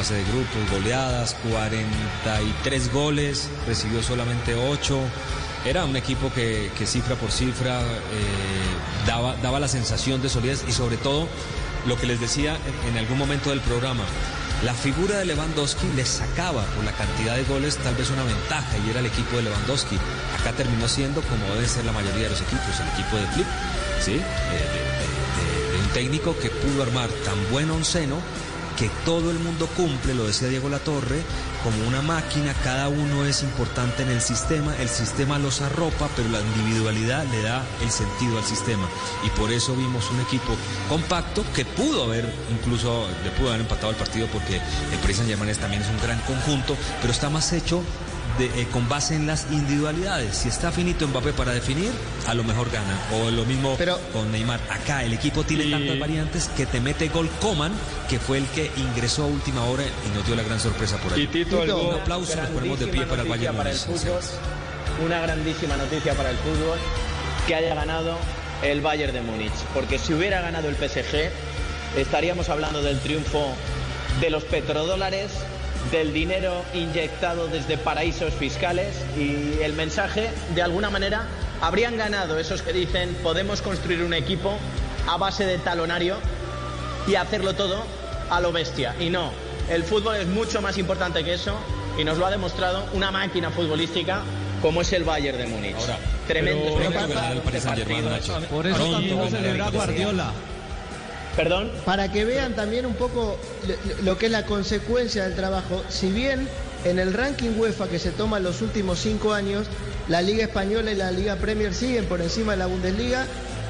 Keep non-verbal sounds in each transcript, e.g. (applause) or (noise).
fase de grupos, goleadas, 43 goles, recibió solamente 8. Era un equipo que, cifra por cifra eh, daba, daba la sensación de solidez y sobre todo lo que les decía en, algún momento del programa, la figura de Lewandowski les sacaba por la cantidad de goles tal vez una ventaja y era el equipo de Lewandowski. Acá terminó siendo como debe ser la mayoría de los equipos, el equipo de Flip, ¿sí? Eh, de un técnico que pudo armar tan buen onceno que todo el mundo cumple, lo decía Diego Latorre, como una máquina, cada uno es importante en el sistema, el sistema los arropa, pero la individualidad le da el sentido al sistema. Y por eso vimos un equipo compacto que pudo haber, incluso le pudo haber empatado el partido porque el Paris Saint Germain también es un gran conjunto, pero está más hecho de, eh, con base en las individualidades. Si está finito Mbappé para definir, a lo mejor gana. O lo mismo con Neymar. Acá el equipo tiene Y- tantas variantes que te mete gol Coman, que fue el que ingresó a última hora y nos dio la gran sorpresa por ahí. Y Tito, un aplauso, nos ponemos de pie para el Bayern para el Múnich. fútbol, una grandísima noticia para el fútbol que haya ganado el Bayern de Múnich, porque si hubiera ganado el PSG estaríamos hablando del triunfo de los petrodólares, del dinero inyectado desde paraísos fiscales y el mensaje, de alguna manera, habrían ganado esos que dicen podemos construir un equipo a base de talonario y hacerlo todo a lo bestia. Y no, el fútbol es mucho más importante que eso y nos lo ha demostrado una máquina futbolística como es el Bayern de Múnich. Tremendo pero- pero. Nacho. Por eso Guardiola. Perdón. Para que vean también un poco lo- que es la consecuencia del trabajo, si bien en el ranking UEFA que se toma en los últimos cinco años, la Liga Española y la Liga Premier siguen por encima de la Bundesliga,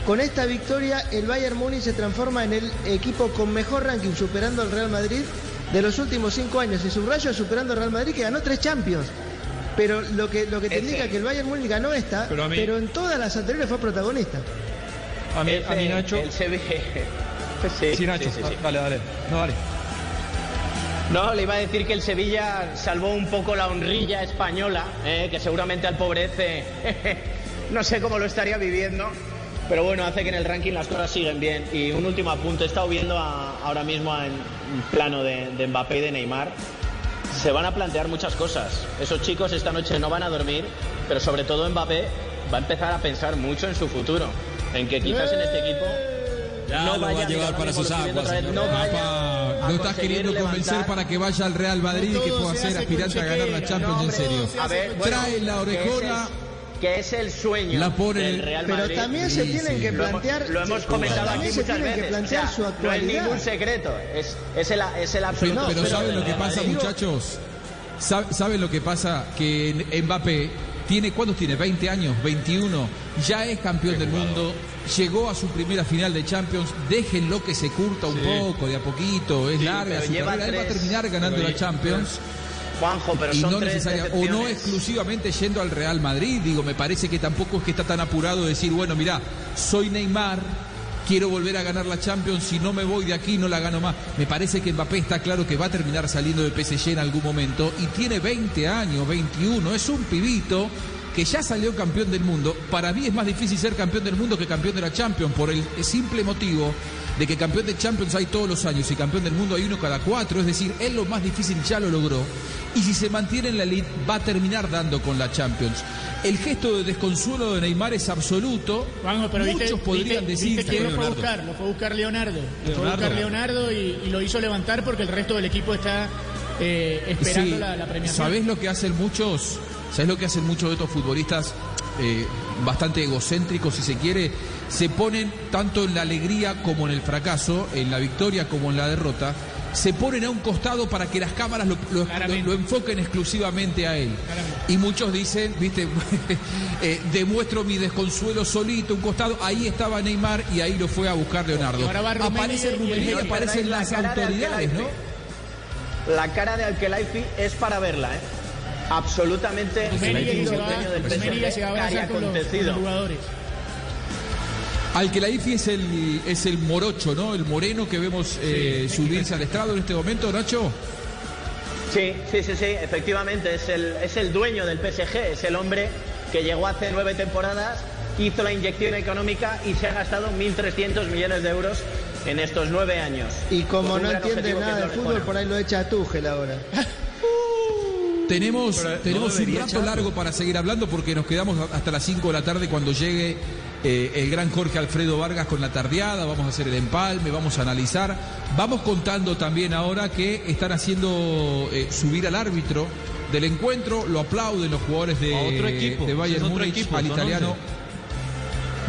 con esta victoria el Bayern Múnich se transforma en el equipo con mejor ranking, superando al Real Madrid de los últimos cinco años. Y subrayo superando al Real Madrid que ganó tres Champions. Pero lo que, lo que te Ese- indica que el Bayern Múnich ganó esta, Pero en todas las anteriores fue protagonista. A mí, a mí Nacho. El. Sí, Sí, Nacho. sí, sí, sí. Dale, dale. No, dale. No, le iba a decir que el Sevilla salvó un poco la honrilla española, eh, que seguramente al pobrece no sé cómo lo estaría viviendo, pero bueno, hace que en el ranking las cosas siguen bien. Y un último apunte, he estado viendo a- ahora mismo en plano de, de Mbappé y de Neymar. Se van a plantear muchas cosas. Esos chicos esta noche no van a dormir, pero sobre todo Mbappé va a empezar a pensar mucho en su futuro, en que quizás en este equipo Ya no lo va a llevar para sus aguas, no vaya estás queriendo convencer levantar- para que vaya al Real Madrid y que pueda ser aspirante a ganar la Champions en serio. A ver, bueno, Trae la orejona. Que es el sueño La pone- del Real Pero Madrid. también se tienen que Lo hemos- plantear- Lo hemos, comentado también aquí se tienen que veces. plantear o sea, su no es actualidad. ningún secreto. Es, es, el, es el absoluto. Pero, pero ¿saben lo que pasa, Madrid. muchachos? Sa- ¿Saben lo que pasa? Que Mbappé tiene, ¿cuántos tiene? 20 años, 21. Ya es campeón del mundo. Llegó a su primera final de Champions. Déjenlo que se curta un Sí. poco, de a poquito. Es Sí, larga su carrera. Él va a terminar ganando pero la Champions. Juanjo, pero y son no tres o no exclusivamente yendo al Real Madrid. Digo, me parece que tampoco es que está tan apurado de decir, bueno, mira, soy Neymar, quiero volver a ganar la Champions, si no me voy de aquí no la gano más. Me parece que Mbappé está claro que va a terminar saliendo de PSG en algún momento y tiene 20 años, 21, es un pibito que ya salió campeón del mundo. Para mí es más difícil ser campeón del mundo que campeón de la Champions por el simple motivo de que campeón de Champions hay todos los años y campeón del mundo hay uno cada cuatro, es decir, él lo más difícil ya lo logró y si se mantiene en la elite va a terminar dando con la Champions. El gesto de desconsuelo de Neymar es absoluto. Juanjo, pero Muchos viste, podrían viste- decir viste que lo fue a buscar, lo fue a buscar Leonardo. Lo fue a buscar Leonardo y, y lo hizo levantar porque el resto del equipo está eh, esperando Sí, la, la premiación. ¿Sabés lo que hacen muchos? ¿Sabés lo que hacen muchos de estos futbolistas eh, bastante egocéntricos, si se quiere? Se ponen tanto en la alegría como en el fracaso, en la victoria como en la derrota. Se ponen a un costado para que las cámaras lo, lo- lo- lo enfoquen exclusivamente a él. Y muchos dicen, viste, (laughs) eh, demuestro mi desconsuelo solito, un costado. Ahí estaba Neymar y ahí lo fue a buscar Leonardo. ahora va Rummenigge Aparece Rummenigge y aparecen La las cara de autoridades, ¿no? La cara de Alkelaifi es para verla, ¿eh? Absolutamente del a con los acontecido. jugadores. Al que la IFI es el, es el morocho, ¿no? El moreno que vemos eh, subirse al estrado en este momento, Nacho. Sí, sí, sí, sí, efectivamente, es el, es el dueño del PSG, es el hombre que llegó hace nueve temporadas hizo la inyección económica y se ha gastado 1.300 millones de euros en estos nueve años. Y como no entiende nada de fútbol, por ahí lo echa a Tuchel ahora. (laughs) Tenemos, Pero no tenemos un rato echarlo. largo para seguir hablando porque nos quedamos hasta las 5 de la tarde cuando llegue eh, el gran Jorge Alfredo Vargas con la tardeada. Vamos a hacer el empalme, vamos a analizar. Vamos contando también ahora que están haciendo eh, subir al árbitro del encuentro. Lo aplauden los jugadores de, A otro equipo, de Bayern Múnich equipo, al italiano.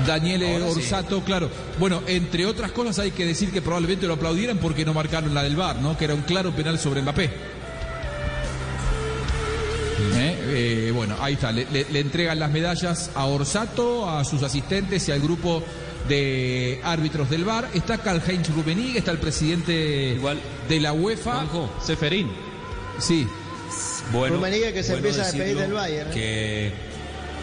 Daniele Ahora sí. Orsato, claro. Bueno, entre otras cosas hay que decir que probablemente lo aplaudieran porque no marcaron la del VAR, ¿no? Que era un claro penal sobre Mbappé. ¿Eh? Eh, bueno, ahí está. Le, le- le entregan las medallas a Orsato, a sus asistentes y al grupo de árbitros del VAR. Está Karl-Heinz Rummenigge, está el presidente Igual, de la UEFA. Juanjo, Seferín. Sí, bueno, Rummenigge que se bueno empieza a despedir del Bayern, ¿eh? Que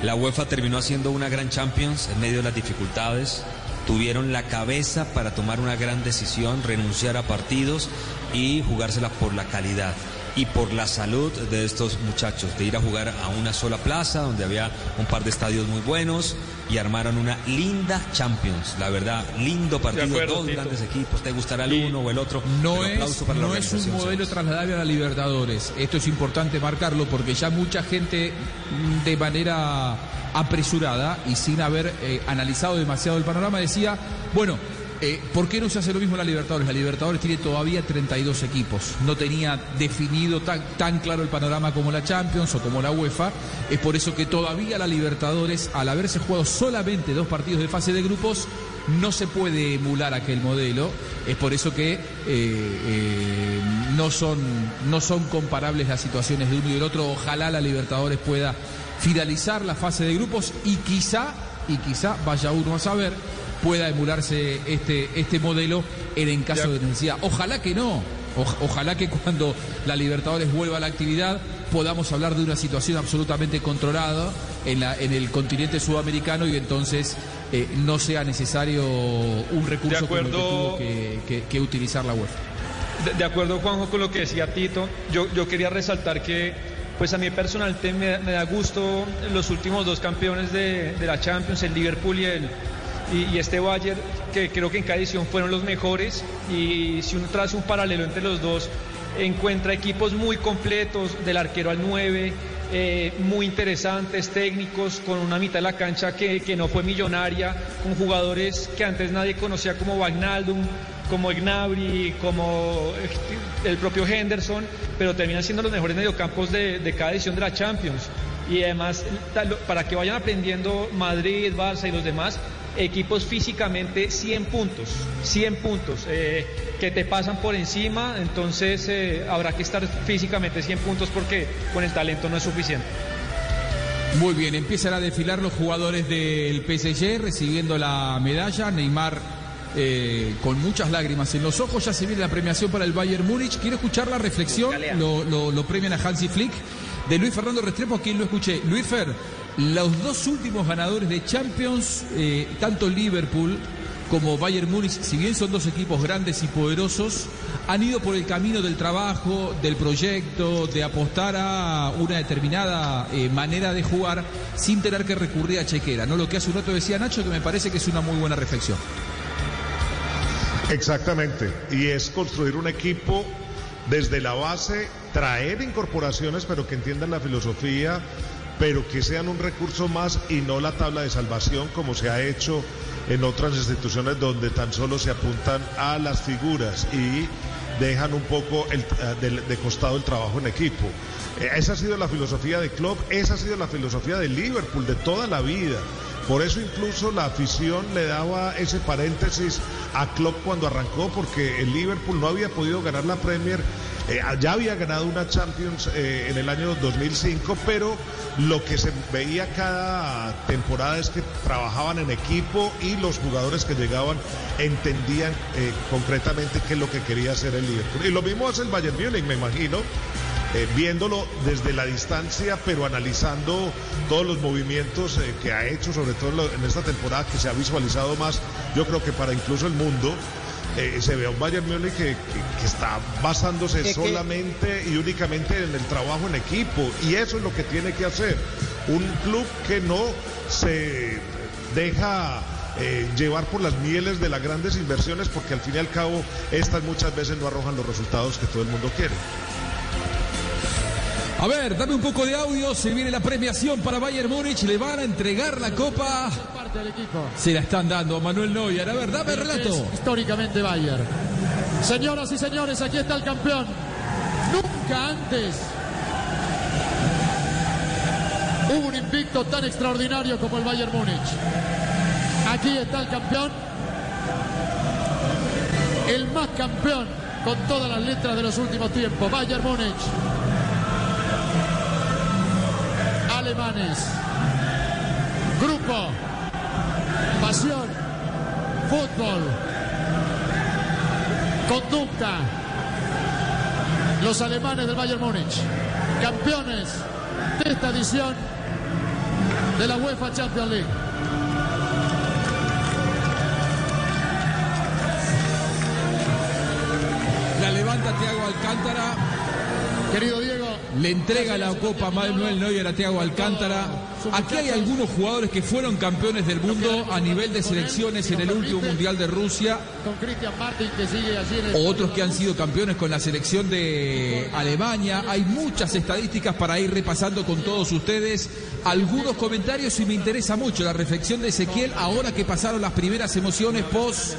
la UEFA terminó haciendo una gran Champions en medio de las dificultades. Tuvieron la cabeza para tomar una gran decisión, renunciar a partidos y jugársela por la calidad y por la salud de estos muchachos, de ir a jugar a una sola plaza donde había un par de estadios muy buenos y armaron una linda Champions. La verdad, lindo partido, acuerdo, dos Tito. grandes equipos, te gustará el Y uno o el otro. no es, para no es un modelo trasladable a la Libertadores. Esto es importante marcarlo porque ya mucha gente mm, de manera apresurada y sin haber eh, analizado demasiado el panorama decía, bueno, eh, ¿por qué no se hace lo mismo en la Libertadores? La Libertadores tiene todavía 32 equipos. No tenía definido tan, tan claro el panorama como la Champions o como la UEFA. Es por eso que todavía la Libertadores, al haberse jugado solamente dos partidos de fase de grupos, no se puede emular aquel modelo. Es por eso que eh, eh, no, son, no son comparables las situaciones de uno y del otro. Ojalá la Libertadores pueda finalizar la fase de grupos y quizá, y quizá, vaya uno a saber, pueda emularse este, este modelo en, en caso de necesidad. Ojalá que no. Oj- Ojalá que cuando la Libertadores vuelva a la actividad podamos hablar de una situación absolutamente controlada en, la, en el continente sudamericano y entonces eh, no sea necesario un recurso como el que tuvo que, que- que utilizar la UEFA. De, de acuerdo, Juanjo, con lo que decía Tito, yo, yo quería resaltar que, pues a mí personalmente me, me da gusto los últimos dos campeones de, de la Champions, el Liverpool y, el, y, este Bayern, que creo que en cada edición fueron los mejores. Y si uno traza un paralelo entre los dos, encuentra equipos muy completos, del arquero al 9, eh, muy interesantes, técnicos, con una mitad de la cancha que, que no fue millonaria, con jugadores que antes nadie conocía como Wagnaldum, como Gnabry, como eh, el propio Henderson, pero terminan siendo los mejores mediocampos de, de cada edición de la Champions. Y además, para que vayan aprendiendo Madrid, Barça y los demás, equipos físicamente 100 puntos, 100 puntos, eh, que te pasan por encima, entonces eh, habrá que estar físicamente 100 puntos porque con el talento no es suficiente. Muy bien, empiezan a desfilar los jugadores del PSG recibiendo la medalla. Neymar eh, con muchas lágrimas en los ojos. Ya se viene la premiación para el Bayern Múnich. Quiero escuchar la reflexión. Lo, lo- lo premian a Hansi Flick de Luis Fernando Restrepo, quien lo escuché. Luis Fer, los dos últimos ganadores de Champions, eh, tanto Liverpool como Bayern Múnich, si bien son dos equipos grandes y poderosos, han ido por el camino del trabajo, del proyecto, de apostar a una determinada eh, manera de jugar sin tener que recurrir a chequera. ¿no? Lo que hace un rato decía Nacho, que me parece que es una muy buena reflexión. Exactamente, y es construir un equipo desde la base, traer incorporaciones, pero que entiendan la filosofía, pero que sean un recurso más y no la tabla de salvación como se ha hecho en otras instituciones donde tan solo se apuntan a las figuras y dejan un poco el- eh, de, de costado el trabajo en equipo. Eh, Esa ha sido la filosofía de Klopp, esa ha sido la filosofía de Liverpool de toda la vida. Por eso incluso la afición le daba ese paréntesis a Klopp cuando arrancó, porque el Liverpool no había podido ganar la Premier, eh, ya había ganado una Champions eh, en el año 2005, pero lo que se veía cada temporada es que trabajaban en equipo y los jugadores que llegaban entendían eh, concretamente qué es lo que quería hacer el Liverpool. Y lo mismo hace el Bayern Múnich, me imagino eh, viéndolo desde la distancia, pero analizando todos los movimientos que ha hecho, sobre todo en esta temporada que se ha visualizado más, yo creo que para incluso el mundo. Eh, se ve a un Bayern Múnich que, que- que está basándose Es que- solamente y únicamente en el trabajo en equipo y eso es lo que tiene que hacer un club que no se deja eh, llevar por las mieles de las grandes inversiones porque al fin y al cabo estas muchas veces no arrojan los resultados que todo el mundo quiere. A ver, dame un poco de audio. Se viene la premiación para Bayern Múnich. Le van a entregar la copa. Se la están dando a Manuel Neuer. A ver, dame el relato. históricamente Bayern. Señoras y señores, aquí está el campeón. Nunca antes hubo un invicto tan extraordinario como el Bayern Múnich. Aquí está el campeón. El más campeón con todas las letras de los últimos tiempos. Bayern Múnich. Alemanes. Grupo. Pasión. Fútbol. Conducta. Los alemanes del Bayern Múnich. Campeones de esta edición de la UEFA Champions League. La levanta Thiago Alcántara. Querido Diego. Le entrega la copa Manuel Neuer a Alcántara. Aquí hay algunos jugadores que fueron campeones del mundo a nivel de selecciones en el último Mundial de Rusia. Otros que han sido campeones con la selección de Alemania. Hay muchas estadísticas para ir repasando con todos ustedes. Algunos comentarios y me interesa mucho la reflexión de Ezequiel ahora que pasaron las primeras emociones post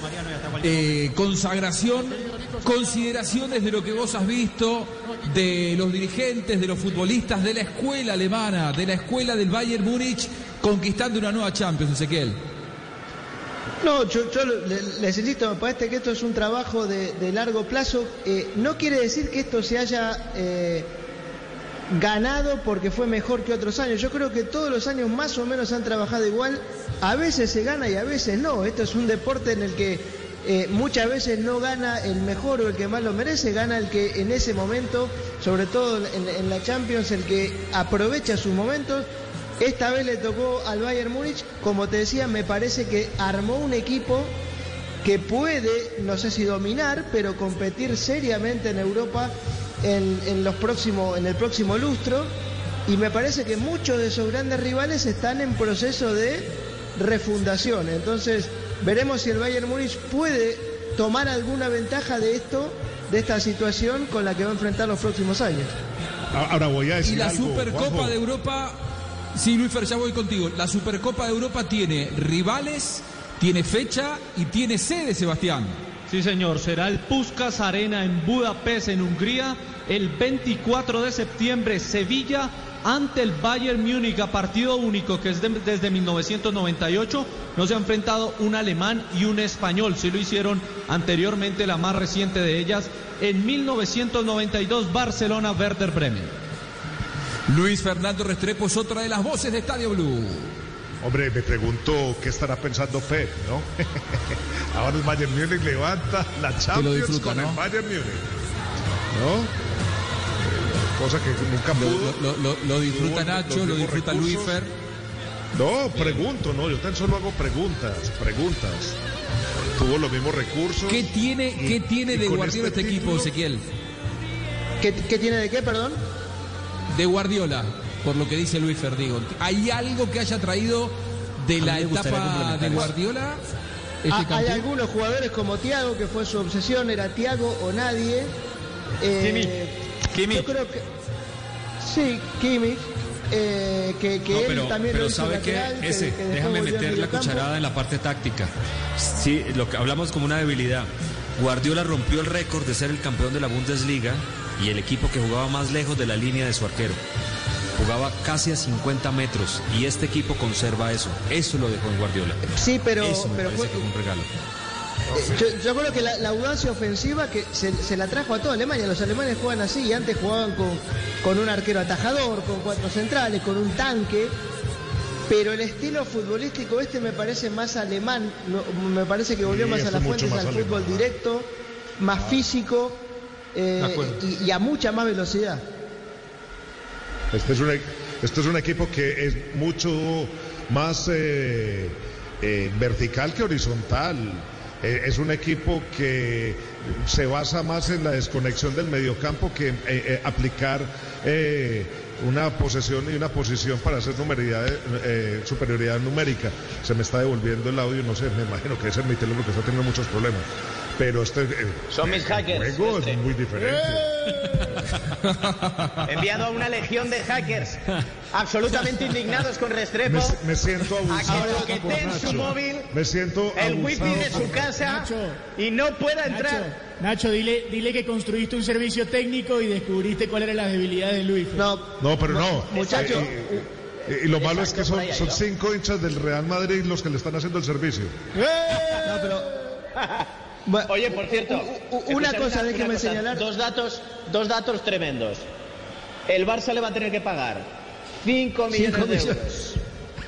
eh, consagración. Consideraciones de lo que vos has visto, de los dirigentes, de los futbolistas, de la escuela alemana, de la escuela del Bayern Múnich, conquistando una nueva Champions, Ezequiel. No, yo, yo le- les insisto, me parece que esto es un trabajo de, de largo plazo. Eh, no quiere decir que esto se haya eh, ganado porque fue mejor que otros años. Yo creo que todos los años más o menos han trabajado igual. A veces se gana y a veces no. Esto es un deporte en el que eh, muchas veces no gana el mejor o el que más lo merece, gana el que en ese momento, sobre todo en, la Champions, el que aprovecha sus momentos. Esta vez le tocó al Bayern Múnich, como te decía, me parece que armó un equipo que puede, no sé si dominar, pero competir seriamente en Europa en, en los próximos, en el próximo lustro. Y me parece que muchos de esos grandes rivales están en proceso de refundación. Entonces, veremos si el Bayern Múnich puede tomar alguna ventaja de esto, de esta situación con la que va a enfrentar los próximos años. Ahora voy a decir Y la algo, Supercopa Juanjo. de Europa, sí, Luis Fer, ya voy contigo. La Supercopa de Europa tiene rivales, tiene fecha y tiene sede, Sebastián. Sí, señor, será el Puskas Arena en Budapest, en Hungría, el 24 de septiembre, Sevilla ante el Bayern Múnich a partido único, que es de- desde 1998. No se ha enfrentado un alemán y un español, sí lo hicieron anteriormente, la más reciente de ellas, en 1992, Barcelona, Werder Bremen. Luis Fernando Restrepo es otra de las voces de Estadio Blue. Hombre, me pregunto qué estará pensando Pep, ¿no? (laughs) Ahora el Bayern Múnich levanta la Champions disfruta, con ¿no? el Bayern Múnich. ¿No? Cosa que nunca Lo, pudo. lo- lo- lo disfruta Tuvo Nacho, lo disfruta recursos. Luis Fer. No, pregunto, no, yo tan solo hago preguntas, preguntas. Tuvo los mismos recursos. ¿Qué tiene, Y- qué tiene de Guardiola este, este equipo, Ezequiel? ¿Qué, qué tiene de qué, perdón? De Guardiola, por lo que dice Luis Fer, digo. ¿Hay algo que haya traído de la etapa de. Guardiola? Este Ah, hay algunos jugadores como Tiago, que fue su obsesión, era Tiago o nadie. Eh, Yo creo que. Sí, Kimi. eh, que que No, él pero, también pero lo sabe que lateral, ese, que después déjame meter la cucharada en la parte táctica. Sí, lo que hablamos como una debilidad. Guardiola rompió el récord de ser el campeón de la Bundesliga y el equipo que jugaba más lejos de la línea de su arquero. Jugaba casi a 50 metros y este equipo conserva eso. Eso lo dejó en Guardiola. Sí, pero, eso me pero parece fue- que es un regalo. Yo, yo creo que la, la audacia ofensiva que se, se la trajo a toda Alemania. Los alemanes juegan así y antes jugaban con, con un arquero atajador, con cuatro centrales, con un tanque. Pero el estilo futbolístico este me parece más alemán. no- me parece que volvió Sí, más a las fuentes, al fútbol alemán. directo, más físico eh, y a mucha más velocidad. Este es un, e- este es un equipo que es mucho más eh, eh, vertical que horizontal. Eh, es un equipo que se basa más en la desconexión del mediocampo que en eh, eh, aplicar una posesión y una posición para hacer superioridad numérica. Se me está devolviendo el audio, no sé, me imagino que es mi teléfono que está teniendo muchos problemas. Pero este eh, Son mis el hackers, juego es este. muy diferente. (laughs) He enviado a una legión de hackers absolutamente indignados con Restrepo Me, me siento a que abusado toqueteen su móvil, Me siento el abusado wifi de su casa Nacho. y no pueda entrar. Nacho, dile, dile que construiste un servicio técnico y descubriste cuáles eran las debilidades de Luis. No, No, pero no. muchacho, Eh, eh, y lo malo es que son, son cinco hinchas del Real Madrid los que le están haciendo el servicio. (laughs) no, pero. (laughs) Oye, por cierto, una cosa, déjeme cosa, señalar. Dos datos, dos datos tremendos. El Barça le va a tener que pagar 5 millones de euros (laughs)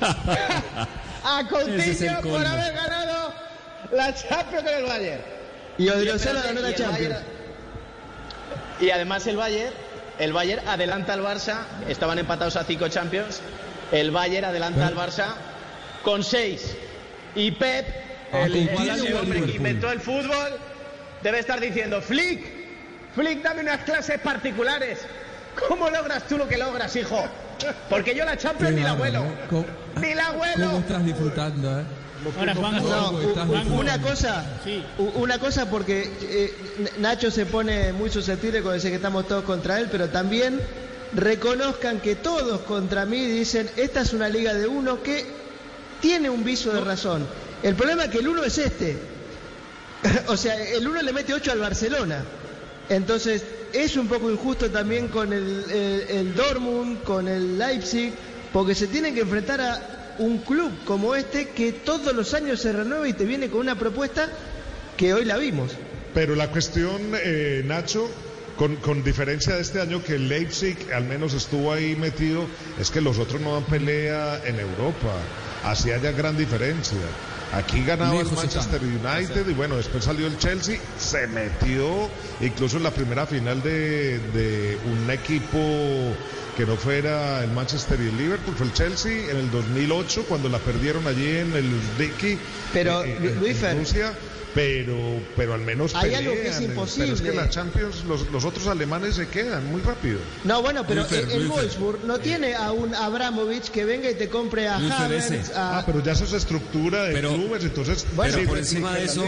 a es Coutinho por haber ganado la Champions con el Bayern. Y Odriozola ganó la Champions. Bayern- Y además el Bayern, el Bayern adelanta al Barça, estaban empatados a 5 Champions, el Bayern adelanta al Barça con 6. Y Pep, el, el- hombre que inventó el fútbol, debe estar diciendo, Flick, Flick, dame unas clases particulares. ¿Cómo logras tú lo que logras, hijo? Porque yo la Champions ni la abuelo. ¿Cómo, Ni la abuelo. cómo estás disfrutando, eh? Ahora, No, disfrutando. una cosa, una cosa porque eh, Nacho se pone muy susceptible con decir que estamos todos contra él, pero también reconozcan que todos contra mí dicen esta es una liga de uno que tiene un viso de razón. El problema es que el uno es este. (laughs) o sea, el uno le mete 8 al Barcelona. Entonces, es un poco injusto también con el, Dortmund, con el Leipzig, porque se tienen que enfrentar a un club como este que todos los años se renueva y te viene con una propuesta que hoy la vimos. Pero la cuestión, eh, Nacho, con, con diferencia de este año que Leipzig al menos estuvo ahí metido, es que los otros no dan pelea en Europa. Así haya gran diferencia. Aquí ganaba el Manchester United y bueno, después salió el Chelsea, se metió incluso en la primera final de, de un equipo que no fuera el Manchester y el Liverpool, fue el Chelsea en el 2008 cuando la perdieron allí en el Uzbeki, Pero, eh, eh, Luis en Fer, Rusia, pero, pero al menos Hay algo que es imposible. Pero es que la Champions, los, los otros alemanes se quedan muy rápido. No, bueno, pero Luis Fer, el, el. Wolfsburg no tiene a un Abramovich que venga y te compre a Havertz, a... Ah, pero ya eso es estructura de Pero- clubes, entonces... Bueno, Pero por encima de eso,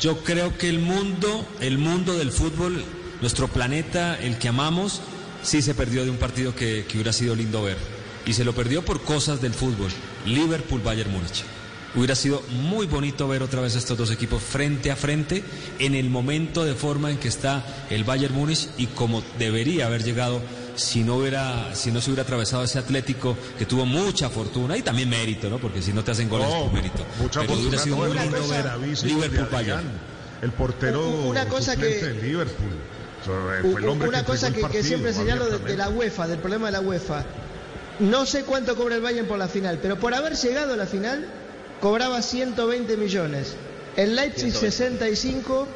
yo creo que el mundo, el mundo del fútbol, nuestro planeta, el que amamos, sí se perdió de un partido que, que hubiera sido lindo ver. Y se lo perdió por cosas del fútbol. Liverpool-Bayern Múnich. Hubiera sido muy bonito ver otra vez estos dos equipos frente a frente en el momento de forma en que está el Bayern Múnich y como debería haber llegado si no hubiera si no se hubiera atravesado ese Atlético que tuvo mucha fortuna y también mérito, ¿no? Porque si no te hacen goles No, es por mérito. Mucha Pero hubiera sido muy lindo gol ver Liverpool-Bayern. Adrián, El portero Una cosa que- de Liverpool. Fue el hombre una que cosa que, el que siempre partido, señalo de, de la UEFA, del problema de la UEFA. No sé cuánto cobra el Bayern por la final, pero por haber llegado a la final, cobraba 120 millones. El Leipzig 65,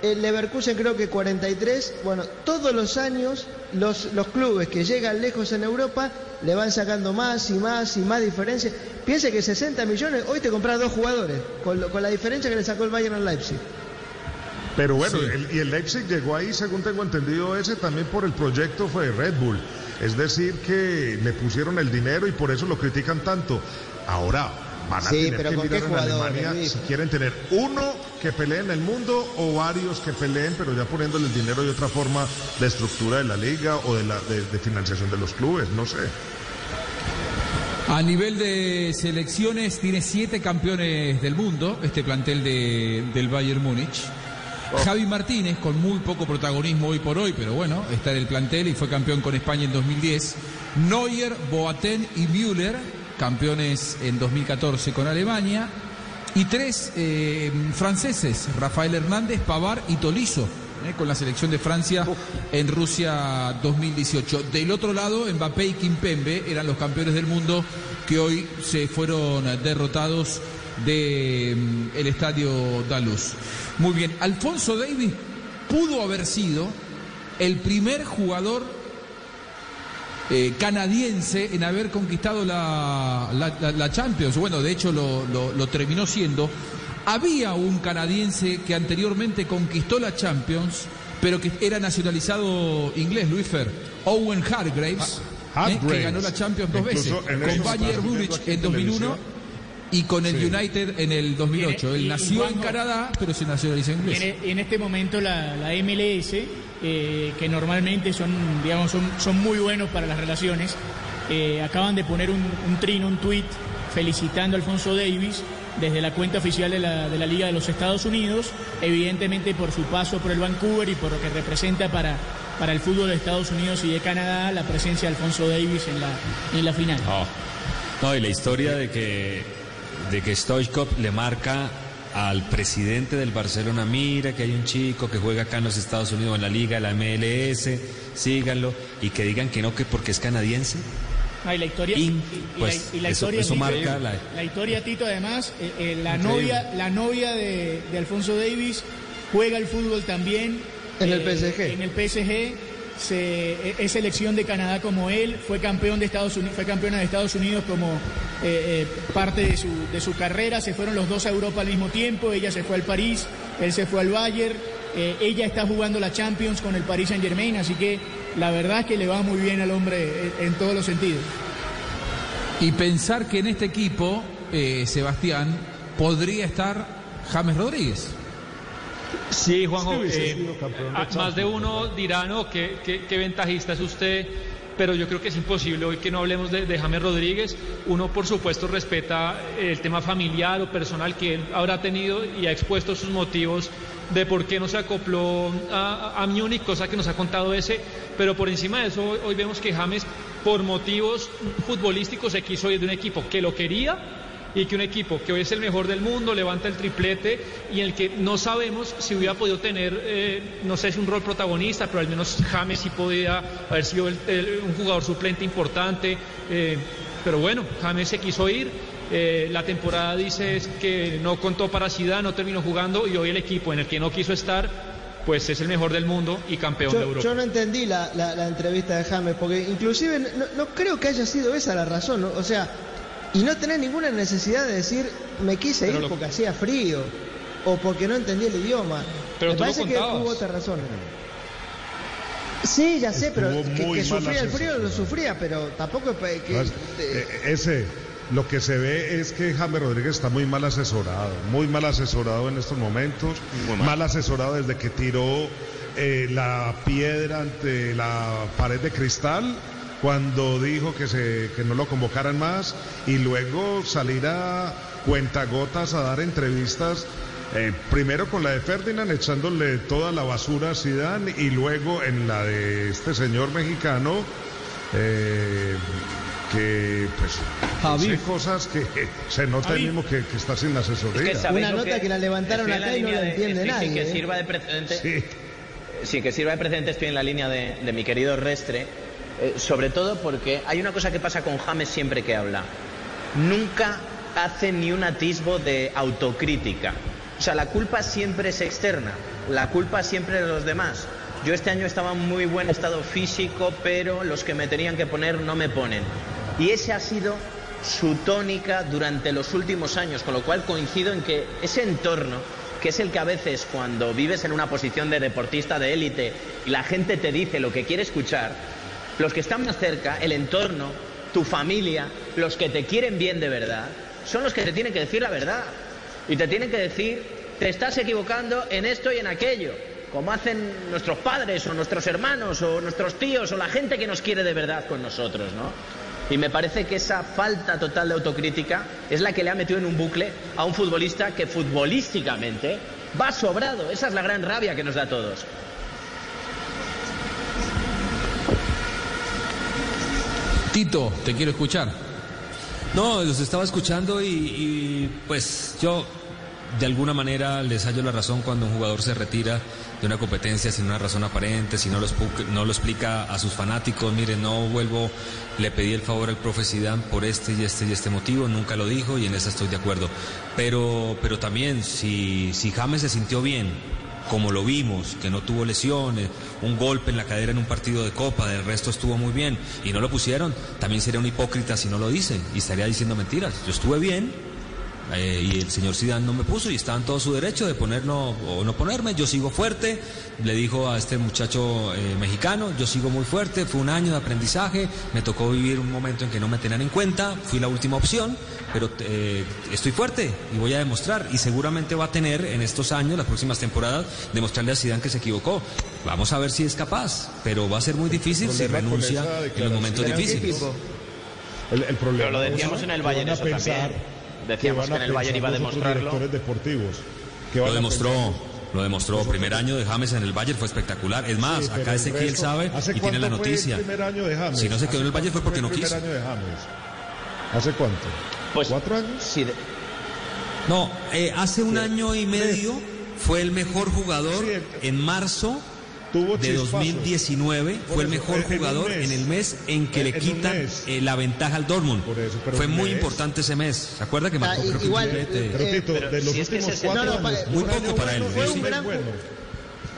el Leverkusen creo que 43. Bueno, todos los años los, los clubes que llegan lejos en Europa le van sacando más y más y más diferencias. Piense que 60 millones, hoy te compras dos jugadores, con, lo- con la diferencia que le sacó el Bayern al Leipzig. Pero bueno, el- y el Leipzig llegó ahí, según tengo entendido, ese también por el proyecto fue de Red Bull. Es decir, que le pusieron el dinero y por eso lo critican tanto. Ahora van a Sí, tener pero que ¿con qué mirar en Alemania Luis? si quieren tener uno que pelee en el mundo o varios que peleen, pero ya poniéndole el dinero de otra forma de estructura de la liga o de, la, de, de financiación de los clubes, no sé. A nivel de selecciones tiene siete campeones del mundo, este plantel de- del Bayern Múnich. Javi Martínez, con muy poco protagonismo hoy por hoy, pero bueno, está en el plantel y fue campeón con España en 2010. Neuer, Boateng y Müller, campeones en 2014 con Alemania. Y tres eh, franceses, Rafael Hernández, Pavar y Tolizo, eh, con la selección de Francia en Rusia 2018. Del otro lado, Mbappé y Kimpembe eran los campeones del mundo que hoy se fueron derrotados del el estadio Daluz. Muy bien, Alfonso Davis pudo haber sido el primer jugador eh, canadiense en haber conquistado la, la- la- la Champions. Bueno, de hecho lo, lo- lo terminó siendo. Había un canadiense que anteriormente conquistó la Champions, pero que era nacionalizado inglés, Luis Fer. Owen Hargraves. ¿eh? que ganó la Champions dos veces, con Bayern Múnich en 2001 y con el United en el 2008. Él nació en Canadá, pero se nacionalizó inglés. En, en este momento la, la MLS, eh, que normalmente son, digamos, son, son muy buenos para las relaciones, eh, acaban de poner un, un trino, un tweet felicitando a Alfonso Davis desde la cuenta oficial de la, de la Liga de los Estados Unidos, evidentemente por su paso por el Vancouver y por lo que representa para, para el fútbol de Estados Unidos y de Canadá la presencia de Alfonso Davis en la, en la final. No. no, y la historia de que, de que Stoichkov le marca al presidente del Barcelona, mira que hay un chico que juega acá en los Estados Unidos en la liga, la MLS, síganlo, y que digan que no, que porque es canadiense. Ah, y la historia, Y, y- y pues, la, y la eso- historia, eso Tito, marca la- la historia, Tito, además, eh, eh, la Increíble. novia, la novia de, de Alfonso Davis juega el fútbol también. En el eh, PSG. En el PSG. Se, eh, es selección de Canadá como él, fue campeón de Estados Unidos, fue campeona de Estados Unidos como eh, eh, parte de su, carrera, se fueron los dos a Europa al mismo tiempo, ella se fue al París, él se fue al Bayern, eh, ella está jugando la Champions con el Paris Saint Germain, así que la verdad es que le va muy bien al hombre eh, en todos los sentidos. Y pensar que en este equipo, Sebastián, podría estar James Rodríguez. Sí, Juanjo, eh, más de uno dirá, no, qué, qué- qué ventajista es usted, pero yo creo que es imposible hoy que no hablemos de, de James Rodríguez. Uno, por supuesto, respeta el tema familiar o personal que él habrá tenido y ha expuesto sus motivos de por qué no se acopló a, a, Múnich, cosa que nos ha contado ese, pero por encima de eso, hoy vemos que James, por motivos futbolísticos, se quiso ir de un equipo que lo quería y que un equipo que hoy es el mejor del mundo levanta el triplete y en el que no sabemos si hubiera podido tener, eh, no sé si un rol protagonista, pero al menos James sí podía haber sido el- el- un jugador suplente importante. eh, pero bueno, James se quiso ir. eh, la temporada dice es que no contó para Zidane, no terminó jugando y hoy el equipo en el que no quiso estar, pues es el mejor del mundo y campeón de Europa. yo no entendí la, la- la entrevista de James, porque inclusive no, no creo que haya sido esa la razón, ¿no? o sea, y no tener ninguna necesidad de decir me quise Pero ir lo- porque hacía frío o porque no entendí el idioma. Pero Me tú lo parece que hubo otra razón. Sí, ya sé, pero que, que sufría el frío lo sufría, pero tampoco que, No, eh, ese, lo que se ve es que James Rodríguez está muy mal asesorado, muy mal asesorado en estos momentos, mal. asesorado desde que tiró eh, la piedra ante la pared de cristal cuando dijo que, se, que no lo convocaran más y luego salir a cuentagotas a dar entrevistas. eh, primero con la de Ferdinand echándole toda la basura a Zidane y luego en la de este señor mexicano eh, que pues Javi. cosas que (laughs) se nota ahí mismo que, que está sin asesoría. ¿sabéis Una nota que la levantaron acá y no la de- entiende nadie, Sin que ¿eh? sirva de precedente. Sí. Sí, que sirva de precedente, estoy en la línea de, de mi querido Restre, eh, sobre todo porque hay una cosa que pasa con James siempre que habla. Nunca hace ni un atisbo de autocrítica. O sea, la culpa siempre es externa, la culpa siempre es de los demás. Yo este año estaba en muy buen estado físico, pero los que me tenían que poner no me ponen. Y ese ha sido su tónica durante los últimos años, con lo cual coincido en que ese entorno, que es el que a veces cuando vives en una posición de deportista de élite y la gente te dice lo que quiere escuchar, los que están más cerca, el entorno, tu familia, los que te quieren bien de verdad, son los que te tienen que decir la verdad. Y te tienen que decir, te estás equivocando en esto y en aquello, como hacen nuestros padres o nuestros hermanos o nuestros tíos o la gente que nos quiere de verdad con nosotros, ¿no? Y me parece que esa falta total de autocrítica es la que le ha metido en un bucle a un futbolista que futbolísticamente va sobrado. Esa es la gran rabia que nos da a todos. Tito, te quiero escuchar. No, los estaba escuchando y, y, pues yo de alguna manera les hallo la razón cuando un jugador se retira de una competencia sin una razón aparente, si no lo, no lo explica a sus fanáticos, miren, no vuelvo, le pedí el favor al profe Zidane por este y este y este motivo, nunca lo dijo y en eso estoy de acuerdo. Pero, pero también si, si James se sintió bien, como lo vimos, que no tuvo lesiones, un golpe en la cadera en un partido de copa, del resto estuvo muy bien y no lo pusieron, también sería un hipócrita si no lo dice y estaría diciendo mentiras. Yo estuve bien, eh, y el señor Zidane no me puso y estaba en todo su derecho de ponerlo o no ponerme. Yo sigo fuerte, le dijo a este muchacho eh, mexicano, yo sigo muy fuerte, fue un año de aprendizaje, me tocó vivir un momento en que no me tenían en cuenta, fui la última opción, pero eh, estoy fuerte y voy a demostrar y seguramente va a tener en estos años, las próximas temporadas, demostrarle a Zidane que se equivocó. Vamos a ver si es capaz, pero va a ser muy difícil si renuncia en los momentos ¿Pero qué difíciles. tipo? El, el problema Pero lo decíamos en el a eso pensar también. Decíamos que en el Bayern iba a demostrarlo. deportivos. que Lo demostró, lo demostró. Primer año de James en el Bayern fue espectacular. Es más, Sí, acá el Ezequiel resto- sabe ¿hace y tiene la noticia. el primer año de James? Si no se quedó en el ¿Hace Bayern fue porque no el quiso. primer año de James? ¿Hace cuánto? Pues, ¿Cuatro años? sí, de- No, eh, hace un año y medio fue el mejor jugador Sí, el- en marzo Tuvo de chispazos. 2019. Por Fue el eso, mejor en un jugador mes. en el mes en que En- le quitan eh, la ventaja al Dortmund. Por eso, pero Fue muy mes. importante ese mes. ¿Se acuerda que marcó Ah, creo que un igual, Eh, Tito, pero de los si es que últimos cuatro no, no, años, muy poco para él, bueno, fue sí, un gran- bueno.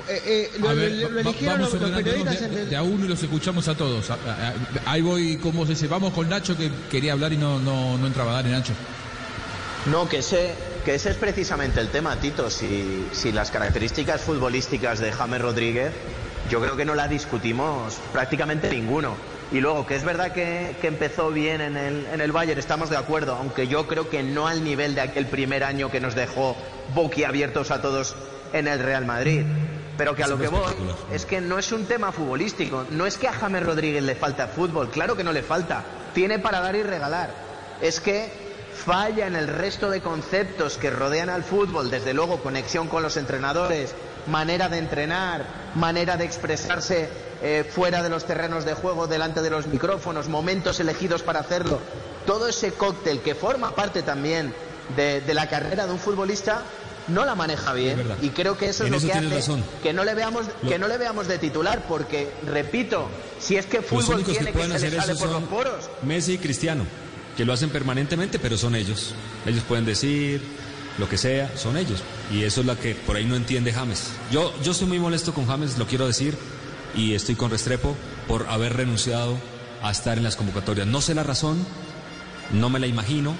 Eh, eh, lo, A ver, lo- lo eligieron vamos los, los periodistas de, el... de a uno y los escuchamos a todos. A- a- a- ahí voy, como se dice, vamos con Nacho que quería hablar y no, no, no entraba. Dale, Nacho. No, que ese, que ese es precisamente el tema, Tito. Si, si las características futbolísticas de James Rodríguez, yo creo que no las discutimos prácticamente ninguno. Y luego, que es verdad que, que empezó bien en el, en el Bayern, estamos de acuerdo, aunque yo creo que no al nivel de aquel primer año que nos dejó boquiabiertos a todos en el Real Madrid. Pero que a lo que voy es que no es un tema futbolístico, no es que a James Rodríguez le falta fútbol, claro que no le falta, tiene para dar y regalar. Es que falla en el resto de conceptos que rodean al fútbol, desde luego conexión con los entrenadores, manera de entrenar, manera de expresarse eh, fuera de los terrenos de juego, delante de los micrófonos, momentos elegidos para hacerlo. Todo ese cóctel que forma parte también de, de la carrera de un futbolista no la maneja bien y creo que eso es lo eso que hace razón. que no le veamos que no le veamos de titular porque repito si es que fútbol que tiene que, pueden se le sale por los poros Messi y Cristiano, que lo hacen permanentemente, pero son ellos. Ellos pueden decir lo que sea, son ellos. Y eso es lo que por ahí no entiende James. Yo, yo estoy muy molesto con James, lo quiero decir, y estoy con Restrepo por haber renunciado a estar en las convocatorias. No sé la razón, no me la imagino,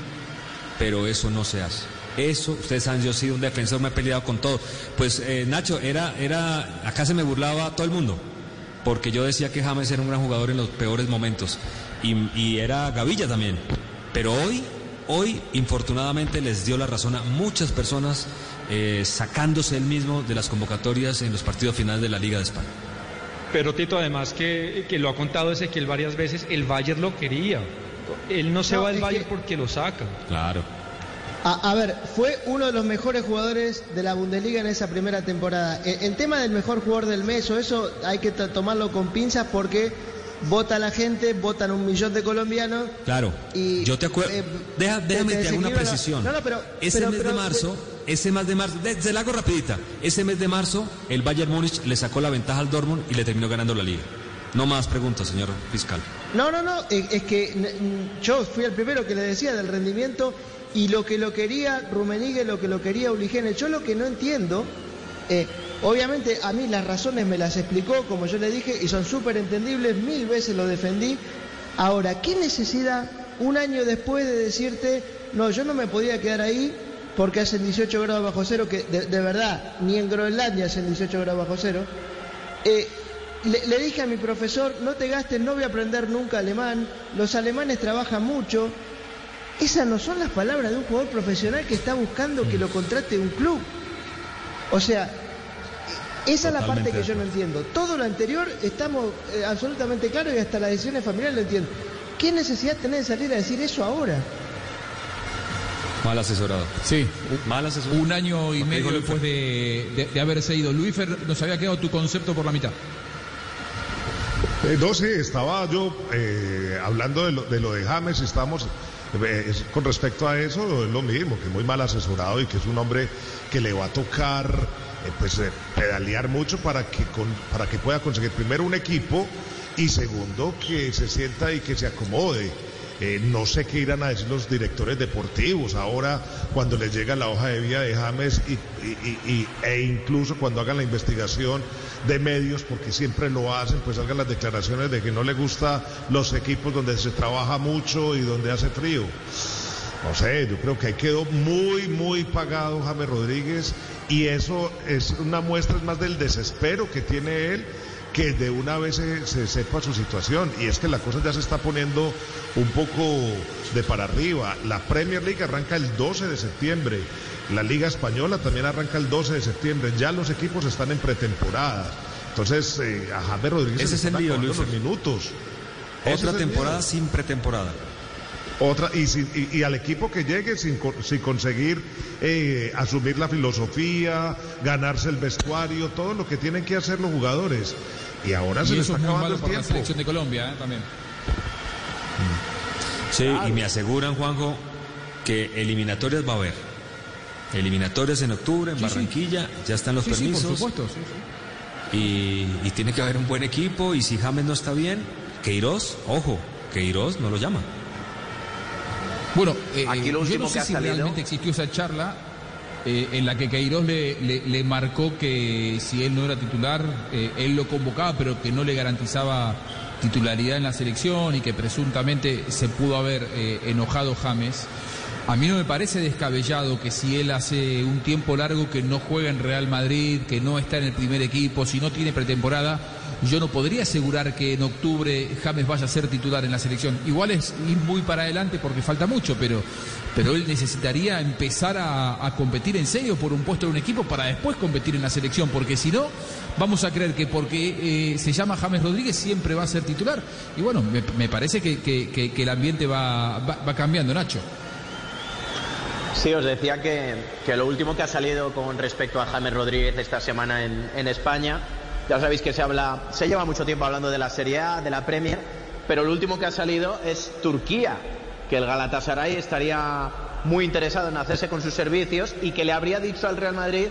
pero eso no se hace. Eso, ustedes saben, yo he sido un defensor, me he peleado con todo. Pues eh, Nacho, era, era, acá se me burlaba todo el mundo, porque yo decía que James era un gran jugador en los peores momentos, y, y era Gavilla también. Pero hoy, hoy, infortunadamente, les dio la razón a muchas personas eh, sacándose él mismo de las convocatorias en los partidos finales de la Liga de España. Pero Tito, además que, que lo ha contado Ezequiel varias veces, el Bayern lo quería. Él no se No, va del es Bayern que- porque lo saca. Claro. A, a ver, fue uno de los mejores jugadores de la Bundesliga en esa primera temporada. E- El, tema del mejor jugador del mes o eso hay que to- tomarlo con pinzas porque vota la gente, votan un millón de colombianos. Claro. Y, yo te acuerdo. eh, Deja- déjame te te hago una precisión. No, no, pero- ese pero- mes pero- de marzo, ese mes de marzo, de- se la hago rapidita. Ese mes de marzo, el Bayern Múnich le sacó la ventaja al Dortmund y le terminó ganando la liga. No más preguntas, señor fiscal. No, no, no, es, es que yo fui el primero que le decía del rendimiento y lo que lo quería Rumenigue, lo que lo quería Uligene. Yo lo que no entiendo, eh, obviamente a mí las razones me las explicó, como yo le dije, y son súper entendibles, mil veces lo defendí. Ahora, ¿qué necesidad un año después de decirte, no, yo no me podía quedar ahí porque hacen 18 grados bajo cero, que de, de verdad, ni en Groenlandia hacen 18 grados bajo cero? Eh, le, le dije a mi profesor, no te gastes, no voy a aprender nunca alemán, los alemanes trabajan mucho. Esas no son las palabras de un jugador profesional que está buscando que lo contrate un club. O sea, esa es la parte que yo no entiendo. Todo lo anterior estamos eh, absolutamente claros y hasta las decisiones familiares lo entiendo. ¿Qué necesidad tenés de salir a decir eso ahora? Mal asesorado. Sí, Mal asesorado. un año y medio después de, de- de haberse ido. Luis Fer, nos había quedado tu concepto por la mitad. Eh, no, sí, estaba yo eh, hablando de lo, de lo de James, estamos eh, es- con respecto a eso, es lo mismo, que muy mal asesorado y que es un hombre que le va a tocar pues eh, pedalear mucho para que, para que pueda conseguir primero un equipo y segundo que se sienta y que se acomode. Eh, no sé qué irán a decir los directores deportivos ahora cuando les llega la hoja de vida de James y, e incluso cuando hagan la investigación de medios, porque siempre lo hacen, pues hagan las declaraciones de que no le gusta los equipos donde se trabaja mucho y donde hace frío. No sé, yo creo que ahí quedó muy, muy pagado James Rodríguez y eso es una muestra más del desespero que tiene él que de una vez se, se, sepa su situación. Y es que la cosa ya se está poniendo un poco de para arriba. La Premier League arranca el 12 de septiembre. La Liga Española también arranca el 12 de septiembre. Ya los equipos están en pretemporada. Entonces, eh, a James Rodríguez Ese es el lío, Luis. los minutos. Otra temporada sin pretemporada. Otra, y, sin- y- y al equipo que llegue sin, co- sin conseguir eh, asumir la filosofía, ganarse el vestuario, todo lo que tienen que hacer los jugadores. Y ahora se Y le eso está es muy acabando malo el para la selección de Colombia ¿eh? también. Sí, y me aseguran, Juanjo, que eliminatorias va a haber. Eliminatorias en octubre, en Sí, sí. Barranquilla, ya están los Sí, sí, por permisos. supuesto. sí, sí. y, y tiene que haber un buen equipo. Y si James no está bien, Queiroz, ojo, Queiroz no lo llama. Bueno, eh, Aquí lo yo no sé si salido- realmente existió esa charla eh, en la que Queiroz le, le- le marcó que si él no era titular, eh, él lo convocaba, pero que no le garantizaba titularidad en la selección y que presuntamente se pudo haber eh, enojado James. A mí no me parece descabellado que si él hace un tiempo largo que no juega en Real Madrid, que no está en el primer equipo, si no tiene pretemporada, yo no podría asegurar que en octubre James vaya a ser titular en la selección. Igual es ir muy para adelante porque falta mucho, pero, pero él necesitaría empezar a, competir en serio por un puesto en un equipo para después competir en la selección, porque si no, vamos a creer que porque eh, se llama James Rodríguez siempre va a ser titular. Y bueno, me, parece que el ambiente va, va- va cambiando, Nacho. Sí, os decía que, que lo último que ha salido con respecto a James Rodríguez esta semana en, en España, ya sabéis que se habla, se lleva mucho tiempo hablando de la Serie A, de la Premier, pero lo último que ha salido es Turquía, que el Galatasaray estaría muy interesado en hacerse con sus servicios y que le habría dicho al Real Madrid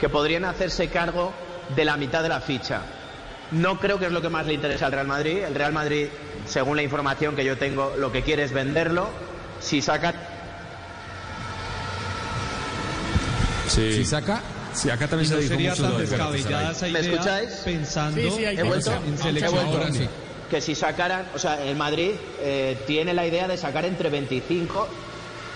que podrían hacerse cargo de la mitad de la ficha. No creo que es lo que más le interesa al Real Madrid. El Real Madrid, según la información que yo tengo, lo que quiere es venderlo. Si saca Sí. Si saca, Sí, acá Y también se no dijo sería mucho tan lo de descabellada esa ¿Me escucháis? pensando Sí, sí, ahí He vuelto, en he selección vuelto. ahora sí. que si sacaran, o sea, el Madrid eh, tiene la idea de sacar entre 25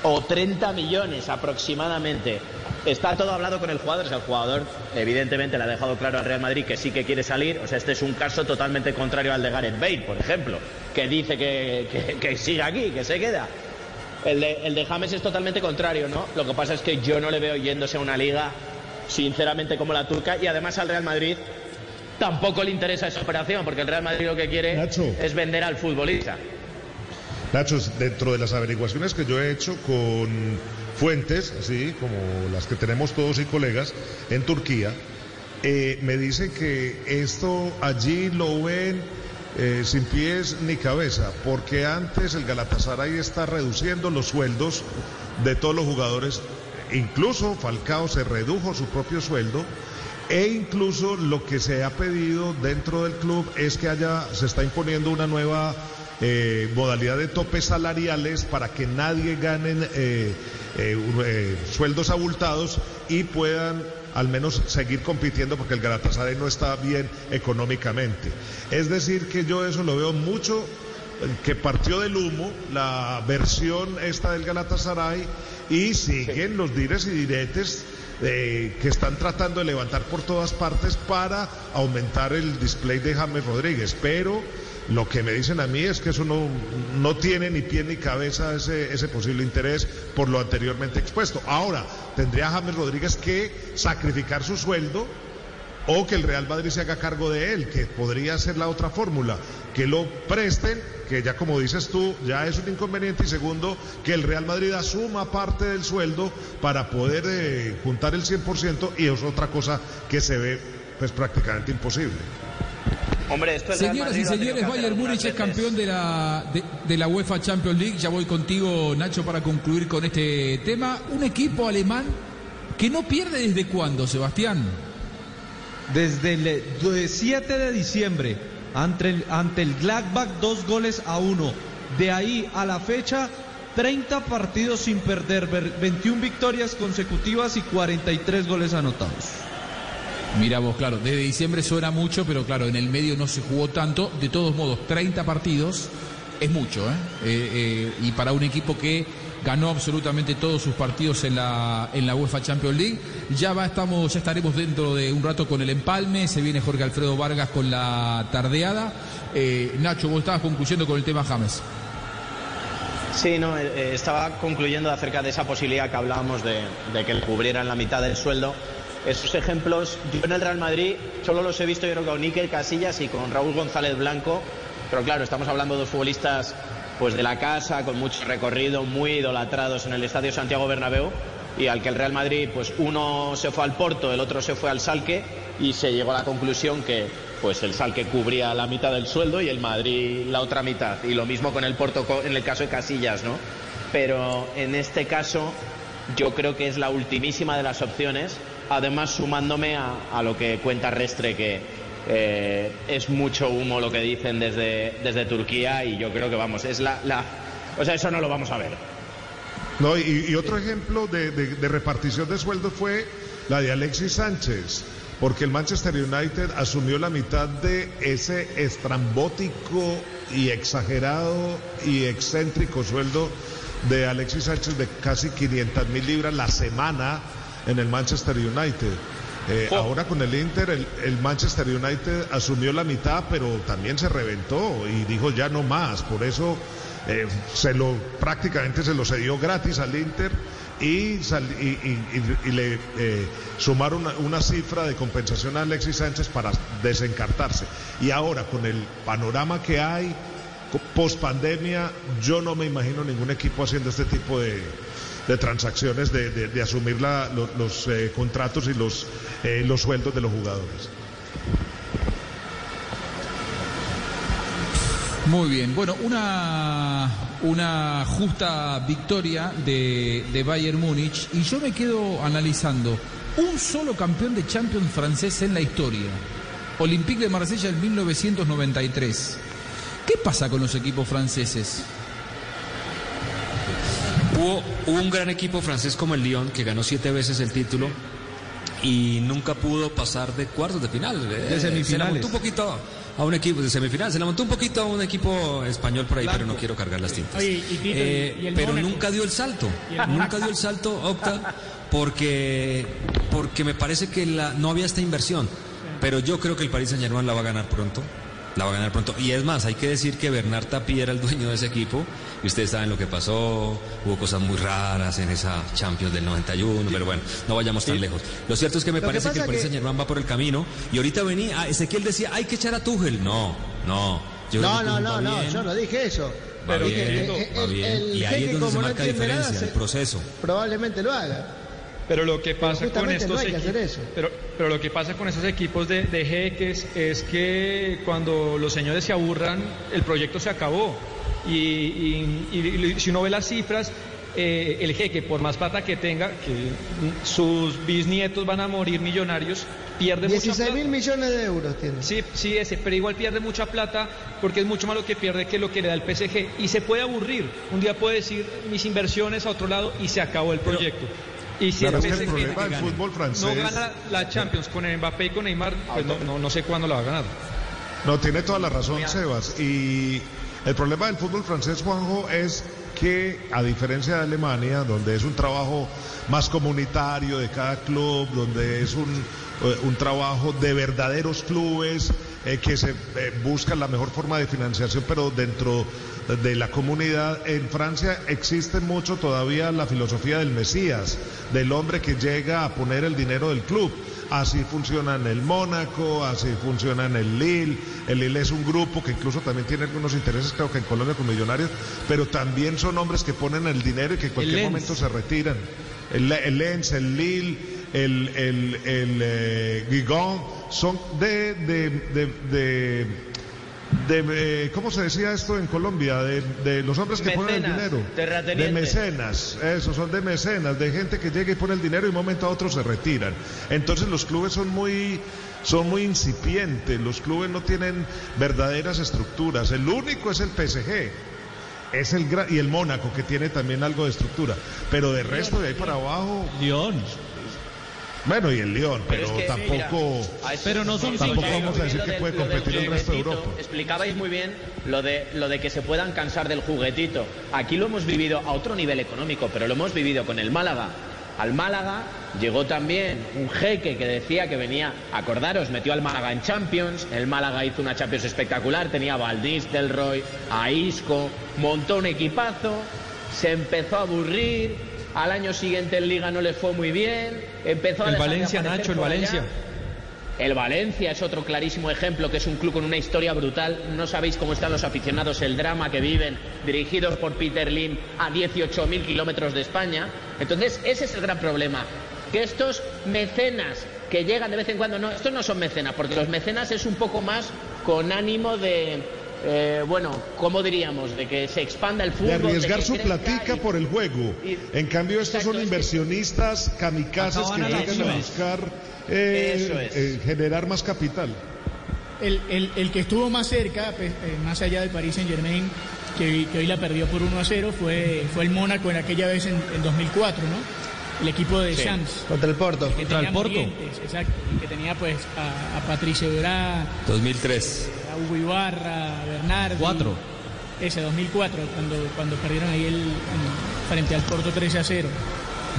o 30 millones aproximadamente. Está todo hablado con el jugador, o sea, el jugador evidentemente le ha dejado claro al Real Madrid que sí que quiere salir, o sea, este es un caso totalmente contrario al de Gareth Bale, por ejemplo, que dice que, que, que sigue aquí, que se queda. El de, el de James es totalmente contrario, ¿no? Lo que pasa es que yo no le veo yéndose a una liga, sinceramente, como la turca, y además al Real Madrid tampoco le interesa esa operación, porque el Real Madrid lo que quiere Nacho. es vender al futbolista. Nacho, dentro de las averiguaciones que yo he hecho con fuentes, así como las que tenemos todos y colegas en Turquía, eh, me dice que esto allí lo ven eh, sin pies ni cabeza, porque antes el Galatasaray está reduciendo los sueldos de todos los jugadores, incluso Falcao se redujo su propio sueldo. E incluso lo que se ha pedido dentro del club es que haya, se está imponiendo una nueva eh, modalidad de topes salariales para que nadie gane eh, eh, sueldos abultados y puedan al menos seguir compitiendo porque el Galatasaray no está bien económicamente. Es decir, que yo eso lo veo mucho que partió del humo la versión esta del Galatasaray y siguen los dires y diretes eh, que están tratando de levantar por todas partes para aumentar el display de James Rodríguez. Pero lo que me dicen a mí es que eso no, no tiene ni pie ni cabeza ese, ese posible interés por lo anteriormente expuesto. Ahora, tendría James Rodríguez que sacrificar su sueldo o que el Real Madrid se haga cargo de él, que podría ser la otra fórmula, que lo presten, que ya como dices tú, ya es un inconveniente, y segundo, que el Real Madrid asuma parte del sueldo para poder eh, juntar el 100% y es otra cosa que se ve pues prácticamente imposible. Hombre, esto Real Señoras y señores, Bayern Múnich es campeón de la, de, de la UEFA Champions League. Ya voy contigo, Nacho, para concluir con este tema. Un equipo alemán que no pierde desde cuándo, Sebastián. Desde el de 7 de diciembre, ante el, ante el Gladbach, dos goles a uno. De ahí a la fecha, 30 partidos sin perder, ver- 21 victorias consecutivas y 43 goles anotados. Mira vos, claro, desde diciembre suena mucho, pero claro, en el medio no se jugó tanto. De todos modos, 30 partidos es mucho, ¿eh? Eh, eh, y para un equipo que ganó absolutamente todos sus partidos en la, en la UEFA Champions League. Ya va, estamos, ya estaremos dentro de un rato con el empalme, se viene Jorge Alfredo Vargas con la tardeada. Eh, Nacho, vos estabas concluyendo con el tema James. Sí, no, eh, eh, estaba concluyendo acerca de esa posibilidad que hablábamos de, que le cubrieran la mitad del sueldo. Esos ejemplos, yo en el Real Madrid solo los he visto yo creo con Níquel Casillas y con Raúl González Blanco, pero claro, estamos hablando de dos futbolistas pues de la casa, con mucho recorrido, muy idolatrados en el Estadio Santiago Bernabéu y al que el Real Madrid, pues uno se fue al Porto, el otro se fue al Salque y se llegó a la conclusión que pues el Salque cubría la mitad del sueldo y el Madrid la otra mitad y lo mismo con el Porto en el caso de Casillas, ¿no? Pero en este caso yo creo que es la ultimísima de las opciones, además sumándome a, a lo que cuenta Restre que eh, es mucho humo lo que dicen desde, desde Turquía y yo creo que vamos, es la, la o sea, eso no lo vamos a ver. No, y, otro ejemplo de, de- de repartición de sueldos fue la de Alexis Sánchez, porque el Manchester United asumió la mitad de ese estrambótico y exagerado y excéntrico sueldo de Alexis Sánchez de casi 500 mil libras la semana en el Manchester United. Eh, Ahora con el Inter, el, el Manchester United asumió la mitad, pero también se reventó y dijo ya no más. Por eso eh, se lo prácticamente se lo cedió gratis al Inter y, sal- y- y- y- y le eh, sumaron una, una cifra de compensación a Alexis Sánchez para desencartarse. Y ahora con el panorama que hay post pandemia, yo no me imagino ningún equipo haciendo este tipo de, de transacciones, de, de- asumir la- lo- los, eh, contratos y los, eh, los sueldos de los jugadores. Muy bien, bueno, una, una justa victoria de, de Bayern Múnich y yo me quedo analizando un solo campeón de Champions francés en la historia, Olympique de Marsella en 1993. ¿Qué pasa con los equipos franceses? Hubo, hubo un gran equipo francés como el Lyon que ganó siete veces el título y nunca pudo pasar de cuartos de final. Eh, Se la semifinales. montó un poquito a un equipo de semifinal, se la montó un poquito a un equipo español por ahí, pero no quiero cargar las tintas. Oye, y Tito, Eh, y el pero Mónaco. nunca dio el salto, el nunca dio el salto, Octa, porque, porque me parece que la, no había esta inversión. Pero yo creo que el Paris Saint Germain la va a ganar pronto. La va a ganar pronto. Y es más, hay que decir que Bernard Tapie era el dueño de ese equipo. Y ustedes saben lo que pasó. Hubo cosas muy raras en esa Champions del 91. Pero bueno, no vayamos tan lejos. Lo cierto es que me Lo parece que, el Paris que- Saint Germain va por el camino. Y ahorita venía, ah, Ezequiel decía, hay que echar a Tuchel. No, no. Yo No, no, no, no, yo no dije eso. Va Dije bien, que, va bien. el Y ahí es donde se marca entiende nada, diferencia, el proceso. Probablemente lo haga. Pero lo que pasa con no estos equipos, pero, pero lo que pasa con esos equipos de, de jeques es que cuando los señores se aburran, el proyecto se acabó. Y, y- y- y si uno ve las cifras, eh, el jeque, por más plata que tenga, que sus bisnietos van a morir millonarios, pierde mucha 16 plata. mil millones de euros tiene. Sí, sí, ese, pero igual pierde mucha plata porque es mucho más lo que pierde que lo que le da el PSG y se puede aburrir. Un día puede decir mis inversiones a otro lado y se acabó el proyecto. Y si Claro, el problema del fútbol no francés. gana la Champions con Mbappé y con Neymar, pues no, no, no sé cuándo la va a ganar. No, tiene toda la razón, Sebas. Y el problema del fútbol francés, Juanjo, es que, a diferencia de Alemania, donde es un trabajo más comunitario de cada club, donde es un, eh, un trabajo de verdaderos clubes eh, que se eh, buscan la mejor forma de financiación, pero dentro de la comunidad, en Francia existe mucho todavía la filosofía del Mesías, del hombre que llega a poner el dinero del club. Así funciona en el Mónaco, así funciona en el Lille. El Lille es un grupo que incluso también tiene algunos intereses, creo que en Colombia con Millonarios, pero también son hombres que ponen el dinero y que en cualquier momento se retiran. El, el Lens, el Lille, el, el, el, eh, Guigon, son de, de, de, de- de, eh, ¿cómo se decía esto en Colombia? De, de los hombres que ponen el dinero. De mecenas, eso, son de mecenas, de gente que llega y pone el dinero y de un momento a otro se retiran. Entonces los clubes son muy, son muy incipientes, los clubes no tienen verdaderas estructuras. El único es el PSG. Es el gra- y el Mónaco que tiene también algo de estructura, pero de resto de ahí para abajo Lyon. Bueno, y el León, pero, es que, tampoco. mira, a eso- Pero no son Tampoco vamos a decir que puede competir el resto de Europa. Explicabais muy bien lo de, lo de que se puedan cansar del juguetito. Aquí lo hemos vivido a otro nivel económico, pero lo hemos vivido con el Málaga. Al Málaga llegó también un jeque que decía que venía, acordaros, metió al Málaga en Champions, el Málaga hizo una Champions espectacular, tenía a Valdís, Delroy, a Isco, montó un equipazo, se empezó a aburrir, al año siguiente en Liga no le fue muy bien, empezó a El Valencia, Nacho, el allá. Valencia. El Valencia es otro clarísimo ejemplo, que es un club con una historia brutal. No sabéis cómo están los aficionados, el drama que viven, dirigidos por Peter Lim a 18.000 kilómetros de España. Entonces, ese es el gran problema. Que estos mecenas que llegan de vez en cuando, no, estos no son mecenas, porque los mecenas es un poco más con ánimo de, eh, bueno, ¿cómo diríamos? De que se expanda el fútbol. De arriesgar su platica y- por el juego. y- En cambio, estos Exacto, son es que- inversionistas kamikazes que llegan a buscar eh, es. eh, generar más capital. El, el- el que estuvo más cerca, pues, eh, más allá del Paris Saint Germain, que, que hoy la perdió por 1 a 0, fue, fue el Mónaco en aquella vez en, en 2004, ¿no? El equipo de Sí. Contra el Porto. Contra el Porto. Exacto. Y que tenía pues a, a Patricio Durá, 2003. A Hugo Ibarra, a Bernardi. Cuatro. Ese, 2004, cuando, cuando perdieron ahí el, en- frente al Porto 13 a 0.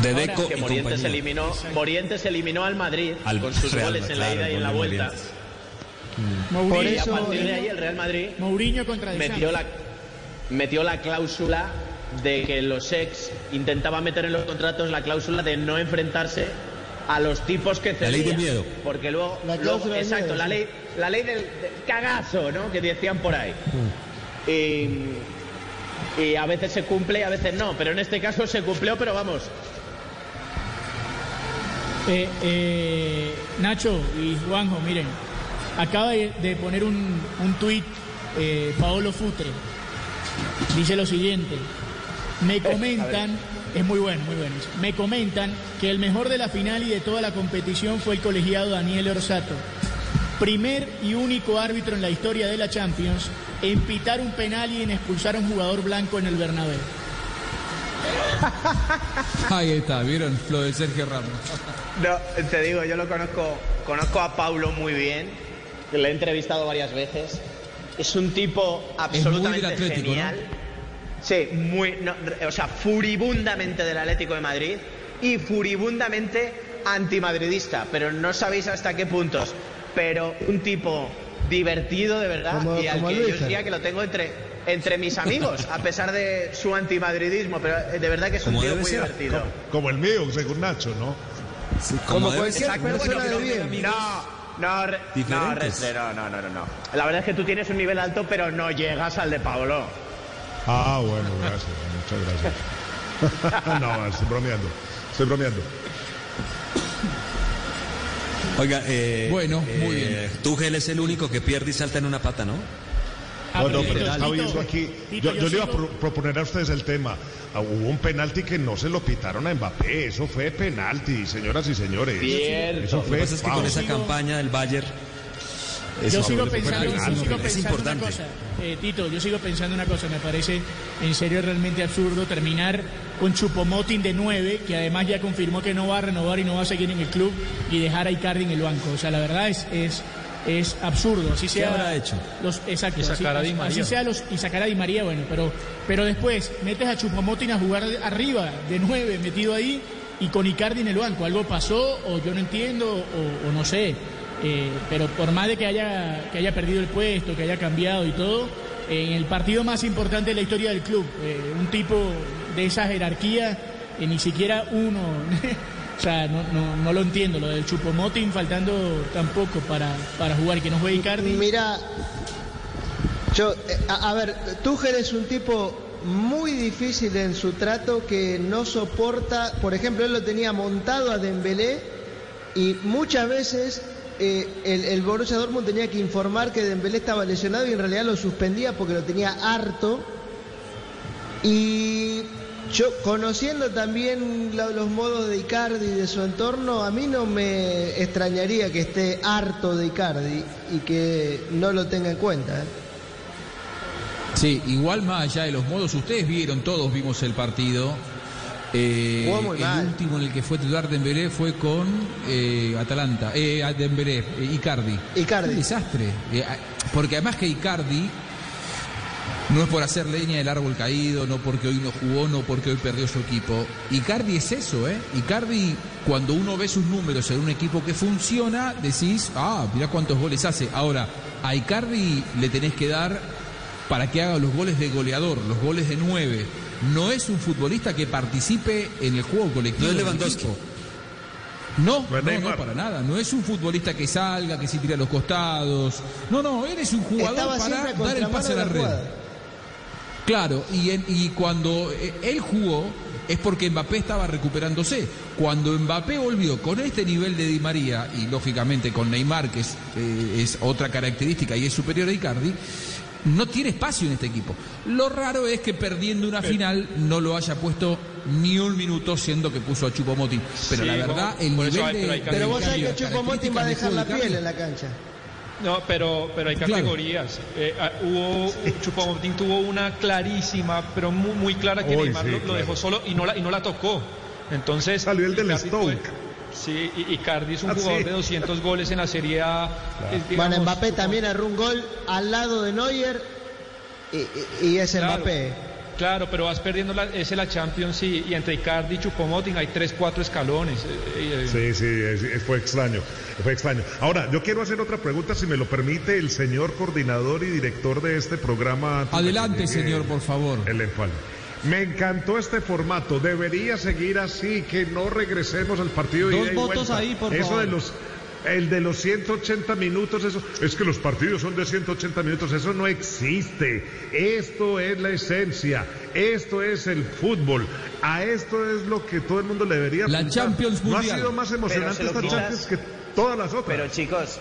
De Ahora, Deco que y Morientes compañía. eliminó, Morientes eliminó al Madrid Al con sus Real, goles en la claro, ida y en la vuelta. Morientes. Mourinho, Por Y a eso- partir de ahí el Real Madrid Mourinho contra metió la, metió la cláusula de que los ex intentaban meter en los contratos la cláusula de no enfrentarse a los tipos que La ley del miedo. Porque luego, La exacto, miedo, la ley, la ley del, del cagazo, ¿no? Que decían por ahí. Y, y a veces se cumple y a veces no, pero en este caso se cumplió, pero vamos, Eh, eh, Nacho y Juanjo, miren, acaba de, de poner un, un tuit eh, Paolo Futre. Dice lo siguiente, me (laughs) comentan, es muy bueno, muy bueno, me comentan que el mejor de la final y de toda la competición fue el colegiado Daniel Orsato. Primer y único árbitro en la historia de la Champions en pitar un penal y en expulsar a un jugador blanco en el Bernabéu. (laughs) Ahí está, ¿vieron? Lo de Sergio Ramos. No, te digo, yo lo conozco, conozco a Paulo muy bien, le he entrevistado varias veces. Es un tipo absolutamente del Atlético, genial. Sí, muy, no, o sea, furibundamente del Atlético de Madrid y furibundamente antimadridista, pero no sabéis hasta qué puntos. Pero un tipo divertido de verdad Como- y al que yo diría que lo tengo entre entre mis amigos, a pesar de su antimadridismo, pero eh, de verdad que es un tío muy ser. divertido. Como el mío, según Nacho, ¿no? Sí, Como cualquier ser. Bueno, de pero- bien. No, no, re- no, Diferentes. re- no, no, no, no, no. La verdad es que tú tienes un nivel alto, pero no llegas al de Pablo. Ah, bueno, gracias, muchas gracias. (laughs) no, estoy bromeando, estoy bromeando. Oiga, eh, Bueno, muy eh, bien. Tuchel es el único que pierde y salta en una pata, ¿no? Ah, No, pero estaba Tito, viendo aquí. Tito, Yo, yo le iba a pro- proponer a ustedes el tema. Ah, Hubo un penalti que no se lo pitaron a Mbappé. Eso fue penalti, señoras y señores. Cierto. Eso Lo que fue. pasa es que con esa campaña del Bayern. Eso Yo sigo pensando, yo sigo es pensando una cosa, eh, Tito, yo sigo pensando una cosa, me parece en serio realmente absurdo terminar con Chupomotin de 9, que además ya confirmó que no va a renovar y no va a seguir en el club, y dejar a Icardi en el banco. O sea, la verdad es, es, es absurdo. Así sea, habrá hecho? Los, exacto, Y sacar a Di María. así sea los, y sacar a Di María, bueno, pero, pero después metes a Chupomotin a jugar arriba, de 9, metido ahí, y con Icardi en el banco. Algo pasó, o yo no entiendo, o, o no sé. Eh, pero por más de que haya, que haya perdido el puesto, que haya cambiado y todo, en el partido más importante de la historia del club, eh, un tipo de esa jerarquía, eh, ni siquiera uno, (laughs) o sea, no, no, no lo entiendo, lo del Chupomotin faltando tampoco para, para jugar, que no juegue Icardi. Mira, yo, eh, a, a ver, Tuchel es un tipo muy difícil en su trato que no soporta, por ejemplo, él lo tenía montado a Dembélé y muchas veces eh, el, el Borussia Dortmund tenía que informar que Dembélé estaba lesionado y en realidad lo suspendía porque lo tenía harto. Y yo, conociendo también lo- los modos de Icardi y de su entorno, a mí no me extrañaría que esté harto de Icardi y que no lo tenga en cuenta. ¿eh? Sí, igual más allá de los modos, ustedes vieron, todos vimos el partido. Eh, Jugó muy el mal. último en el que fue titular Dembélé fue con eh, Atalanta, eh, Dembélé, eh, Icardi. Icardi. Un desastre. Porque además que Icardi no es por hacer leña del árbol caído, no porque hoy no jugó, no porque hoy perdió su equipo. Icardi es eso, ¿eh? Icardi, cuando uno ve sus números en un equipo que funciona, decís, ah, mirá cuántos goles hace. Ahora, a Icardi le tenés que dar para que haga los goles de goleador, los goles de nueve. No es un futbolista que participe en el juego colectivo. No es del Lewandowski. No, No no, para nada. No es un futbolista que salga, que se tira a los costados. No, no, él es un jugador Estaba para dar el pase a la la red. jugada. Claro, y, en- y cuando eh, él jugó es porque Mbappé estaba recuperándose. Cuando Mbappé volvió con este nivel de Di María y lógicamente con Neymar, que es, eh, es otra característica y es superior a Icardi, no tiene espacio en este equipo. Lo raro es que perdiendo una final no lo haya puesto ni un minuto, siendo que puso a Chupomotín. Pero Sí, la verdad, el eso nivel hay- de, pero vos sabés que Chupomotín va a dejar la de piel en la cancha. No, pero, pero hay Claro. categorías. Eh, ah, hubo, Chupomotín tuvo una clarísima, pero muy, muy clara que Neymar sí, lo, lo claro. dejó solo y no la, y no la tocó. Entonces. Salió el del Stoke. fue- Sí, y Icardi es un Ah, jugador sí. de 200 goles en la Serie A. es, Bueno, Mbappé también erró un gol al lado de Neuer y, y- y es Claro. Mbappé. Claro, pero vas perdiendo la, ese la Champions y, y entre Icardi y Chupomotín hay 3, 4 escalones. Eh, eh, Sí, sí, es- es- fue extraño, fue extraño. Ahora, yo quiero hacer otra pregunta, si me lo permite, el señor coordinador y director de este programa. Adelante, llegue señor, por favor. El enfalde. Me encantó este formato, debería seguir así, que no regresemos al partido de Dos ida y votos vuelta. ahí, por Eso favor. de los el de los 180 minutos, eso es que los partidos son de 180 minutos, eso no existe. Esto es la esencia, esto es el fútbol. A esto es lo que todo el mundo le debería La apuntar. Champions No ha Mundial. sido más emocionante esta quitas. Champions que todas las otras. Pero chicos,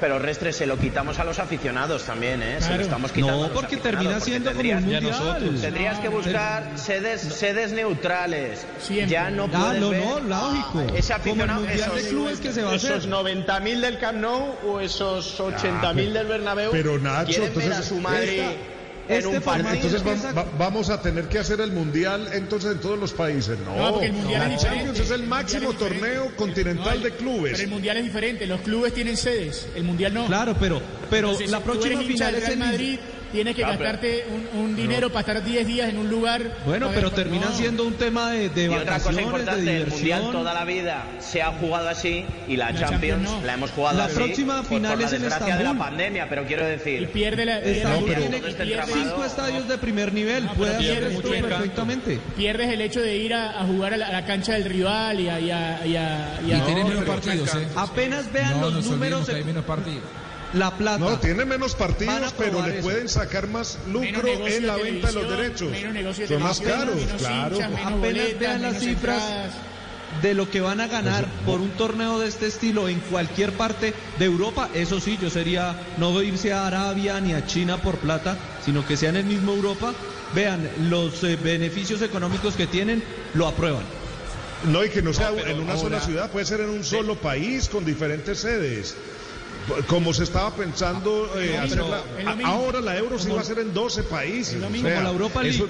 pero Restre, se lo quitamos a los aficionados también, ¿eh? Se lo Claro. estamos quitando a No, los porque termina porque siendo como tendrías- un Ya mundial. nosotros. Tendrías que No, buscar sedes, sedes neutrales. Siempre. Ya no Ah, puedes no, ver no, lógico. ese Como el aficionado, mundial de esos, clubes que se va a hacer. esos 90.000 del Camp Nou o esos 80.000 del Bernabéu. pero Nacho, quieren ver entonces, a su madre esta- en este un partido. formato Entonces va- empieza- va- vamos a tener que hacer el mundial entonces en todos los países. No, No, porque el mundial es diferente. Champions es el máximo torneo continental No, de clubes. Pero el mundial es diferente. Los clubes tienen sedes. El mundial no. Claro, pero, pero Entonces, la próxima final es el Madrid. Tienes que Ah, pero- gastarte un, un dinero para estar 10 días en un lugar. Bueno, pero termina no. siendo un tema de, de Y otra cosa de importante, el mundial toda la vida se ha jugado así y la, La Champions, Champions no. la hemos jugado La así próxima pues, final por la es en desgracia de la pandemia, pero quiero decir, Y pierde la. pierde- Estambul tiene este cinco estadios de primer nivel, No, puede hacer esto perfectamente. pierdes el hecho de ir a, a jugar a la, a la cancha del rival y a. Y, a, y, a- y a- Y No, menos partidos, ¿eh? Apenas vean los números, hay menos partidos. La plata. No, tiene menos partidos, pero le eso. pueden sacar más lucro en la de venta de los derechos. De Son más caros, menos claro. Apenas boletas, vean las cifras. entradas. de lo que van a ganar por un torneo de este estilo en cualquier parte de Europa, eso sí, yo sería no irse a Arabia ni a China por plata, sino que sea en el mismo Europa, vean los eh, beneficios económicos que tienen, lo aprueban. No, y que no sea en una ahora- sola ciudad, puede ser en un solo país con diferentes sedes. Como se estaba pensando eh, Es lo hacer mismo, es ahora la Euro sí va a ser en 12 países. lo o mismo. sea, Como la Europa League. eso-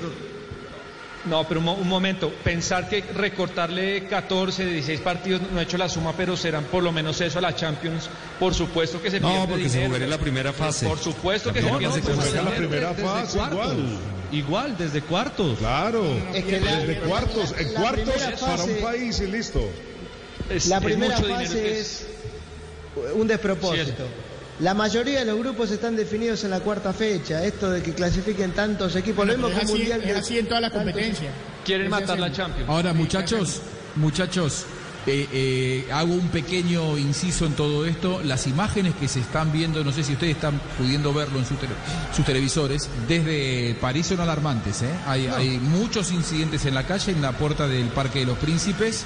No, pero un, un momento, pensar que recortarle 14, 16 partidos, no he hecho la suma, pero serán por lo menos eso a la Champions, por supuesto que se No, pierde porque se dinero. jugaría la primera fase. Por supuesto que se pierde fase pues como era la se- primera Desde fase cuartos. igual. Igual, desde cuartos. Claro, Es que la- desde cuartos, en la cuartos primera para un fase- país y listo. es- La es primera mucho dinero fase que es un despropósito. La mayoría de los grupos están definidos en la cuarta fecha. Esto de que clasifiquen tantos equipos, lo Bueno, mismo que así, mundial es así en todas las tantos- competencias. Quieren matar la. Champions. Ahora, muchachos, muchachos, eh, eh, hago un pequeño inciso en todo esto. Las imágenes que se están viendo, no sé si ustedes están pudiendo verlo en su tele- sus televisores, desde París son alarmantes. ¿eh? Hay, hay muchos incidentes en la calle, en la puerta del Parque de los Príncipes.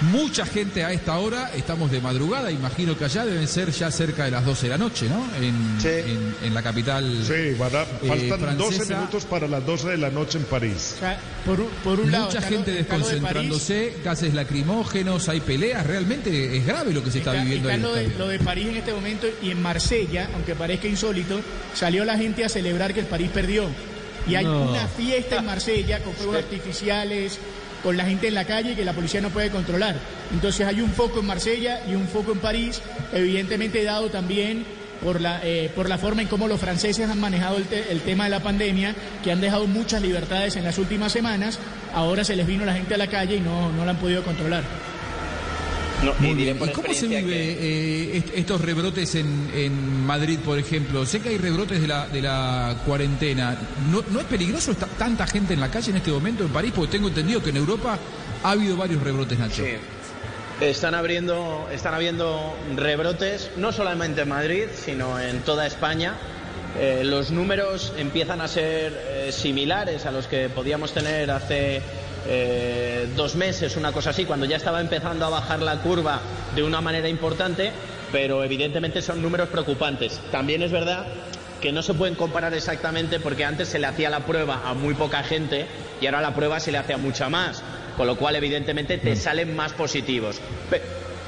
Mucha gente a esta hora, estamos de madrugada, imagino que allá deben ser ya cerca de las 12 de la noche, ¿no? En, Sí. en- en la capital. Sí, van a- faltan 12 francesa. minutos para las 12 de la noche en París. O sea, por, un- por un lado. Mucha gente lo de París, desconcentrándose, gases lacrimógenos, hay peleas, realmente es grave lo que se está, Está, viviendo está ahí. lo, de, lo de París en este momento y en Marsella, aunque parezca insólito, salió la gente a celebrar que el París perdió. Y hay No. una fiesta en Marsella con fuegos artificiales, con la gente en la calle que la policía no puede controlar. Entonces hay un foco en Marsella y un foco en París, evidentemente dado también por la, eh, por la forma en cómo los franceses han manejado el, el tema de la pandemia, que han dejado muchas libertades en las últimas semanas. Ahora se les vino la gente a la calle y no, no la han podido controlar. No, Muy diré bien. por ¿Y cómo se vive que- eh, est- estos rebrotes en, en Madrid, por ejemplo? Sé que hay rebrotes de la, de la cuarentena. ¿No, ¿No es peligroso estar tanta gente en la calle en este momento en París? Porque tengo entendido que en Europa ha habido varios rebrotes, Nacho. Sí. Están abriendo, están habiendo rebrotes, no solamente en Madrid, sino en toda España. Eh, los números empiezan a ser eh, similares a los que podíamos tener hace eh, dos meses, una cosa así, cuando ya estaba empezando a bajar la curva de una manera importante, pero evidentemente son números preocupantes. También es verdad que no se pueden comparar exactamente porque antes se le hacía la prueba a muy poca gente y ahora la prueba se le hace a mucha más, con lo cual evidentemente te salen más positivos. Pe-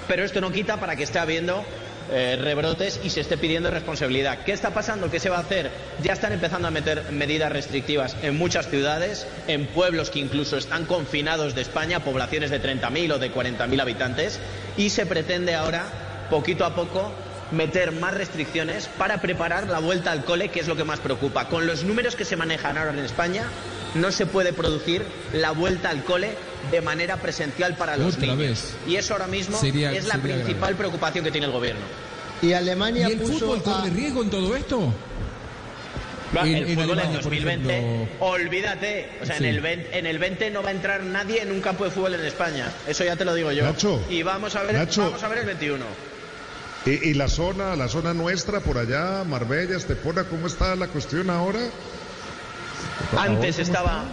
Pero esto no quita para que esté habiendo eh, rebrotes y se esté pidiendo responsabilidad. ¿Qué está pasando? ¿Qué se va a hacer? Ya están empezando a meter medidas restrictivas en muchas ciudades, en pueblos que incluso están confinados de España, poblaciones de 30.000 o de 40.000 habitantes, y se pretende ahora, poquito a poco, meter más restricciones para preparar la vuelta al cole, que es lo que más preocupa. Con los números que se manejan ahora en España, no se puede producir la vuelta al cole de manera presencial para los Otra niños. vez. Y eso ahora mismo Sería- es la principal grave. preocupación que tiene el gobierno. Y ¿Y Alemania el puso fútbol corre a- riesgo en todo esto? Va, el fútbol en Alemania, por 2020, ejemplo. olvídate. O sea, Sí. en, el 20, en el 20 no va a entrar nadie en un campo de fútbol en España. Eso ya te lo digo yo. Nacho, y vamos a ver, Nacho. vamos a ver el 21. Y, y la zona, la zona nuestra por allá, Marbella, Estepona, ¿cómo está la cuestión ahora? Antes ¿cómo estaba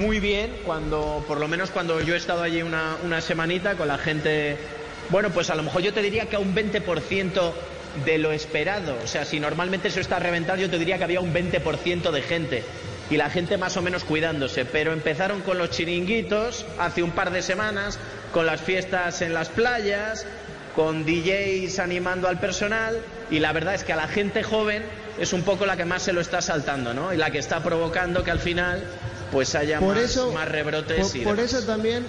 muy bien, cuando, por lo menos cuando yo he estado allí una, una semanita con la gente. Bueno, pues a lo mejor yo te diría que a un 20% de lo esperado. O sea, si normalmente eso está reventado, yo te diría que había un 20% de gente. Y la gente más o menos cuidándose. Pero empezaron con los chiringuitos hace un par de semanas, con las fiestas en las playas, con DJs animando al personal. Y la verdad es que a la gente joven es un poco la que más se lo está saltando, ¿no? Y la que está provocando que al final pues haya por más, eso, más rebrotes por, y por eso también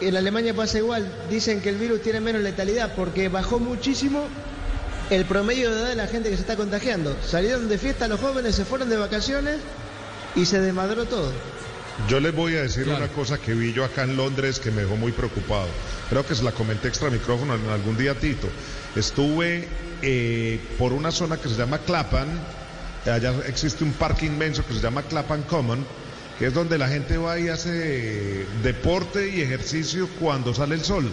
en Alemania pasa igual. Dicen que el virus tiene menos letalidad porque bajó muchísimo el promedio de edad de la gente que se está contagiando. Salieron de fiesta los jóvenes, se fueron de vacaciones y se desmadró todo. Yo les voy a decir Claro. una cosa que vi yo acá en Londres que me dejó muy preocupado. Creo que se la comenté extra micrófono en algún día, Tito. Estuve eh, por una zona que se llama Clapham. Allá existe un parque inmenso que se llama Clapham Common, que es donde la gente va y hace deporte y ejercicio cuando sale el sol.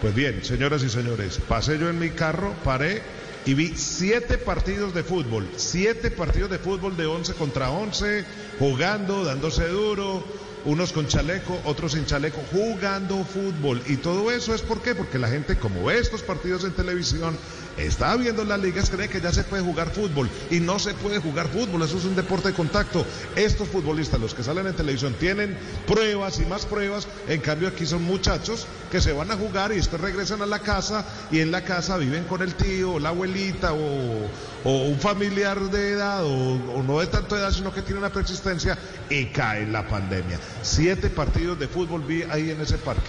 Pues bien, señoras y señores, pasé yo en mi carro, paré y vi siete partidos de fútbol, siete partidos de fútbol de 11 contra 11, jugando, dándose duro, unos con chaleco, otros sin chaleco, jugando fútbol. Y todo eso es por qué? Porque la gente, como ve estos partidos en televisión, está viendo las ligas, cree que ya se puede jugar fútbol. Y no se puede jugar fútbol, eso es un deporte de contacto. Estos futbolistas, los que salen en televisión, tienen pruebas y más pruebas. En cambio, aquí son muchachos que se van a jugar y después regresan a la casa y en la casa viven con el tío, la abuelita o, un familiar de edad o, no de tanta edad, sino que tiene una persistencia y cae la pandemia. Siete partidos de fútbol vi ahí en ese parque.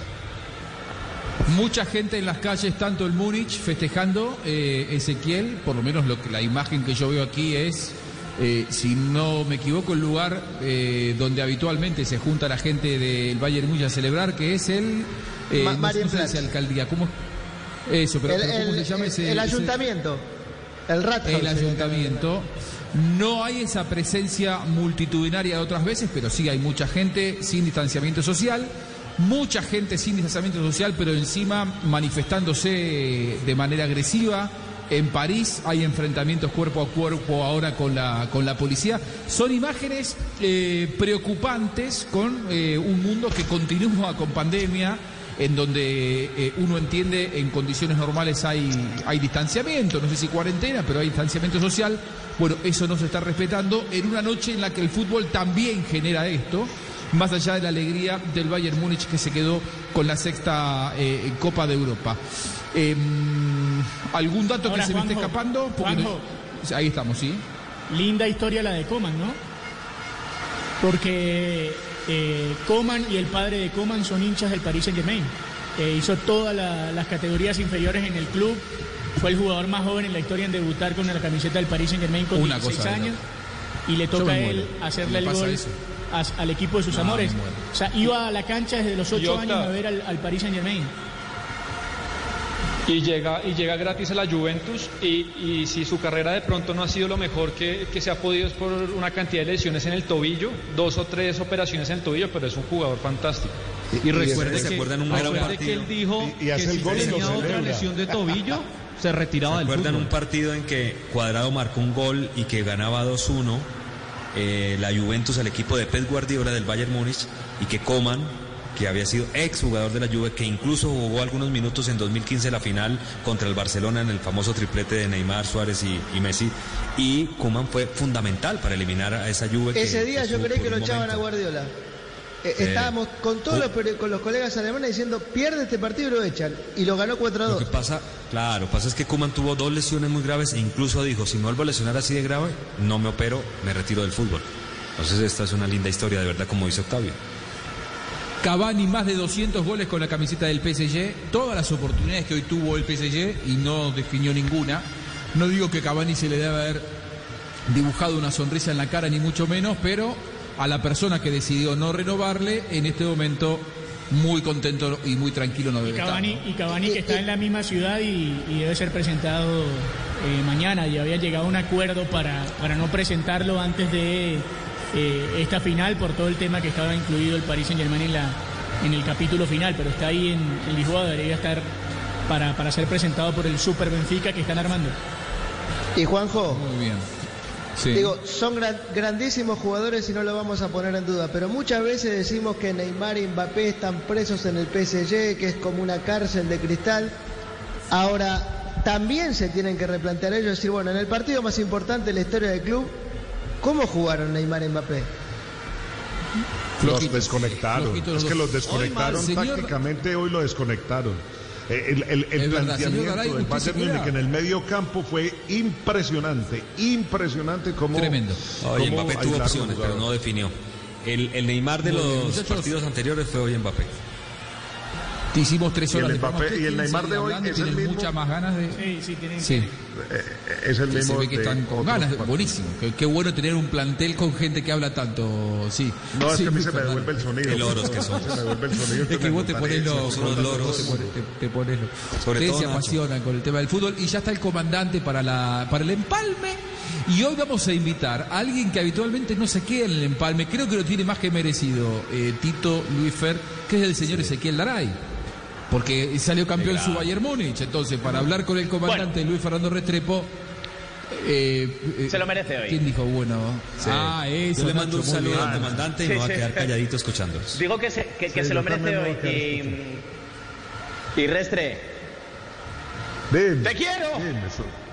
Mucha gente en las calles, tanto en Múnich, festejando eh, Ezequiel, por lo menos lo que, la imagen que yo veo aquí es, eh, si no me equivoco, el lugar eh, donde habitualmente se junta la gente del Bayern Múnich a celebrar, que es el... eh, Ma- no sé dice alcaldía, ¿cómo? Eso, pero, el, pero ¿cómo el- se llama el- ese? el ese- ayuntamiento, el Rathaus. el ayuntamiento. No hay esa presencia multitudinaria de otras veces, pero sí hay mucha gente sin distanciamiento social, mucha gente sin distanciamiento social, pero encima manifestándose de manera agresiva. En París hay enfrentamientos cuerpo a cuerpo ahora con la, con la policía. Son imágenes eh, preocupantes con eh, un mundo que continúa con pandemia, en donde eh, uno entiende en condiciones normales hay, hay distanciamiento, no sé si cuarentena, pero hay distanciamiento social. Bueno, eso no se está respetando en una noche en la que el fútbol también genera esto, más allá de la alegría del Bayern Múnich que se quedó con la sexta eh, Copa de Europa. Eh, ¿Algún dato Ahora, que se me esté Juanjo, escapando? No- Juanjo. Ahí estamos, sí. Linda historia la de Coman, ¿no? Porque eh, Coman y el padre de Coman son hinchas del Paris Saint Germain. Eh, hizo todas la- las categorías inferiores en el club. Fue el jugador más joven en la historia en debutar con la camiseta del Paris Saint Germain con Una 16 cosa de años. Y le toca a él hacerle el gol al equipo de sus No, amores. O sea, iba a la cancha desde los 8 Jota. años a ver al, al Paris Saint Germain. Y llega, y llega gratis a la Juventus y, y si su carrera de pronto no ha sido lo mejor que, que se ha podido es por una cantidad de lesiones en el tobillo, dos o tres operaciones en el tobillo, pero es un jugador fantástico. Y y recuerde ¿se que, acuerdan un gran recuerde que partido? él dijo Y- y que hace el si gol y lo tenía otra celebra. lesión de tobillo, (laughs) se retiraba ¿Se del fútbol. un partido en que Cuadrado marcó un gol y que ganaba 2-1 eh, la Juventus al equipo de Pep Guardiola del Bayern Múnich y que Coman, que había sido ex jugador de la Juve, que incluso jugó algunos minutos en 2015 la final contra el Barcelona en el famoso triplete de Neymar, Suárez y, y Messi, y Coman fue fundamental para eliminar a esa Juve. que- Ese día que yo creí que lo echaban a. Guardiola. Eh. Estábamos con todos Uh. los, con los colegas alemanes diciendo pierde este partido y lo echan. Y lo ganó 4 a Lo que 2. pasa, claro, pasa es que Kuman tuvo dos lesiones muy graves e incluso dijo, si no vuelvo a lesionar así de grave, no me opero, me retiro del fútbol. Entonces esta es una linda historia, de verdad, como dice Octavio. Cavani más de 200 goles con la camiseta del PSG, todas las oportunidades que hoy tuvo el PSG y no definió ninguna. No digo que Cavani se le debe haber dibujado una sonrisa en la cara ni mucho menos, pero a la persona que decidió no renovarle, en este momento muy contento y muy tranquilo no Y debe estar. Cavani, y Cavani que está en la misma ciudad y, y debe ser presentado eh, mañana. Y había llegado a un acuerdo para, para no presentarlo antes de eh, esta final por todo el tema que estaba incluido el Paris Saint Germain en, la, en el capítulo final. Pero está ahí en, en Lisboa, debería estar para, para ser presentado por el Super Benfica que están armando. Y Juanjo, Muy bien. Sí. digo, son gran- grandísimos jugadores y no lo vamos a poner en duda. Pero muchas veces decimos que Neymar y Mbappé están presos en el PSG, que es como una cárcel de cristal. Ahora, también se tienen que replantear ellos y decir, bueno, en el partido más importante de la historia del club, ¿cómo jugaron Neymar y Mbappé? Los desconectaron. es que los desconectaron Hoy, señor- tácticamente, hoy lo desconectaron. Eh, El, el- el planteamiento Garay, del Bayern Múnich en el medio campo fue impresionante, impresionante como Tremendo. Oye, Mbappé tuvo opciones, pero no definió. El, el Neymar de los muchachos. partidos anteriores fue hoy Mbappé. Te hicimos tres Y el horas de Mbappé- programa. y el ¿Ustedes Neymar de hoy es el ¿Tienen mismo? muchas más ganas de...? Sí, sí, tienen Sí. Es el mismo se ve que de están con ganas, partidos. buenísimo. Qué, qué bueno tener un plantel con gente que habla tanto, sí. No, es que a mí se me devuelve el sonido. Qué loros que son. Se me devuelve el sonido. Es que vos te pones vos loros. te pones, te- te pones loco. Sobre Ustedes todo se Nacho. apasionan con el tema del fútbol y ya está el comandante para, la, para el empalme. Y hoy vamos a invitar a alguien que habitualmente no se queda en el empalme. Creo que lo tiene más que merecido eh, Tito Luis Fer, que es el señor Ezequiel Daray. Porque salió campeón su Bayern Múnich. Entonces, para hablar con el comandante Luis Fernando Restrepo. eh, eh, Se lo merece hoy. ¿Quién dijo bueno? Ah, eso. Yo le mando un Nacho, muy saludo al comandante y Sí, me va a quedar calladito escuchándolos. Digo que se, que, que Sí, se lo merece me hoy. Y, y Restre, Ven, ¡te quiero! ven,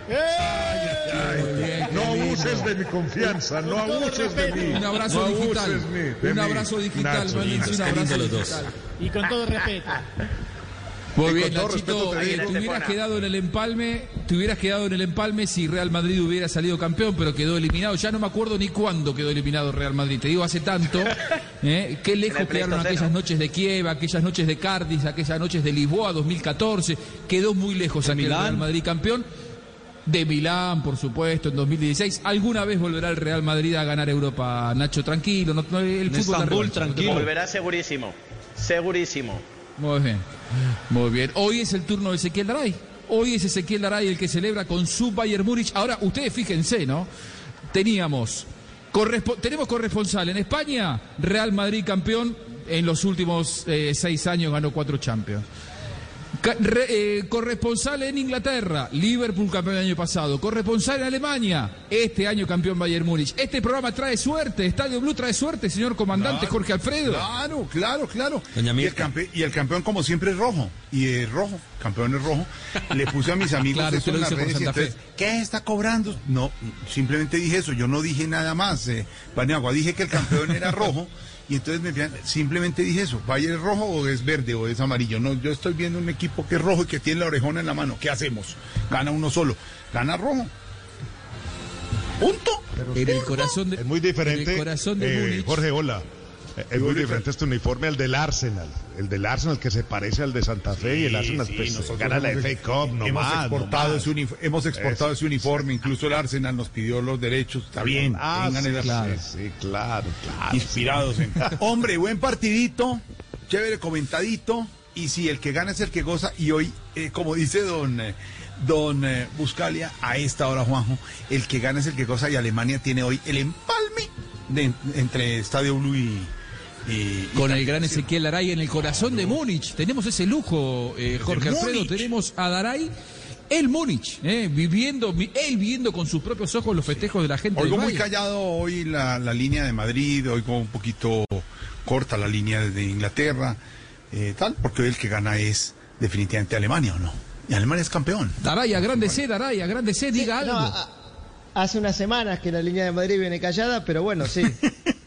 bien, No abuses de mi confianza, no abuses de mí. Un abrazo no digital. Un abrazo digital, Nacho, un abrazo lindo los dos. digital. Y con todo respeto. Muy bien, con todo Nachito, respeto te eh, te hubieras quedado en el empalme, te hubieras quedado en el empalme si Real Madrid hubiera salido campeón, pero quedó eliminado. Ya no me acuerdo ni cuándo quedó eliminado Real Madrid. Te digo hace tanto. (laughs) ¿eh? Qué lejos quedaron aquellas noches de Kiev, aquellas noches de Cardiff, aquellas noches de Lisboa 2014. Quedó muy lejos aquel Milán. Real Madrid campeón. De Milán, por supuesto, en 2016. Alguna vez volverá el Real Madrid a ganar Europa, Nacho, tranquilo. No, no, el En fútbol Estambul, revancha, tranquilo. Volverá segurísimo. Segurísimo. Muy bien, muy bien. Hoy es el turno de Ezequiel Daray. Hoy es Ezequiel Daray el que celebra con su Bayern Múnich. Ahora, ustedes fíjense, ¿no? Teníamos, correspo- tenemos corresponsal en España, Real Madrid campeón. En los últimos eh, seis años ganó cuatro Champions. Re- eh, corresponsal en Inglaterra, Liverpool campeón el año pasado. Corresponsal en Alemania, este año campeón Bayern Múnich. Este programa trae suerte, Estadio Blue trae suerte, señor comandante Jorge Alfredo. Claro, claro, claro. Doña y, el campe- y el campeón, como siempre, es rojo. Y es rojo, campeón es rojo. Le puse a mis (laughs) amigos Claro, eso en las redes y entonces, ¿qué está cobrando? No, simplemente dije eso. Yo no dije nada más. Eh, Paniagua, dije que el campeón era rojo. (laughs) Y entonces me envían- simplemente dije eso. ¿Vaya es rojo o es verde o es amarillo? No, yo estoy viendo un equipo que es rojo y que tiene la orejona en la mano. ¿Qué hacemos? Gana uno solo. Gana rojo. Punto. En el corazón de, Es muy diferente. en el corazón de eh, Múnich. Jorge, hola. Es muy diferente este uniforme al del Arsenal. El del Arsenal que se parece al de Santa Fe y el Arsenal pues, nosotros gana la hemos- FA Cup, no hemos más. exportado, no más. ese, unif- hemos exportado ese uniforme, incluso el Arsenal nos pidió los derechos, está bien, Ah, tengan sí, el- claro. Sí, claro, claro. inspirados en... (laughs) Hombre, buen partidito, chévere, comentadito, y si el que gana es el que goza, y hoy, eh, como dice don, eh, don eh, Buscalia, a esta hora, Juanjo, el que gana es el que goza, y Alemania tiene hoy el empalme de- entre Estadio Blue y... y- y Con el gran. Ezequiel Daray en el corazón de Múnich. Tenemos ese lujo, eh, Jorge Múnich. Alfredo. Tenemos a Daray, el Múnich, eh, viviendo, vi- él viendo con sus propios ojos los festejos de la gente. Oigo muy callado hoy la, la línea de Madrid, oigo un poquito corta la línea de Inglaterra, eh, tal, porque hoy el que gana es definitivamente Alemania, ¿o no? Y Alemania es campeón. Daray, agrándese, Daray, agrándese, diga algo. No, a- a- hace unas semanas que la línea de Madrid viene callada, pero bueno, sí. (laughs)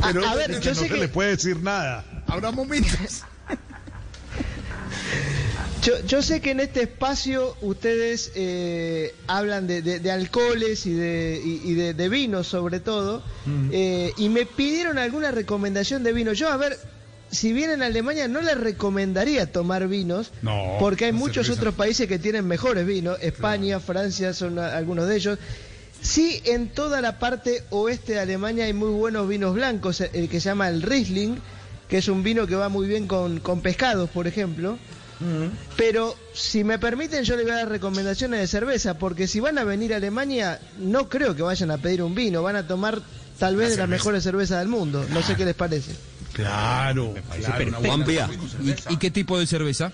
A- (laughs) Pero a, ver, que yo no sé se que le puede decir nada. Habrá momentos. (laughs) Yo, yo sé que en este espacio ustedes eh, hablan de, de- de alcoholes y de, y, y de, de vinos sobre todo, eh, y me pidieron alguna recomendación de vino. Yo, a ver, si vienen a Alemania no les recomendaría tomar vinos, No, porque hay muchos cerveza. otros países que tienen mejores vinos, España, Francia son a- algunos de ellos. Sí, en toda la parte oeste de Alemania hay muy buenos vinos blancos, el que se llama el Riesling, que es un vino que va muy bien con, con pescados, por ejemplo. Pero si me permiten, yo les voy a dar recomendaciones de cerveza, porque si van a venir a Alemania, no creo que vayan a pedir un vino, van a tomar tal vez de las mejores cervezas del mundo. No sé qué les parece. Claro, claro, una buena- Juanpia. ¿Y, y qué tipo de cerveza?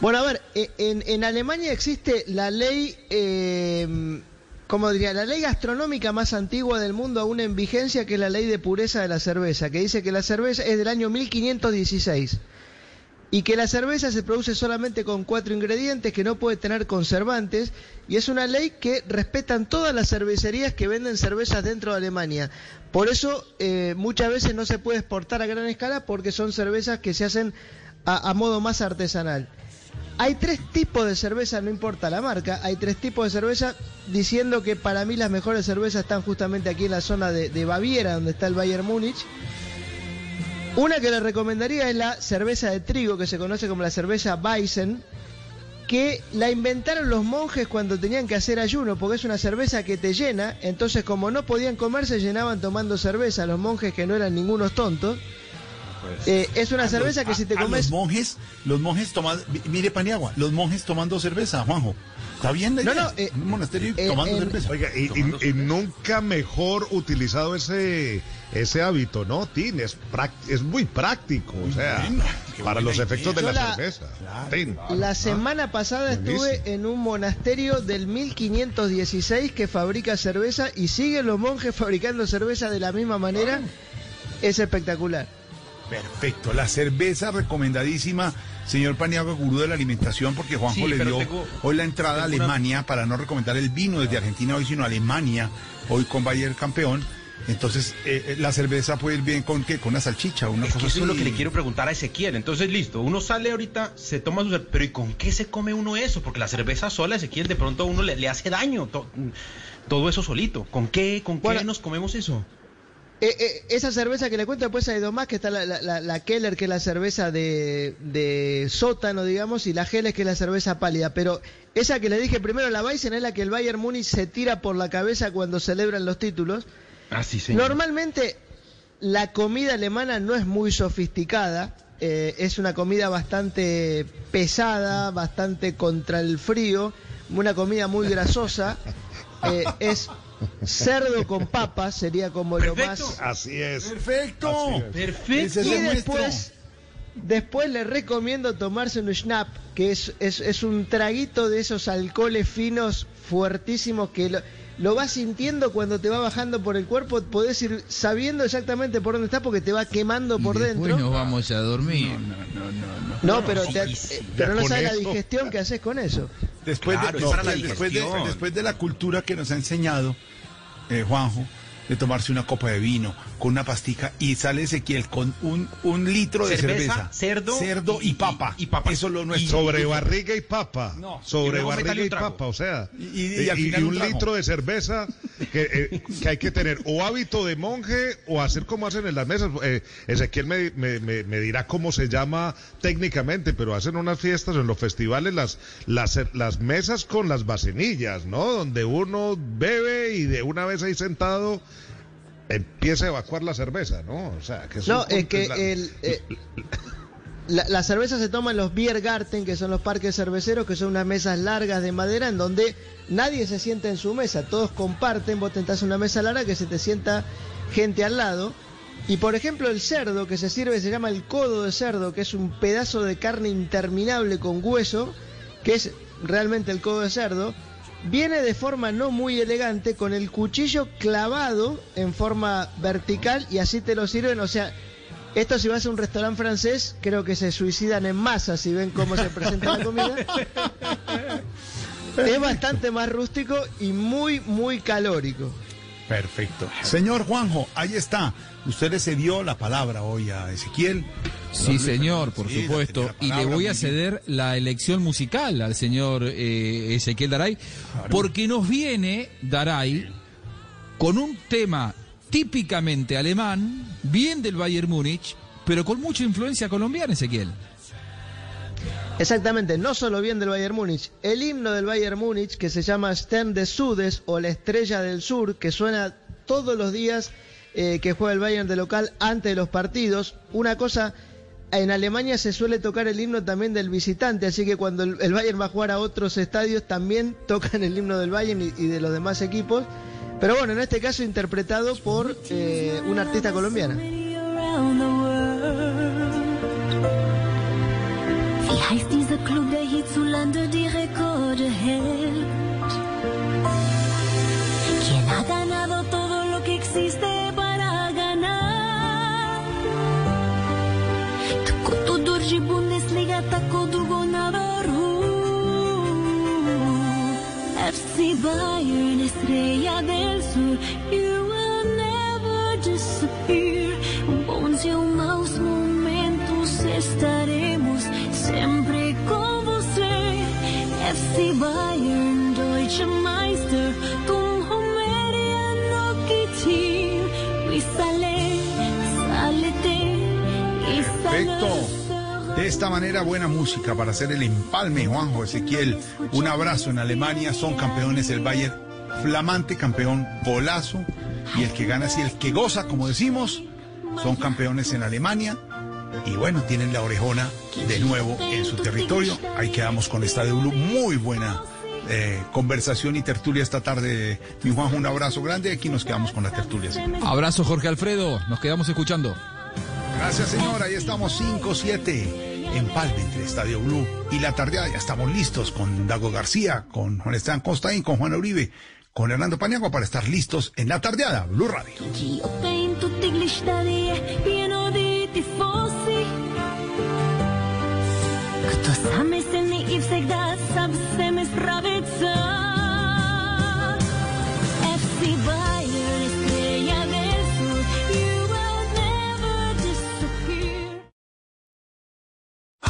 Bueno, a ver, eh, en, en Alemania existe la ley, eh, como diría, la ley gastronómica más antigua del mundo aún en vigencia, que es la ley de pureza de la cerveza, que dice que la cerveza es del año 1516 y que la cerveza se produce solamente con cuatro ingredientes, que no puede tener conservantes, y es una ley que respetan todas las cervecerías que venden cervezas dentro de Alemania. Por eso eh, muchas veces no se puede exportar a gran escala porque son cervezas que se hacen a, a modo más artesanal. Hay tres tipos de cerveza, no importa la marca, hay tres tipos de cerveza, diciendo que para mí las mejores cervezas están justamente aquí en la zona de, Baviera, donde está el Bayern Múnich. Una que les recomendaría es la cerveza de trigo, que se conoce como la cerveza Weizen, que la inventaron los monjes cuando tenían que hacer ayuno, porque es una cerveza que te llena, entonces como no podían comer, se llenaban tomando cerveza, los monjes que no eran ningunos tontos. Eh, es una cerveza que si te A- a comes... los monjes, los monjes toman, mi- mire Paniagua, los monjes tomando cerveza, Juanjo. ¿Está bien la No, idea? no, eh, un monasterio eh, tomando cerveza. Oiga, y, y- y nunca mejor utilizado ese ese hábito, ¿no, Tin? Es, es muy práctico, o sea, qué para los efectos de idea. la Yo la- cerveza. Tin. La semana pasada estuve buenísimo. en un monasterio del 1516 que fabrica cerveza y siguen los monjes (laughs) fabricando cerveza de la misma manera. Es espectacular. Perfecto, la cerveza recomendadísima, señor Paniagua, gurú de la alimentación, porque Juanjo Sí, le dio tengo- hoy la entrada a una- Alemania para no recomendar el vino desde Argentina hoy, sino Alemania, hoy con Bayern campeón. Entonces, eh, eh, la cerveza puede ir bien con qué, con una salchicha, una Es cosa que eso es lo que le quiero preguntar a Ezequiel. Entonces, listo, uno sale ahorita, se toma su cerveza, pero ¿y con qué se come uno eso? Porque la cerveza sola, Ezequiel, de pronto a uno le, le hace daño to- todo eso solito. ¿Con qué, con Bueno. qué nos comemos eso? Eh, eh, esa cerveza que le cuento después hay dos más, que está la, la- la- Keller, que es la cerveza de, de sótano, digamos, y la Helles, que es la cerveza pálida. Pero esa que le dije primero, la Weizen, es la que el Bayern Múnich se tira por la cabeza cuando celebran los títulos. Ah, sí, señor. Normalmente la comida alemana no es muy sofisticada, eh, es una comida bastante pesada, bastante contra el frío, una comida muy grasosa, (laughs) eh, es cerdo con papas, sería como lo más... Así es. Perfecto. Así es. Perfecto. Y después, después le recomiendo tomarse un schnapp, que es, es, es un traguito de esos alcoholes finos, fuertísimos, que lo, lo vas sintiendo cuando te va bajando por el cuerpo, podés ir sabiendo exactamente por dónde está porque te va quemando por Y después dentro. nos vamos a dormir. No, pero, te- eh, pero no sabes la digestión que haces con eso. Después, Claro, de, después, de, después de la cultura que nos ha enseñado eh, Juanjo, de tomarse una copa de vino con una pastica y sale Ezequiel con un, un litro de Cerveza, cerveza, cerdo cerdo y, y- papa. y- y papa. Eso es lo nuestro. Sobre barriga y papa. No. Sobre barriga y papa, o sea. Y- y- y al final y un litro de cerveza que, eh, que hay que tener o hábito de monje o hacer como hacen en las mesas. Eh, Ezequiel me, me- me- me dirá cómo se llama técnicamente, pero hacen unas fiestas en los festivales, las, las, las mesas con las vacinillas, ¿no? Donde uno bebe y de una vez ahí sentado empieza a evacuar la cerveza, ¿no? O sea, que No, es que la- el, eh, la, la cerveza se toma en los Biergarten, que son los parques cerveceros, que son unas mesas largas de madera en donde nadie se sienta en su mesa, todos comparten, vos tentás una mesa larga que se te sienta gente al lado. Y por ejemplo el cerdo que se sirve se llama el codo de cerdo, que es un pedazo de carne interminable con hueso, que es realmente el codo de cerdo. Viene de forma no muy elegante con el cuchillo clavado en forma vertical y así te lo sirven, o sea, esto si vas a un restaurante francés, creo que se suicidan en masa si ven cómo se presenta la comida. (laughs) Es bastante más rústico y muy, muy calórico. Perfecto. Señor Juanjo, ahí está. Usted le cedió la palabra hoy a Ezequiel. Sí, señor, por Sí, supuesto. la Y le voy a ceder la elección musical al señor eh, Ezequiel Daray, porque nos viene Daray con un tema típicamente alemán, bien del Bayern Múnich, pero con mucha influencia colombiana, Ezequiel. Exactamente, no solo bien del Bayern Múnich, el himno del Bayern Múnich que se llama Stern des Sudes o la Estrella del Sur, que suena todos los días eh, que juega el Bayern de local antes de los partidos. Una cosa, en Alemania se suele tocar el himno también del visitante, así que cuando el, Bayern va a jugar a otros estadios también tocan el himno del Bayern y, de los demás equipos. Pero bueno, en este caso interpretado por eh, una artista colombiana. Tako dođi Bundesliga, tako dugo na vrhu. FC Bayern, estrella del sur, you will never disappear. Bones e maus momentos estaremos sempre com você. FC Bayern, Deutsche Meister, tum Homeria Team. We sale, salete, sale. De esta manera, buena música para hacer el empalme, Juanjo Ezequiel. Un abrazo en Alemania, son campeones el Bayern, flamante campeón, golazo. Y el que gana, si el que goza, como decimos, son campeones en Alemania. Y bueno, tienen la orejona de nuevo en su territorio. Ahí quedamos con esta de Blue. Muy buena eh, conversación y tertulia esta tarde. Mi Juanjo, un abrazo grande. Aquí nos quedamos con la tertulia. Abrazo, Jorge Alfredo. Nos quedamos escuchando. Gracias, señor. Ahí estamos 5-7. Empalme entre Estadio Blue y la tardeada. Ya estamos listos con Dago García, con Juan Esteban Costaín, con Juan Uribe, con Hernando Paniagua para estar listos en la tardeada. Blue Radio.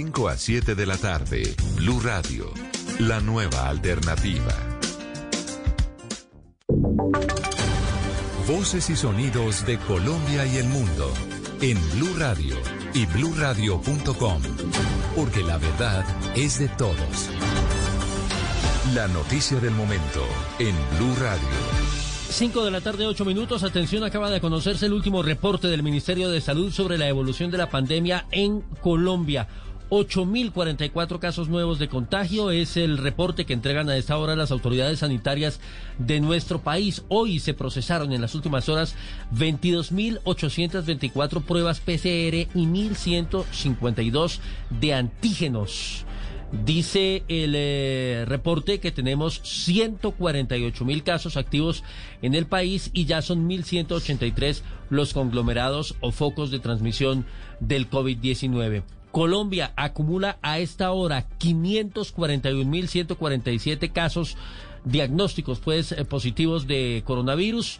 5 a 7 de la tarde, Blue Radio, la nueva alternativa. Voces y sonidos de Colombia y el mundo en Blue Radio y bluradio.com, porque la verdad es de todos. La noticia del momento en Blue Radio. 5 de la tarde, 8 minutos. Atención, acaba de conocerse el último reporte del Ministerio de Salud sobre la evolución de la pandemia en Colombia. 8.044 casos nuevos de contagio es el reporte que entregan a esta hora las autoridades sanitarias de nuestro país. Hoy se procesaron en las últimas horas 22.824 pruebas PCR y 1.152 de antígenos. Dice el eh, reporte que tenemos 148 mil casos activos en el país y ya son 1.183 los conglomerados o focos de transmisión del COVID-19. Colombia acumula a esta hora 541.147 casos diagnósticos pues eh, positivos de coronavirus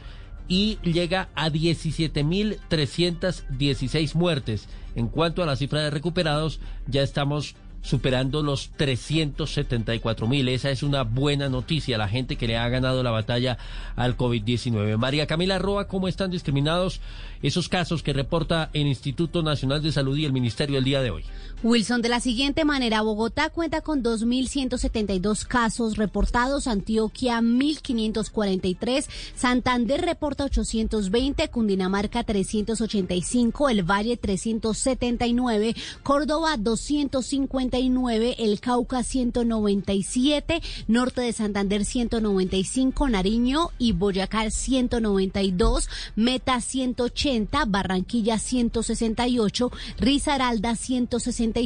y llega a 17.316 muertes. En cuanto a la cifra de recuperados, ya estamos superando los 374 mil. Esa es una buena noticia, la gente que le ha ganado la batalla al COVID-19. María Camila Roa, ¿cómo están discriminados esos casos que reporta el Instituto Nacional de Salud y el Ministerio el día de hoy? Wilson, de la siguiente manera, Bogotá cuenta con 2.172 casos reportados, Antioquia 1.543, Santander reporta 820, Cundinamarca 385, El Valle 379, Córdoba 259, El Cauca 197, Norte de Santander 195, Nariño y Boyacá 192, Meta 180, Barranquilla 168, Risaralda 160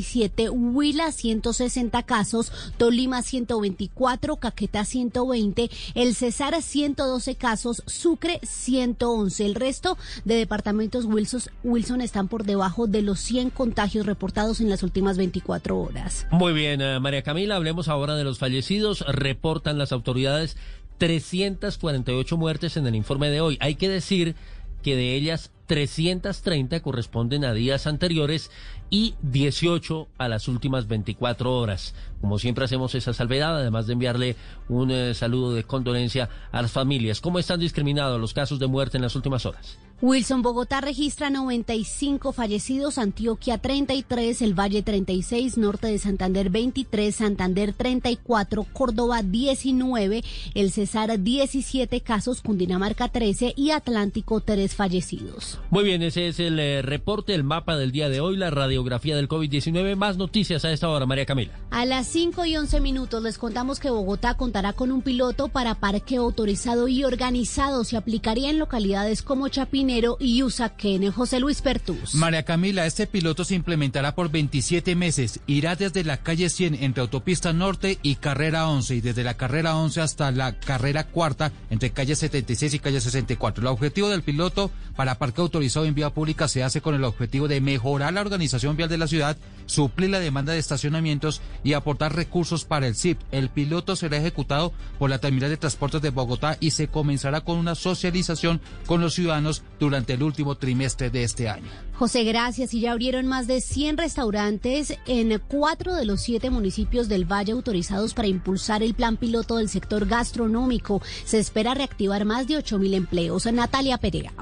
Huila 160 casos, Tolima 124, Caquetá 120, El Cesar 112 casos, Sucre 111. El resto de departamentos Wilson, Wilson están por debajo de los 100 contagios reportados en las últimas 24 horas. Muy bien, eh, María Camila, hablemos ahora de los fallecidos. Reportan las autoridades 348 muertes en el informe de hoy. Hay que decir que de ellas 330 corresponden a días anteriores y 18 a las últimas 24 horas. Como siempre hacemos esa salvedad, además de enviarle un eh, saludo de condolencia a las familias. ¿Cómo están discriminados los casos de muerte en las últimas horas? Wilson Bogotá registra 95 fallecidos, Antioquia 33, El Valle 36, Norte de Santander 23, Santander 34, Córdoba 19, El Cesar 17 casos, Cundinamarca 13 y Atlántico 3 fallecidos. Muy bien, ese es el eh, reporte, el mapa del día de hoy, la radiografía del COVID-19. Más noticias a esta hora, María Camila. A las 5 y 11 minutos les contamos que Bogotá contará con un piloto para parqueo autorizado y organizado. Se aplicaría en localidades como Chapinero y Usaquén. José Luis Pertus. María Camila, este piloto se implementará por 27 meses. Irá desde la calle 100 entre Autopista Norte y Carrera 11 y desde la Carrera 11 hasta la Carrera Cuarta entre calle 76 y calle 64. El objetivo del piloto para parque autorizado en vía pública se hace con el objetivo de mejorar la organización vial de la ciudad, suplir la demanda de estacionamientos y aportar recursos para el CIP. El piloto será ejecutado por la Terminal de Transportes de Bogotá y se comenzará con una socialización con los ciudadanos durante el último trimestre de este año. José, gracias. Y ya abrieron más de 100 restaurantes en cuatro de los siete municipios del Valle autorizados para impulsar el plan piloto del sector gastronómico. Se espera reactivar más de 8 mil empleos. Natalia Perea.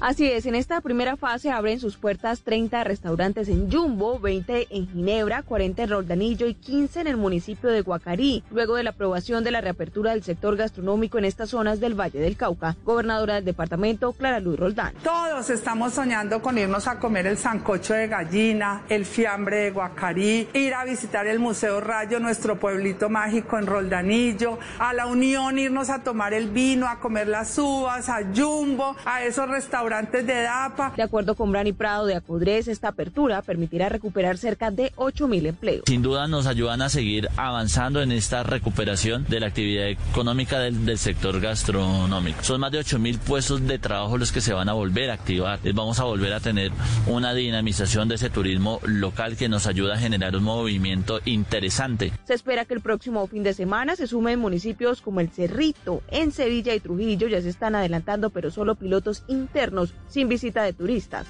Así es, en esta primera fase abren sus puertas 30 restaurantes en Jumbo, 20 en Ginebra, 40 en Roldanillo y 15 en el municipio de Guacarí, luego de la aprobación de la reapertura del sector gastronómico en estas zonas del Valle del Cauca. Gobernadora del departamento, Clara Luz Roldán. Todos estamos soñando con irnos a comer el sancocho de gallina, el fiambre de Guacarí, ir a visitar el Museo Rayo, nuestro pueblito mágico en Roldanillo, a la Unión irnos a tomar el vino, a comer las uvas, a Jumbo, a esos restaurantes de DAPA. De acuerdo con Brani Prado de Acudres, esta apertura permitirá recuperar cerca de 8.000 empleos. Sin duda nos ayudan a seguir avanzando en esta recuperación de la actividad económica del, sector gastronómico. Son más de 8.000 puestos de trabajo los que se van a volver a activar. Vamos a volver a tener una dinamización de ese turismo local que nos ayuda a generar un movimiento interesante. Se espera que el próximo fin de semana se sumen municipios como El Cerrito, en Sevilla y Trujillo. Ya se están adelantando, pero solo pilotos internos sin visita de turistas.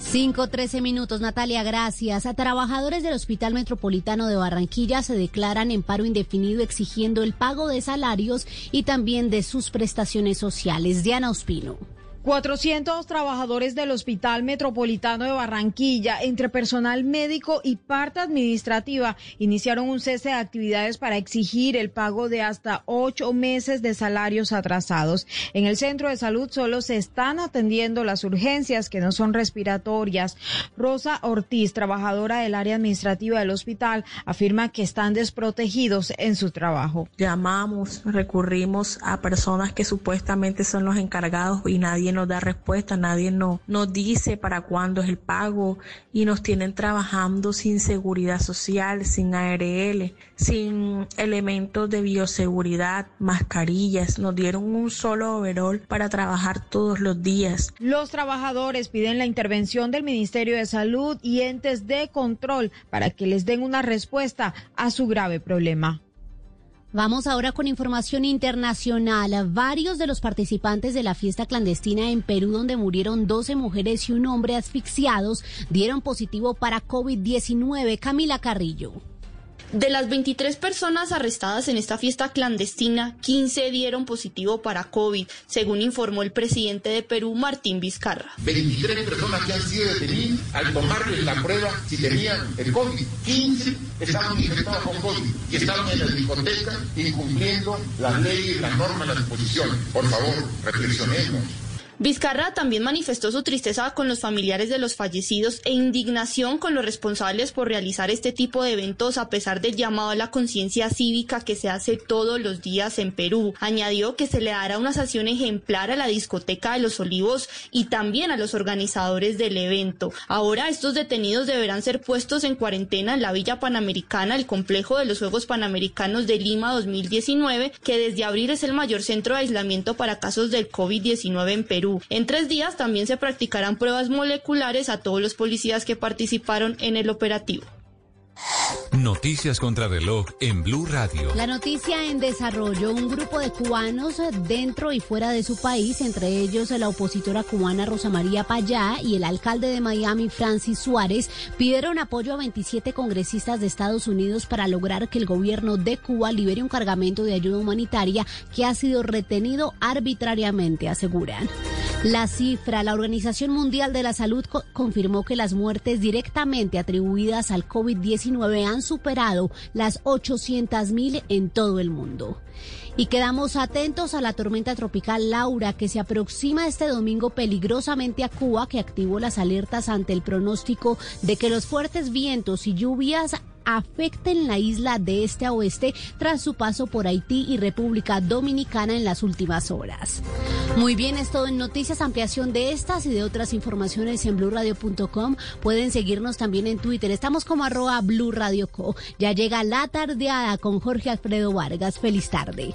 5-13 minutos, Natalia, gracias. A trabajadores del Hospital Metropolitano de Barranquilla se declaran en paro indefinido exigiendo el pago de salarios y también de sus prestaciones sociales. Diana Ospino. 400 trabajadores del Hospital Metropolitano de Barranquilla, entre personal médico y parte administrativa, iniciaron un cese de actividades para exigir el pago de hasta ocho meses de salarios atrasados. En el centro de salud solo se están atendiendo las urgencias que no son respiratorias. Rosa Ortiz, trabajadora del área administrativa del hospital, afirma que están desprotegidos en su trabajo. Llamamos, recurrimos a personas que supuestamente son los encargados y nadie nos da respuesta, nadie nos, nos dice para cuándo es el pago y nos tienen trabajando sin seguridad social, sin ARL, sin elementos de bioseguridad, mascarillas, nos dieron un solo overall para trabajar todos los días. Los trabajadores piden la intervención del Ministerio de Salud y entes de control para que les den una respuesta a su grave problema. Vamos ahora con información internacional. Varios de los participantes de la fiesta clandestina en Perú, donde murieron 12 mujeres y un hombre asfixiados, dieron positivo para COVID-19. Camila Carrillo. De las 23 personas arrestadas en esta fiesta clandestina, 15 dieron positivo para COVID, según informó el presidente de Perú, Martín Vizcarra. 23 personas que han sido detenidas al tomarles la prueba si tenían el COVID. 15 estaban infectados con COVID y estaban en la discoteca incumpliendo las leyes, las normas, las disposiciones. Por favor, reflexionemos. Vizcarra también manifestó su tristeza con los familiares de los fallecidos e indignación con los responsables por realizar este tipo de eventos a pesar del llamado a la conciencia cívica que se hace todos los días en Perú. Añadió que se le dará una sanción ejemplar a la discoteca de los olivos y también a los organizadores del evento. Ahora estos detenidos deberán ser puestos en cuarentena en la Villa Panamericana, el complejo de los Juegos Panamericanos de Lima 2019, que desde abril es el mayor centro de aislamiento para casos del COVID-19 en Perú. En tres días también se practicarán pruebas moleculares a todos los policías que participaron en el operativo. Noticias contra reloj en Blue Radio. La noticia en desarrollo, un grupo de cubanos dentro y fuera de su país, entre ellos la opositora cubana Rosa María Payá y el alcalde de Miami Francis Suárez, pidieron apoyo a 27 congresistas de Estados Unidos para lograr que el gobierno de Cuba libere un cargamento de ayuda humanitaria que ha sido retenido arbitrariamente, aseguran. La cifra, la Organización Mundial de la Salud co confirmó que las muertes directamente atribuidas al COVID-19 han superado las 800 mil en todo el mundo. Y quedamos atentos a la tormenta tropical Laura que se aproxima este domingo peligrosamente a Cuba, que activó las alertas ante el pronóstico de que los fuertes vientos y lluvias afecten la isla de este a oeste tras su paso por Haití y República Dominicana en las últimas horas. Muy bien, es todo en noticias, ampliación de estas y de otras informaciones en blurradio.com. Pueden seguirnos también en Twitter. Estamos como arroba Blue Radio Co. Ya llega la tardeada con Jorge Alfredo Vargas. Feliz tarde.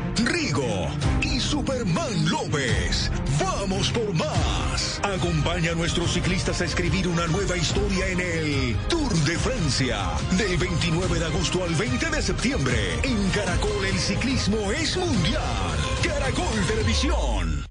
Rigo y Superman López. Vamos por más. Acompaña a nuestros ciclistas a escribir una nueva historia en el Tour de Francia. Del 29 de agosto al 20 de septiembre. En Caracol el ciclismo es mundial. Caracol Televisión.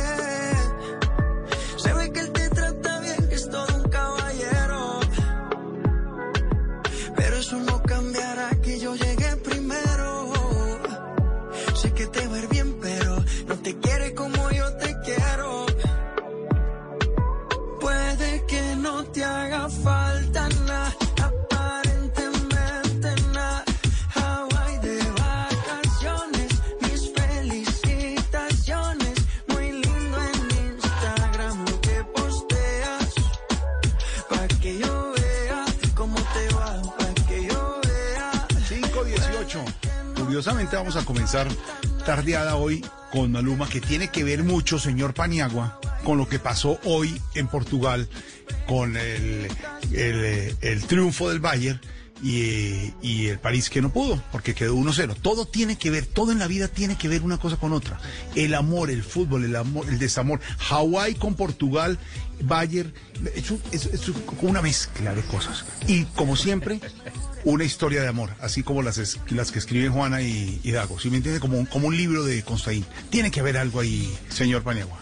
Curiosamente vamos a comenzar tardeada hoy con Maluma, que tiene que ver mucho, señor Paniagua, con lo que pasó hoy en Portugal con el, el, el triunfo del Bayern y, y el París que no pudo, porque quedó 1-0. Todo tiene que ver, todo en la vida tiene que ver una cosa con otra. El amor, el fútbol, el amor, el desamor. Hawái con Portugal, Bayern, es, es- una mezcla de cosas. Y como siempre, una historia de amor, así como las, es- las que escriben Juana y, y Dago. Si me entiende, como, un- como un libro de Constaín. Tiene que haber algo ahí, señor Paniagua.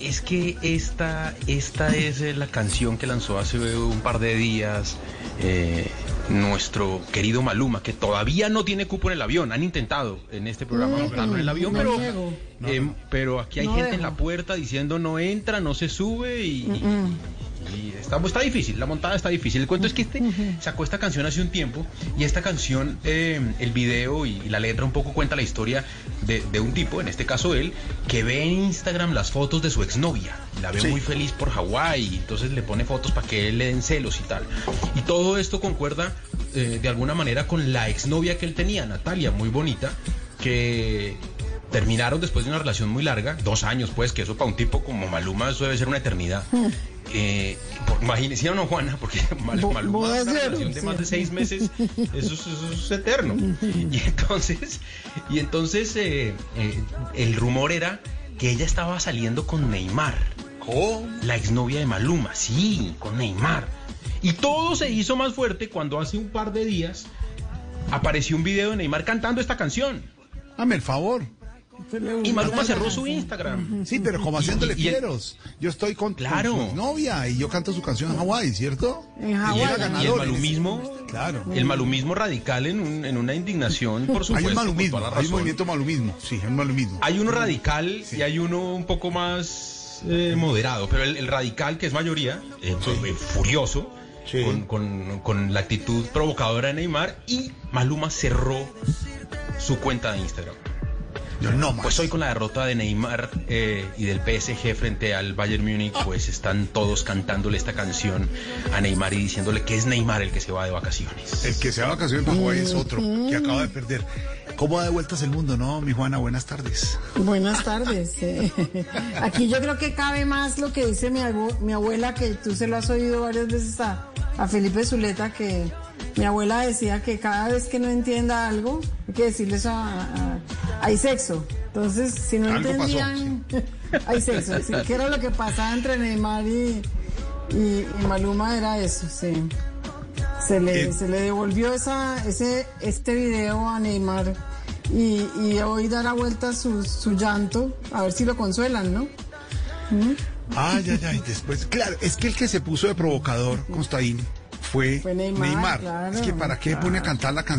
Es que esta, esta es eh, la canción que lanzó hace un par de días eh, nuestro querido Maluma, que todavía no tiene cupo en el avión. Han intentado en este programa montarlo en el avión, no pero, eh, pero aquí hay No gente en la puerta diciendo no entra, no se sube y, y- y está, está difícil, la montada está difícil. El cuento es que este sacó esta canción hace un tiempo y esta canción, eh, el video y, y la letra un poco cuenta la historia de, de un tipo, en este caso él, que ve en Instagram las fotos de su exnovia. La ve Sí. muy feliz por Hawái, entonces le pone fotos para que él le den celos y tal. Y todo esto concuerda eh, de alguna manera con la exnovia que él tenía, Natalia, muy bonita, que terminaron después de una relación muy larga, dos años pues, que eso para un tipo como Maluma eso debe ser una eternidad. Eh, por- imagínese, ¿sí o no, Juana? Porque (laughs) Mal- Maluma, una de relación más de seis meses, eso, es- eso es eterno. (laughs) Y entonces, y entonces eh, eh, el rumor era que ella estaba saliendo con Neymar. La exnovia de Maluma, sí, con Neymar. Y todo se hizo más fuerte cuando hace un par de días apareció un video de Neymar cantando esta canción. Dame el favor. Y Maluma cerró su Instagram. Sí, pero como haciéndole Y- y fieros. Yo estoy con, Claro. con su novia y yo canto su canción en Hawái, ¿cierto? En Y Hawái. el, era y el malumismo, Claro. el malumismo radical en, un- en una indignación, por supuesto. Hay un malumismo, hay un movimiento malumismo. Sí, hay un malumismo. Hay uno radical y hay uno un poco más eh, moderado, pero el, el radical, que es mayoría, eh, eh, furioso, con, con- con la actitud provocadora de Neymar, y Maluma cerró su cuenta de Instagram. Yo no más. Pues hoy con la derrota de Neymar eh, y del PSG frente al Bayern Múnich, pues están todos cantándole esta canción a Neymar y diciéndole que es Neymar el que se va de vacaciones. El que se va a vacaciones para Hawái es otro, que acaba de perder. ¿Cómo da de vueltas el mundo, no, mi Juana? Buenas tardes. Buenas tardes. eh. (laughs) Aquí yo creo que cabe más lo que dice mi, abu- mi abuela, que tú se lo has oído varias veces a, a Felipe Zuleta, que mi abuela decía que cada vez que no entienda algo, hay que decirle eso a, a- hay sexo. Entonces, si no Algo pasó, entendían, hay sexo. Sí, ¿Qué era lo que pasaba entre Neymar y, y- y Maluma? Era eso, sí. Se le, Eh. se le devolvió esa, ese, este video a Neymar y, y hoy dará vuelta su, su llanto, a ver si lo consuelan, ¿no? ¿Mm? Ay, ay, ay, después, claro, es que el que se puso de provocador, Constaín, fue, Fue Neymar, claro, es que para qué pone a cantar la canción.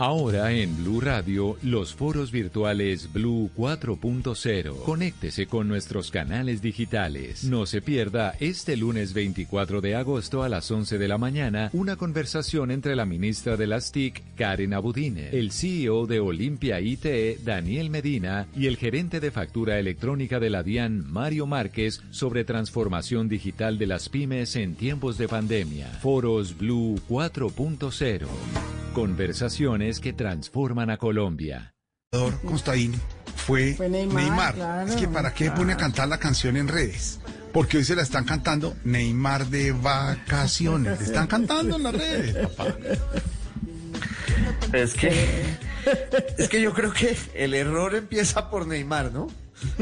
Ahora en Blue Radio, los foros virtuales Blue 4.0. Conéctese con nuestros canales digitales. No se pierda este lunes 24 de agosto a las 11 de la mañana una conversación entre la ministra de las TIC, Karen Abudine, el CEO de Olimpia IT, Daniel Medina, y el gerente de factura electrónica de la DIAN, Mario Márquez, sobre transformación digital de las pymes en tiempos de pandemia. Foros Blue 4.0. Conversaciones que transforman a Colombia. Constaín fue, Fue Neymar, Neymar. claro, es que para qué pone a cantar la canción en redes. Porque hoy se la están cantando Neymar de vacaciones. Le están cantando en las redes, papá. Es que, es que yo creo que el error empieza por Neymar, ¿no?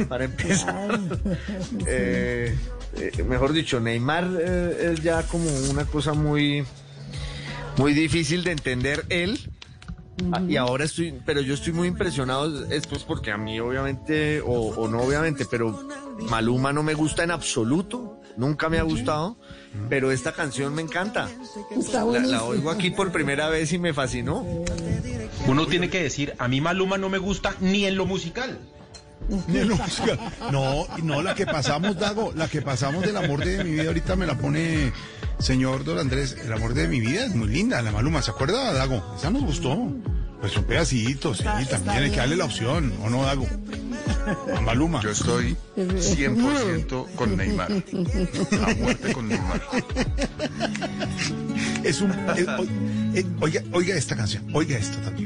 Para empezar. Eh, eh, mejor dicho, Neymar eh, es ya como una cosa muy, muy difícil de entender él. Ah, Y ahora estoy, pero yo estoy muy impresionado, esto es porque a mí obviamente, o, o no obviamente, pero Maluma no me gusta en absoluto. nunca me ha gustado, pero esta canción me encanta. Está La, la oigo aquí por primera vez y me fascinó. Uno tiene que decir, a mí Maluma no me gusta ni en lo musical. Ni en lo musical. No, no, la que pasamos, Dago, la que pasamos del amor de mi vida, ahorita me la pone señor Don Andrés, el amor de mi vida es muy linda, la Maluma, ¿se acuerda, Dago? Esa nos gustó. Pues un pedacito, sí, también hay que darle la opción, ¿o no, Dago? A Maluma. Yo estoy 100% con Neymar. A muerte con Neymar. Es un. es- o- oiga, oiga esta canción, oiga esto también.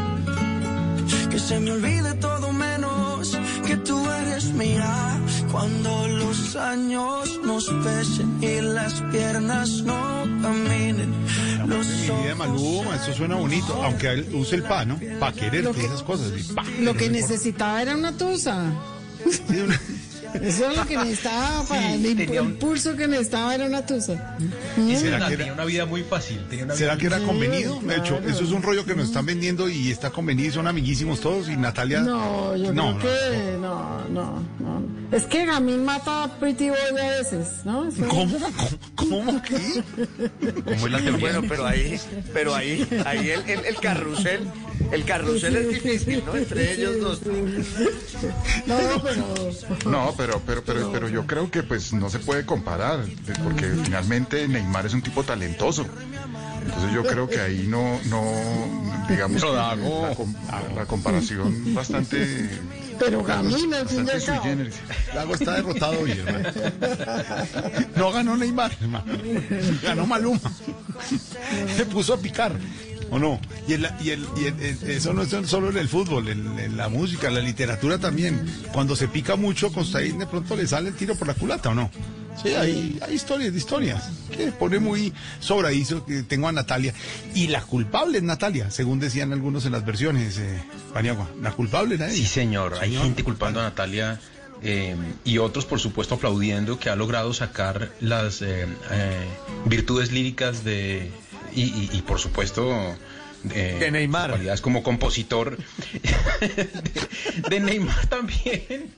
Que se me olvide todo menos que tú eres mía. Cuando los años nos pesen y las piernas no caminen. Los vida, Maluma, esto suena bonito, aunque él use el pa, ¿no? Pa quererte, esas cosas. pa, Lo que necesitaba era una tusa. (laughs) Eso es lo que necesitaba para Sí, el, imp- tenía un- que necesitaba era una tusa. Y ¿Será tenía que era- una vida muy fácil. tenía una ¿Será vida que era convenido? De hecho, eso es un rollo que nos están vendiendo y está convenido y son amiguísimos todos y Natalia... No, yo No, creo que no, no, no. Es que Gamín mata a Pretty Boy a veces, ¿no? Eso- ¿Cómo? ¿Cómo? ¿Cómo? ¿Qué? ¿Cómo es la teoría? Bueno, pero ahí, pero ahí, ahí el, el, el carrusel, el carrusel es difícil, ¿no? Entre ellos dos. No, pero... No, pero, pero, pero, pero yo creo que pues no se puede comparar, porque finalmente Neymar es un tipo talentoso. Entonces yo creo que ahí no, no, digamos, Pero Dago. la, la comparación bastante, Pero Gamín, al fin cabo. Lago está derrotado hoy, hermano. No ganó Neymar, hermano. Ganó Maluma. Se puso a picar. ¿O no? Y, el, y, el, y el- el- eso no es solo en el fútbol, en, en la música, en la literatura también. Cuando se pica mucho, Constaín de pronto le sale el tiro por la culata, ¿o no? Sí, hay, hay historias de historias. Que pone muy sobradizo que tengo a Natalia. Y la culpable es Natalia, según decían algunos en las versiones, eh, Paniagua. La culpable era ella. Sí, señor. Hay gente culpando a Natalia eh, y otros, por supuesto, aplaudiendo que ha logrado sacar las eh, eh, virtudes líricas de. Y, y- y, por supuesto. eh, De Neymar. cualidades como compositor. (laughs) de, de Neymar también.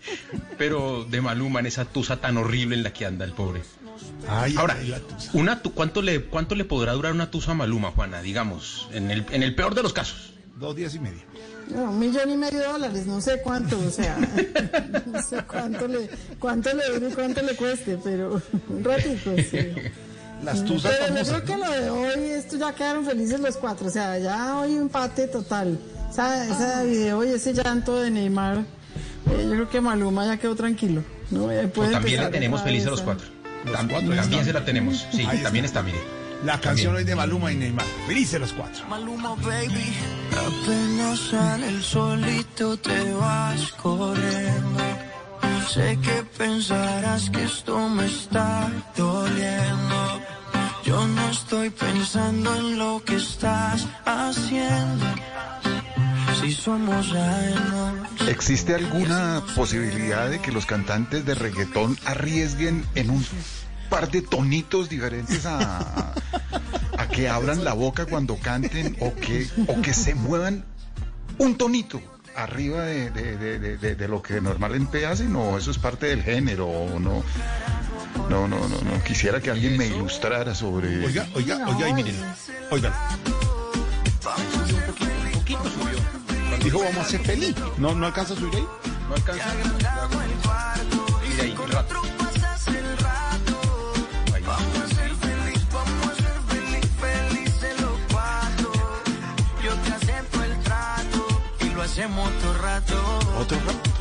Pero de Maluma en esa tusa tan horrible en la que anda el pobre. Ay, Ahora, ay, la tusa. una tu- ¿cuánto, le, ¿cuánto le podrá durar una tusa a Maluma, Juana? Digamos, en el, en el peor de los casos. Dos días y medio. No, un millón y medio de dólares, no sé cuánto, o sea, (laughs) no sé cuánto le, cuánto le dure y cuánto le cueste, pero un ratito, sí. Las tusas Pero yo famosas. creo que lo de hoy, esto ya quedaron felices los cuatro, o sea, ya hoy empate total. Esa, esa video y ese llanto de Neymar, eh, yo creo que Maluma ya quedó tranquilo. ¿no? Eh, puede también la tenemos felices vez los a- cuatro. Los Tam- cuatro también están. se la tenemos. Sí, Ahí también está. está, mire. La canción También. hoy de Maluma y Neymar. Felices los cuatro. Maluma, baby. Apenas sale el solito te vas corriendo. Sé que pensarás que esto me está doliendo. No estoy pensando en lo que estás haciendo. Si somos ajenos. ¿Existe alguna posibilidad de que los cantantes de reggaetón arriesguen en un par de tonitos diferentes a, que abran la boca cuando canten o que, o que se muevan un tonito arriba de- de- de lo que normalmente hacen o eso es parte del género o no? No, no, no, no. Quisiera que alguien me ilustrara sobre... Oiga, oiga, oiga, y miren. Oigan. Dijo, vamos a ser feliz. ¿No, no alcanza a subir ahí? No alcanza. Mire ahí, el rato. Pasas el rato. Vamos a ser feliz, vamos a ser feliz, felices los cuatro. Yo te acepto el trato y lo hacemos todo rato. Otro rato.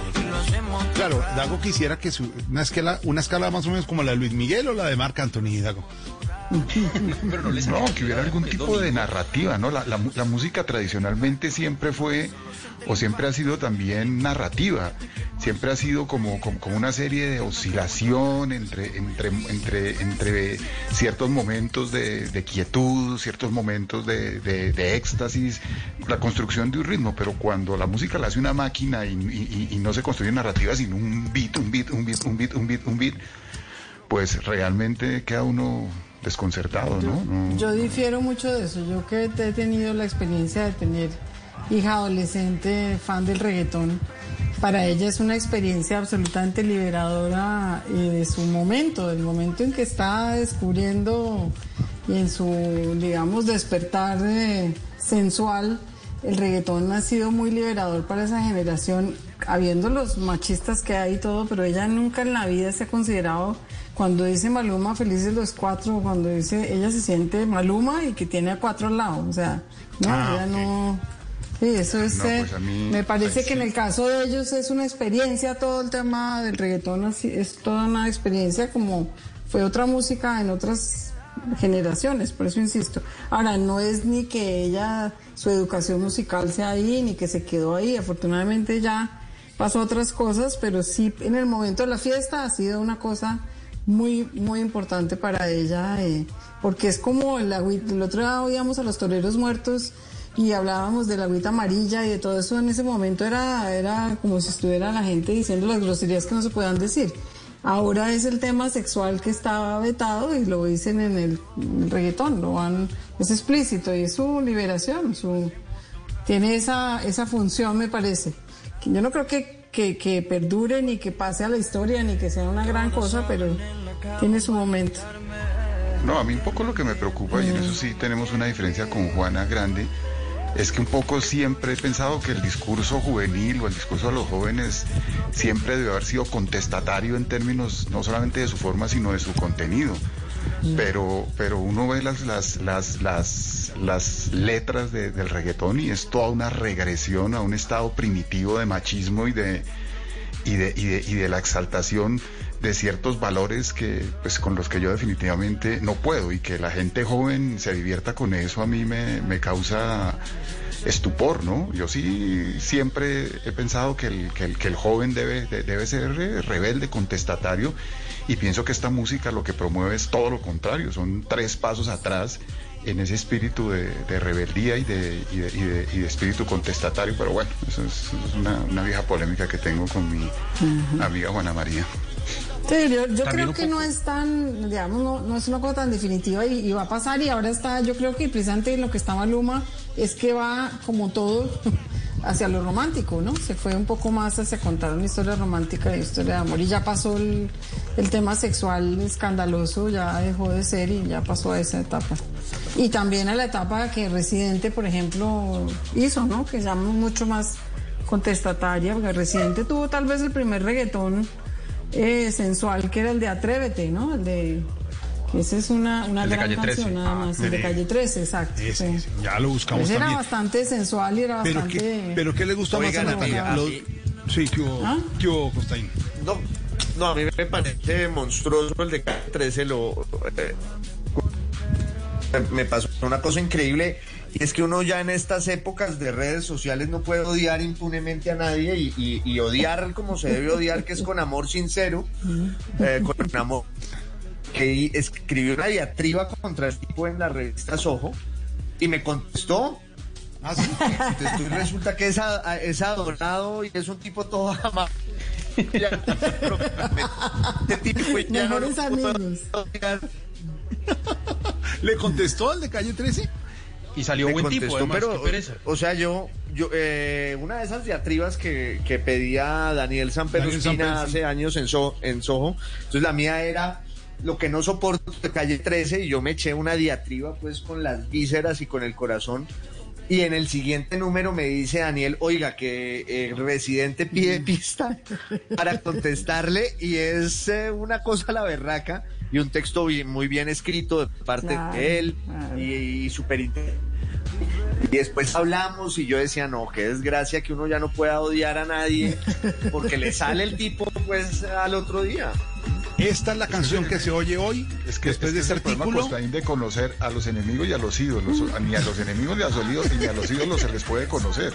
Claro. Dago quisiera que su, una escala, una escala más o menos como la de Luis Miguel o la de Marc Anthony, Dago. (laughs) Pero no les No, había que hubiera algún tipo de narrativa, ¿no? La, la música tradicionalmente siempre fue, o siempre ha sido también narrativa. Siempre ha sido como, como, como una serie de oscilación entre, entre, entre, entre ciertos momentos de, de quietud, ciertos momentos de, de- de éxtasis, la construcción de un ritmo. Pero cuando la música la hace una máquina y, y- y- y no se construye narrativa, sino un beat, un beat, un beat, un beat, un beat, un beat, pues realmente queda uno desconcertado, ¿no? No- Yo difiero mucho de eso. Yo que he tenido la experiencia de tener hija adolescente fan del reggaetón, para ella es una experiencia absolutamente liberadora eh, de su momento, del momento en que está descubriendo y en su, digamos, despertar eh, sensual. El reggaetón ha sido muy liberador para esa generación, habiendo los machistas que hay y todo, pero ella nunca en la vida se ha considerado, cuando dice Maluma felices los cuatro, cuando dice ella se siente Maluma y que tiene a cuatro al lado, o sea, no, Ah, ella no... Sí, eso es... No, pues mí- me parece pues que en el caso de ellos es una experiencia, todo el tema del reggaetón así, es toda una experiencia como fue otra música en otras generaciones, por eso insisto. Ahora, no es ni que ella, su educación musical sea ahí, ni que se quedó ahí, afortunadamente ya pasó otras cosas, pero sí en el momento de la fiesta ha sido una cosa muy, muy importante para ella, eh, porque es como el agüita, el otro día oíamos a los toreros muertos y hablábamos de la agüita amarilla y de todo eso en ese momento era, era como si estuviera la gente diciendo las groserías que no se puedan decir. Ahora es el tema sexual que estaba vetado y lo dicen en el, reggaetón, lo van, es explícito y es su liberación, su, tiene esa, esa función me parece. Yo no creo que, que, que perdure ni que pase a la historia ni que sea una gran cosa, pero tiene su momento. No, a mí un poco lo que me preocupa, y en eso sí tenemos una diferencia con Juana Grande, es que un poco siempre he pensado que el discurso juvenil o el discurso de los jóvenes siempre debe haber sido contestatario en términos no solamente de su forma, sino de su contenido. Pero, pero uno ve las, las, las, las, letras de- del reggaetón y es toda una regresión a un estado primitivo de machismo y de, y de, y de, y de la exaltación de ciertos valores que pues con los que yo definitivamente no puedo y que la gente joven se divierta con eso a mí me, me causa estupor, ¿no? Yo sí siempre he pensado que el, que el, que el joven debe, de- debe ser rebelde, contestatario y pienso que esta música lo que promueve es todo lo contrario, son tres pasos atrás en ese espíritu de, de rebeldía y de, y, de, y de- y de espíritu contestatario, pero bueno, eso es, eso es una, una vieja polémica que tengo con mi amiga Juana María. Sí, yo, creo que no es tan, digamos, no, no es una cosa tan definitiva y, y va a pasar y ahora está, yo creo que precisamente lo que está Maluma es que va como todo hacia lo romántico, ¿no? Se fue un poco más hacia contar una historia romántica y historia de amor y ya pasó el, el tema sexual escandaloso, ya dejó de ser y ya pasó a esa etapa. Y también a la etapa que Residente, por ejemplo, hizo, ¿no? Que ya mucho más contestataria, porque Residente tuvo tal vez el primer reggaetón eh, sensual que era el de Atrévete, ¿no? El de esa es una, una El de gran Calle 13. canción nada más, Ah, el de calle 13, exacto. Ese, sí. ese, ya lo buscamos Ese era también. bastante sensual y era Pero bastante. ¿qué, pero ¿qué le gusta más a Natalia? a mí- Lo- sí, ¿qué hubo, ¿Ah? ¿qué hubo, Costaín? No, no, a mí me parece monstruoso el de K13. Lo, eh, me pasó una cosa increíble y es que uno ya en estas épocas de redes sociales no puede odiar impunemente a nadie y, y- y odiar como se debe odiar, que es con amor sincero, (laughs) eh, con amor. Que escribió una diatriba contra el tipo en la revista Soho y me contestó. Entonces, tú resulta que es, a- es adorado y es un tipo todo amable. (laughs) Este tipo ya no lo Mejores amigos. ¿Le contestó al de calle 13? Y salió Me buen tipo, contestó, además, pero, o sea, yo, yo eh, una de esas diatribas que, que pedía Daniel Samper, sí. hace años en, So- en Soho, entonces la mía era lo que no soporto de calle 13 y yo me eché una diatriba pues con las vísceras y con el corazón. Y en el siguiente número me dice Daniel, oiga, que el residente pide pista para contestarle y es eh, una cosa la berraca y un texto bien- muy bien escrito de parte Claro, de él claro. y, y súper y después hablamos y yo decía, no, qué desgracia que uno ya no pueda odiar a nadie porque le sale el tipo pues al otro día. Esta es la canción que se oye hoy, Es que después este de es ese el problema, artículo. Costaín, de conocer a los enemigos y a los ídolos. Ni a los enemigos ni a los ídolos, ni a los ídolos se les puede conocer.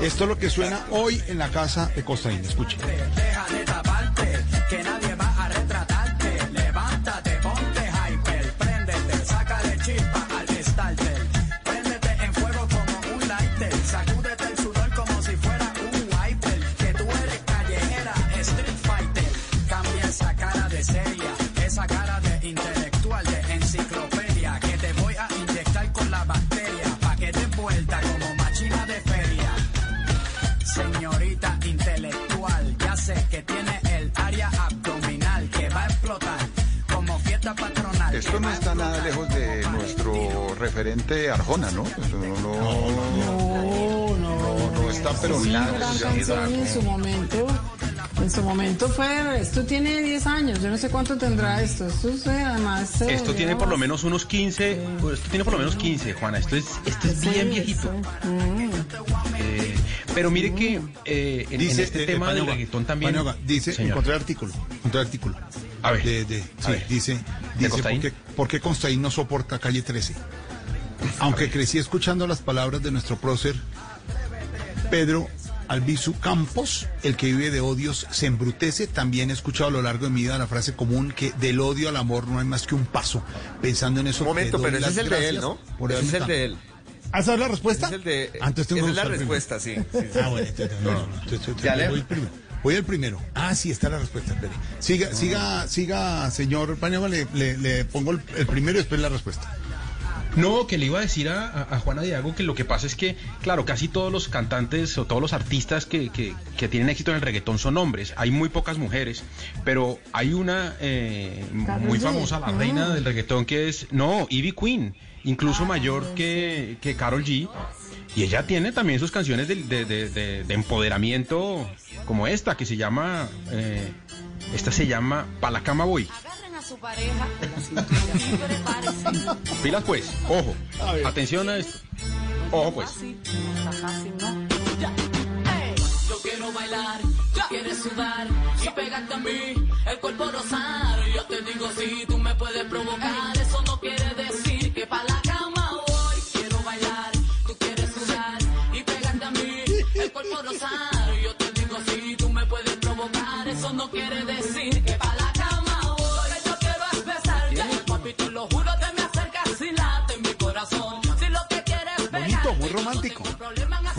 Esto es lo que suena hoy en la casa de Costaín. Escuchen. Deja de taparte, que nadie referente Arjona, ¿no? Eso no, no, no, no está, pero Sí, nada. en su momento. En su momento fue, esto tiene 10 años, yo no sé cuánto tendrá esto. Esto es, eh, además. eh, Esto tiene por lo menos unos 15, pues, esto tiene por lo menos 15, Juana. Esto es, esto es bien viejito. Eh, pero mire que eh, en, en este eh, tema del Paniagua, reggaetón también. Dice, Señor. encontré el artículo, encontré el artículo. A ver, De, de- a sí, ver. dice, ¿De dice ¿por Costaín? qué, por qué Constaín no soporta calle 13? Aunque crecí escuchando las palabras de nuestro prócer Pedro Albizu Campos, el que vive de odios se embrutece, también he escuchado a lo largo de mi vida la frase común que del odio al amor no hay más que un paso. Pensando en eso. Un momento, pero ese es el de él, ¿no? por Ese es el de él. ¿Ah, esa es la respuesta? Es el de- entonces tengo es la respuesta, sí, sí, sí. Ah, bueno, entonces, no, no, no, voy. Voy al primero. Ah, sí, está la respuesta. espere. Siga, siga, siga, señor Paniagua, le, le, le pongo el, el primero y después la respuesta. No, que le iba a decir a, a- a Juana Diago que lo que pasa es que, claro, casi todos los cantantes o todos los artistas que, que- que tienen éxito en el reggaetón son hombres. Hay muy pocas mujeres, pero hay una eh, muy famosa, la Ah. reina del reggaetón, que es, no, Ivy Queen, incluso mayor que, que Carol G. Y ella tiene también sus canciones de, de- de- de- de empoderamiento como esta, que se llama, eh, esta se llama Pa' la cama voy. (laughs) Pilas pues, ojo, atención a esto. Ojo pues. Yo quiero bailar, tú quieres sudar y pegarte a mí, el cuerpo rosar. Yo te digo si tú me puedes provocar,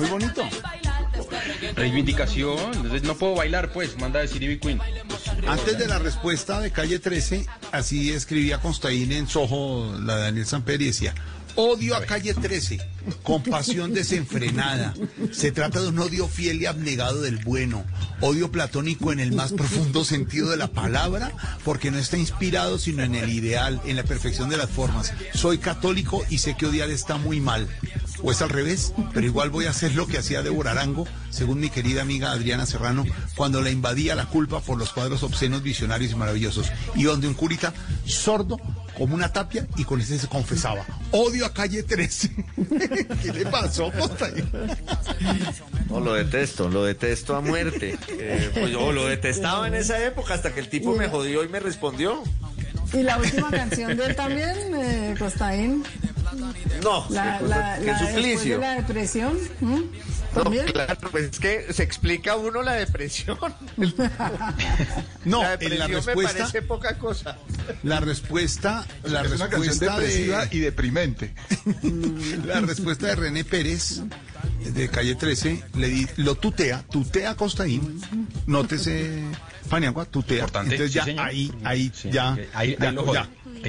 Muy bonito. Reivindicación, entonces no puedo bailar pues, manda a decir Ivy Queen. Antes de la respuesta de calle 13, así escribía Constaín en Soho, la de Daniel Samper, y decía, odio a calle 13, compasión desenfrenada. Se trata de un odio fiel y abnegado del bueno, odio platónico en el más profundo sentido de la palabra, porque no está inspirado sino en el ideal, en la perfección de las formas. Soy católico y sé que odiar está muy mal. O es al revés, pero igual voy a hacer lo que hacía Débora Arango, según mi querida amiga Adriana Serrano, cuando la invadía la culpa por los cuadros obscenos, visionarios y maravillosos. Y donde un curita sordo como una tapia y con ese se confesaba. Odio a calle 13. (laughs) ¿Qué le pasó? No, lo detesto, lo detesto a muerte. Eh, pues yo lo detestaba en esa época hasta que el tipo me jodió y me respondió. Y la última canción de él también, eh, Costaín. No, La, la, qué la- después suplicio. de la depresión. ¿También? claro, pues es que se explica uno la depresión. (laughs) No, la en la depresión me respuesta, parece poca cosa. la respuesta, la es una canción respuesta depresiva de, y deprimente. (laughs) la respuesta de René Pérez de calle 13 le di, lo tutea, tutea a Costaín, nótese Paniagua, tutea. Importante, Entonces sí, ya señor. ahí, ahí, Sí, ya, ahí- ahí ya, lo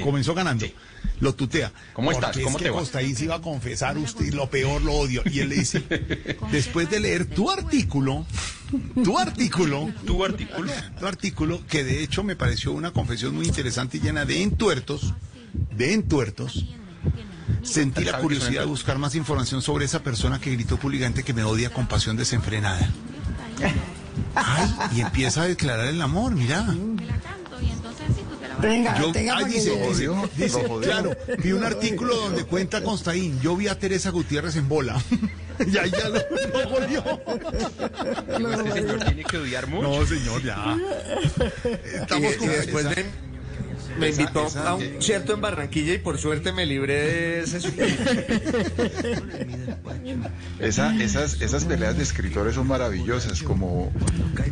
comenzó ganando. Sí. Lo tutea. ¿Cómo estás? Porque ¿Cómo es te que va? Costaín se iba a confesar usted lo peor, lo odio. Y él le dice, (laughs) después de leer tu artículo, tu artículo, (laughs) Tu artículo. tu artículo, que de hecho me pareció una confesión muy interesante y llena de entuertos, de entuertos, sentí la ¿Sabe qué curiosidad de buscar más información sobre esa persona que gritó públicamente que me odia con pasión desenfrenada. (laughs) Ay, y empieza a declarar el amor, mira. Venga, Yo, tenga ay, para que dice, dice, dice, claro, vi un artículo donde cuenta Constaín, yo vi a Teresa Gutiérrez en bola. (laughs) y ahí ya lo, lo volvió. Este señor tiene que odiar mucho. No, señor, ya. Y, Estamos con y después esa- me, me esa- invitó esa- a un concierto en Barranquilla y por suerte me libré de ese (laughs) Esa- esas, esas peleas de escritores son maravillosas, como,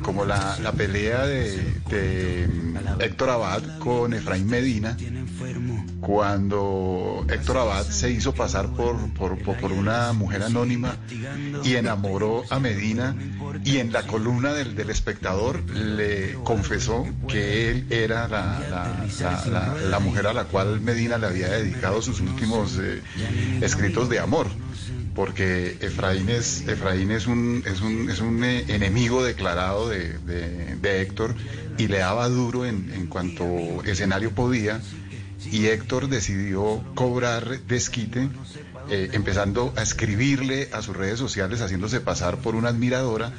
como la, la pelea de, de Héctor Abad con Efraín Medina, cuando Héctor Abad se hizo pasar por, por, por- por una mujer anónima y enamoró a Medina y en la columna del, del espectador le confesó que él era la, la- la- la- mujer a la cual Medina le había dedicado sus últimos eh, escritos de amor porque Efraín es, Efraín es un, es un, es un eh, enemigo declarado de, de- de Héctor y le daba duro en, en cuanto escenario podía y Héctor decidió cobrar desquite eh, empezando a escribirle a sus redes sociales haciéndose pasar por una admiradora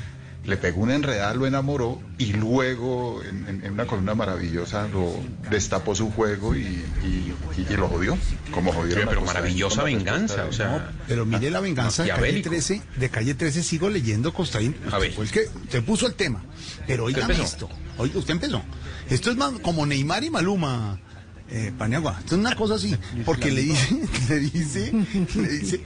le pegó una enredada, lo enamoró y luego en, en- en una columna maravillosa lo destapó su juego y, y- y- y lo jodió, como jodieron pero maravillosa venganza, o sea, Pero mire la venganza de calle maquiavélico. 13, de calle 13 sigo leyendo Costaín. A ver. Fue el que te puso el tema. Pero oiga esto. Oiga, usted empezó. Esto es más como Neymar y Maluma, eh, Paniagua. Esto es una cosa así. (laughs) Porque (laughs) le dice, le dice, le dice,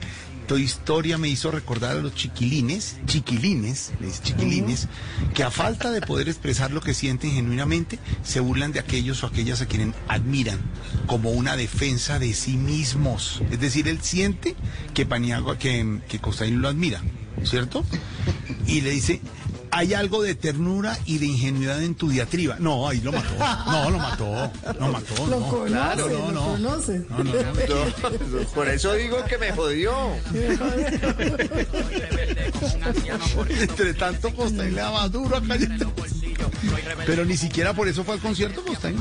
historia me hizo recordar a los chiquilines, chiquilines, le dice chiquilines, que a falta de poder expresar lo que sienten genuinamente, se burlan de aquellos o aquellas a quienes admiran, como una defensa de sí mismos. Es decir, él siente que Paniagua, que, que Costaín lo admira, ¿cierto? Y le dice, hay algo de ternura y de ingenuidad en tu diatriba. No, ahí lo mató. No, lo mató. Lo mató. Lo no. conoce, Claro, no, lo no. conoce. No, no, no. No, por eso digo que me jodió. Entre tanto, Costaín le daba duro a Calle 13. Pero ni siquiera por eso fue al concierto, Costaín.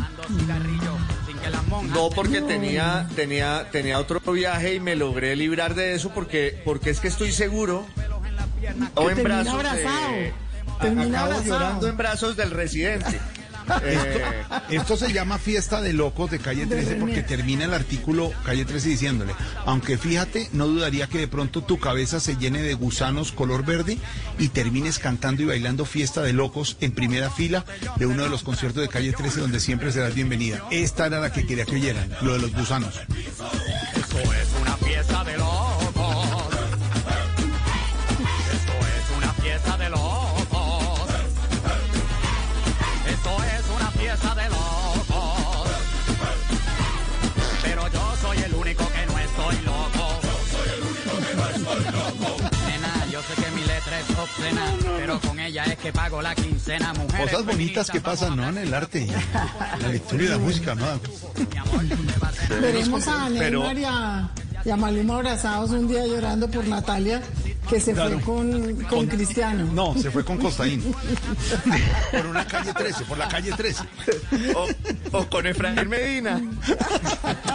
No, porque tenía, tenía, tenía otro viaje y me logré librar de eso porque, porque es que estoy seguro. O en brazos abrazado. de- acabo abrazado. llorando en brazos del residente. (laughs) Eh, Esto se llama fiesta de locos de calle 13 porque termina el artículo calle 13 diciéndole, aunque fíjate, no dudaría que de pronto tu cabeza se llene de gusanos color verde y termines cantando y bailando fiesta de locos en primera fila de uno de los conciertos de calle 13 donde siempre serás bienvenida. Esta era la que quería que oyeran, lo de los gusanos. Esto es una fiesta de locos. Que mi letra es obscena, pero con ella es que pago la quincena, mujer. Cosas bonitas que pasan, ¿no? En el arte, en la lectura y la música, ¿no? Veremos a Neymar y a, y a Maluma abrazados un día llorando por Natalia, que se Claro. fue con, con Cristiano. No, se fue con Costaín. (laughs) Por una calle 13, por la calle 13. o, o con Efraín Medina,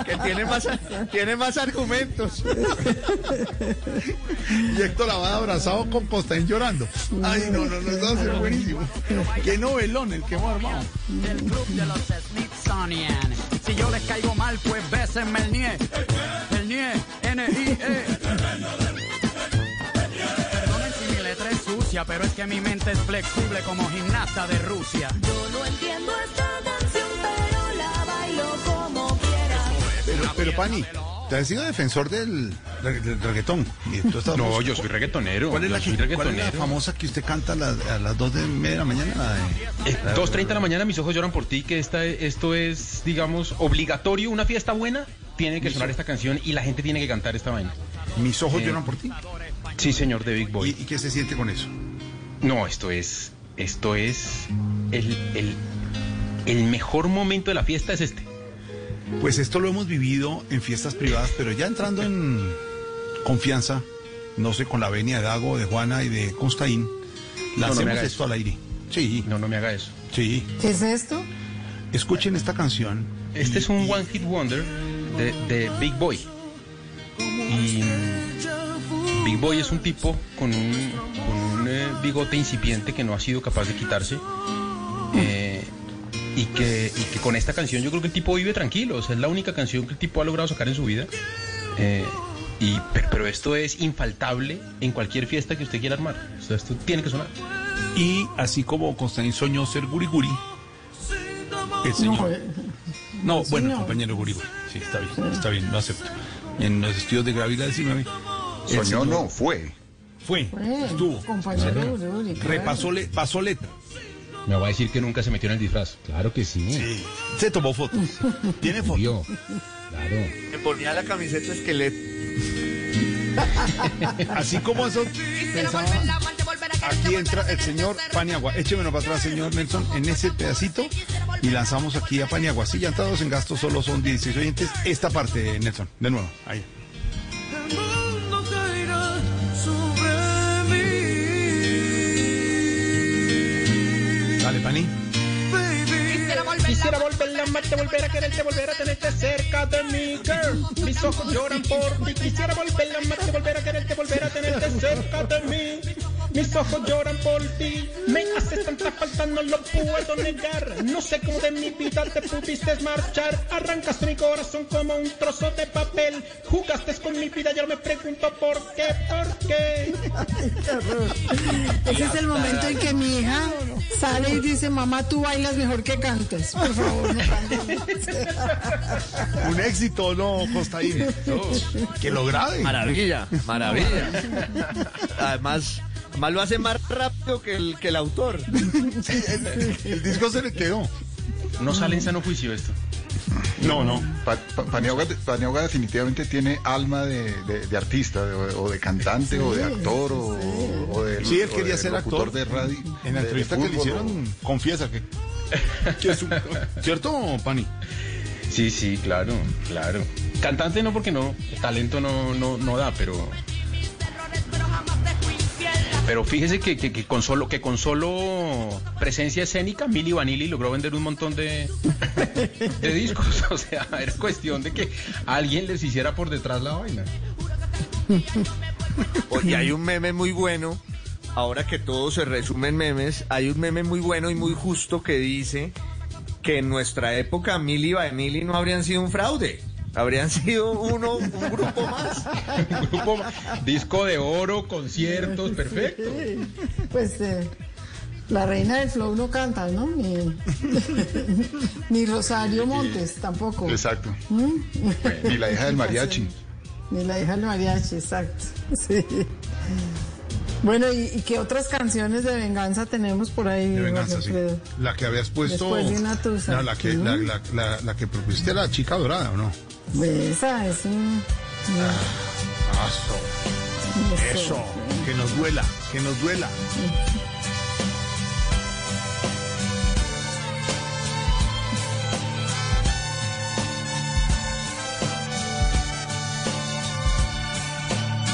que tiene más, tiene más argumentos. Y Héctor Abad abrazado con Costaín llorando. Ay, no, no, no, eso va a ser buenísimo. Qué novelón el que hemos armado. del club de los Smithsonian. Si yo les caigo mal, pues bésenme el nie. Nie. Perdonen si mi letra es sucia, pero es que mi mente es flexible como gimnasta de Rusia. Yo no entiendo esta canción, pero la bailo como quiera. Pero, pero Pani, te has sido defensor del, del reggaetón. Y tú estás- No, yo soy reggaetonero. ¿Cuál es, la, que- cuál es la famosa que usted canta a las, a las 2 de media de la mañana? Eh, 2.30 de la mañana, mis ojos lloran por ti, que esta, esto es, digamos, obligatorio. Una fiesta buena, tiene que sonar esta canción y la gente tiene que cantar esta vaina. Mis ojos Eh, lloran por ti. Sí, señor, de Big Boy. ¿Y, y qué se siente con eso? No, esto es, esto es el, el, el mejor momento de la fiesta es este. Pues esto lo hemos vivido en fiestas privadas, pero ya entrando en confianza, no sé, con la venia de Dago, de Juana y de Constaín, No, lancemos esto eso. al aire. Sí. No, no me haga eso. Sí. ¿Qué es esto? Escuchen esta canción. Este es un One Hit Wonder de, de Big Boy. Y Big Boy es un tipo con un, con un, eh, bigote incipiente que no ha sido capaz de quitarse. Eh, y que, y que con esta canción yo creo que el tipo vive tranquilo. O sea, es la única canción que el tipo ha logrado sacar en su vida. Eh, y, pero, esto es infaltable en cualquier fiesta que usted quiera armar. O sea, esto tiene que sonar. Y así como Constantin soñó ser guriguri, el señor. No, bueno, señor. compañero guriguri. Sí, está bien, está bien, lo acepto. En los estudios de gravedad 19. el Soñó señor no, fue. Fue, Fue, estuvo. compañero Claro. Uri, claro. Repasó, le- pasó letra. Me va a decir que nunca se metió en el disfraz. Claro que sí. Sí. Se tomó fotos. (laughs) Tiene fotos. Claro. Me ponía la camiseta esqueleto. (laughs) Así como eso pensaba, aquí entra el señor Paniagua. Échemelo para atrás, señor Nelson, en ese pedacito y lanzamos aquí a Paniagua. Si ya entrados en gasto solo son 16 oyentes. Esta parte, Nelson, de nuevo. Ahí. Dale, Pani. Quisiera volver a amarte, volver a quererte, volver a tenerte cerca de mí, girl. Mis ojos lloran por ti. Quisiera volver a amarte, volver a quererte, volver a tenerte cerca de mí. Mis ojos lloran por ti. Me haces tanta falta, no lo puedo negar. No sé cómo de mi vida te pudiste marchar. Arrancaste mi corazón como un trozo de papel. Jugaste con mi vida, yo me pregunto por qué, por qué. Ese es el momento en que mi hija sale y dice, mamá, tú bailas mejor que cantes. Por favor, no cantes. Un éxito, ¿no, Costaín? Que lo grabe. Maravilla, maravilla. (laughs) Además, además lo hace más rápido que el, que el autor. (laughs) el, el disco se le quedó. No sale en sano juicio esto. No, no. Pa- Pa- Paniagua, Paniagua definitivamente tiene alma de, de- de artista, de- o de cantante, o de actor, o, o de Sí, él quería ser actor. de radio. En la entrevista que le hicieron, confiesa que, que es un- (laughs) ¿Cierto, Pani? Sí, sí, claro, claro. Cantante no porque no, el talento no, no, no da, pero. Pero fíjese que, con solo, que con solo presencia escénica, Milli Vanilli logró vender un montón de, discos. (laughs) O sea, era cuestión de que alguien les hiciera por detrás la vaina. Oye, hay un meme muy bueno. Ahora que todo se resume en memes, hay un meme muy bueno y muy justo que dice que en nuestra época Milli y Vanilli no habrían sido un fraude. Habrían sido uno, un grupo más. (laughs) Un grupo, disco de oro, conciertos, perfecto. Pues eh, la reina del flow no canta, ¿no? Ni, (laughs) ni Rosario Montes tampoco. Exacto. ¿Mm? Ni la hija del mariachi. (laughs) Ni la hija del mariachi, exacto. Sí. Bueno, ¿y, y qué otras canciones de venganza tenemos por ahí? De venganza, sí. La que habías puesto. Después de una tusa. No, la que, la, la, la- la que propusiste a la chica dorada, ¿o no? Esa es un... Eso. Eso. Que nos duela, que nos duela.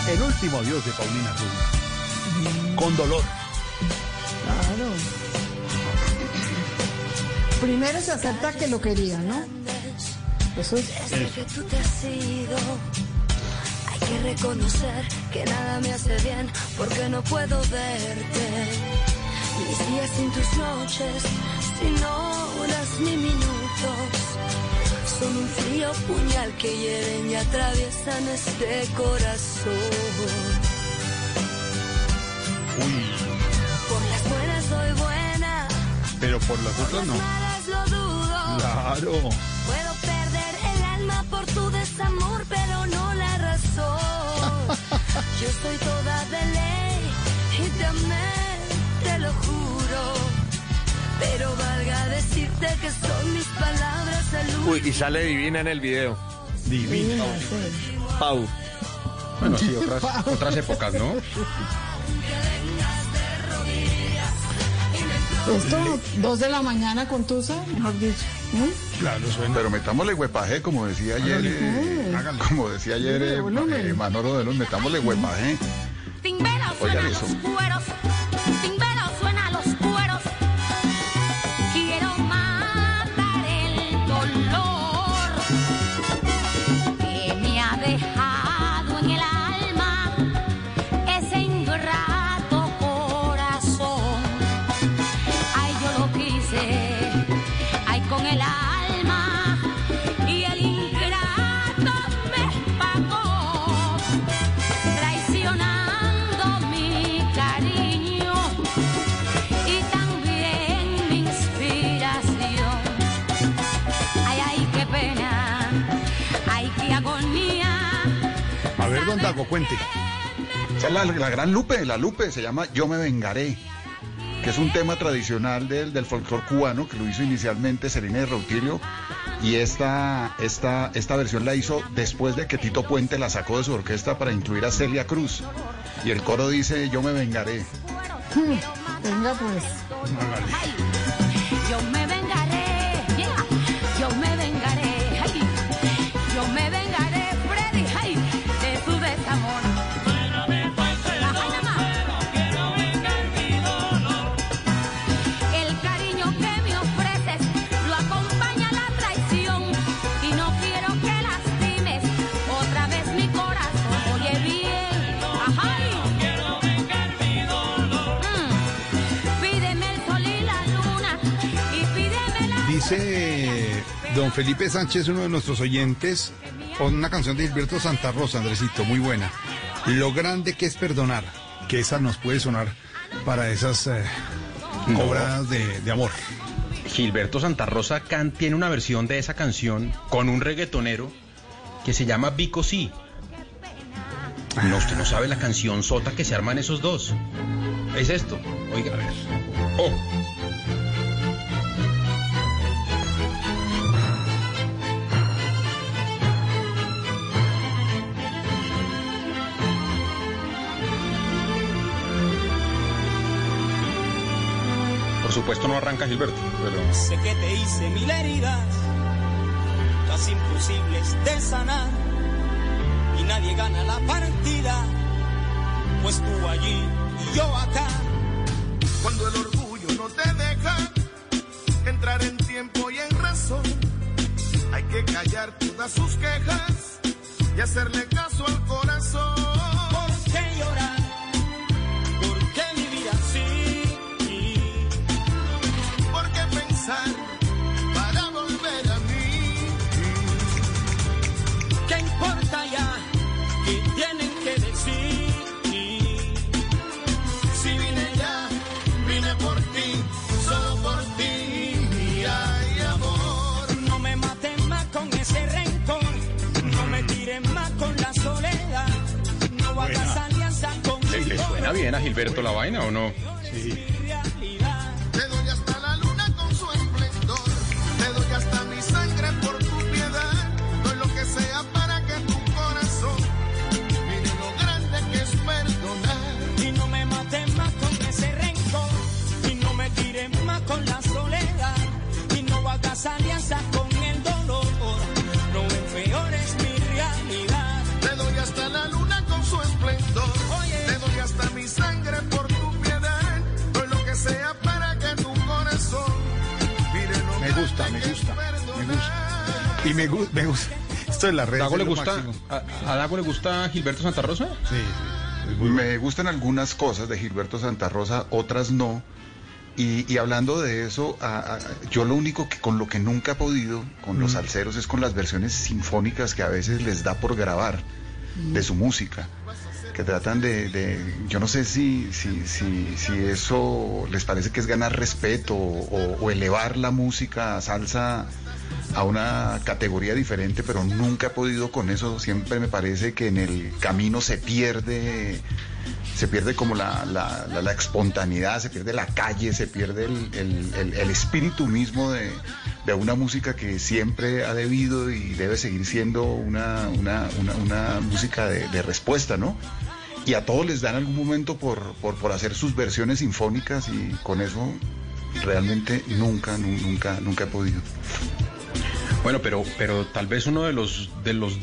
El último adiós de Paulina Rubio. Con dolor. Claro. Primero se acepta que lo quería, ¿no? Eso es... Desde que tú te has ido, hay que reconocer que nada me hace bien porque no puedo verte. Mis días sin tus noches, sin horas ni minutos, son un frío puñal que hieren y atraviesan este corazón. Por las buenas soy buena, Pero por las otras no. malas lo dudo. Claro. Puedo perder el alma por tu desamor, pero no la razón. (laughs) Yo soy toda de ley y te amé, te lo juro. Pero valga decirte que son mis palabras el Uy, y sale divina en el video. Divina. Pau. Bueno, sí, (laughs) otras, otras épocas, ¿no? (laughs) Esto, dos de la mañana con Tusa, mejor dicho. ¿Mm? Claro, suena. Pero metámosle huepaje, como decía ayer, eh, como decía ayer eh, eh, Manolo de los, metámosle huepaje. Oigan eso. Don Dago, cuente. Esa es la, la gran Lupe, la Lupe, se llama Yo me vengaré, que es un tema tradicional del, del folclore cubano, que lo hizo inicialmente Serena de Rautilio, y esta, esta, esta versión la hizo después de que Tito Puente la sacó de su orquesta para incluir a Celia Cruz. Y el coro dice Yo me vengaré. (laughs) Venga pues. Yo me don Felipe Sánchez, uno de nuestros oyentes, una canción de Gilberto Santa Rosa, Andresito, muy buena. Lo grande que es perdonar, que esa nos puede sonar para esas eh, No. obras de, de amor. Gilberto Santa Rosa Can tiene una versión de esa canción con un reggaetonero que se llama Vico Sí. No, usted no sabe la canción sota que se arman esos dos. Es esto. Oiga, a ver. Oh. Por supuesto no arranca Gilberto, pero... Sé que te hice mil heridas, casi imposibles de sanar, y nadie gana la partida, pues tú allí y yo acá. Cuando el orgullo no te deja entrar en tiempo y en razón, hay que callar todas sus quejas y hacerle caso al corazón. Bien a Gilberto la vaina o no? Y me, gu- me gusta. Esto de la red. ¿Dago le gusta, a, a Dago le gusta Gilberto Santa Rosa? Sí, Me gustan algunas cosas de Gilberto Santa Rosa, otras no. Y, y hablando de eso, a- a- yo lo único que con lo que nunca he podido con los salseros es con las versiones sinfónicas que a veces les da por grabar de su música, que tratan de, de- yo no sé si, si, si, si eso les parece que es ganar respeto o, o elevar la música salsa a una categoría diferente, pero nunca he podido con eso. Siempre me parece que en el camino se pierde, se pierde como la, la, la- espontaneidad, se pierde la calle, se pierde el, el- el- espíritu mismo de, de una música que siempre ha debido y debe seguir siendo una, una, una- música de, respuesta, ¿no? Y a todos les dan algún momento por, por, por hacer sus versiones sinfónicas y con eso realmente nunca, nu- nunca, nunca he podido. Bueno, pero, pero tal vez uno de los de los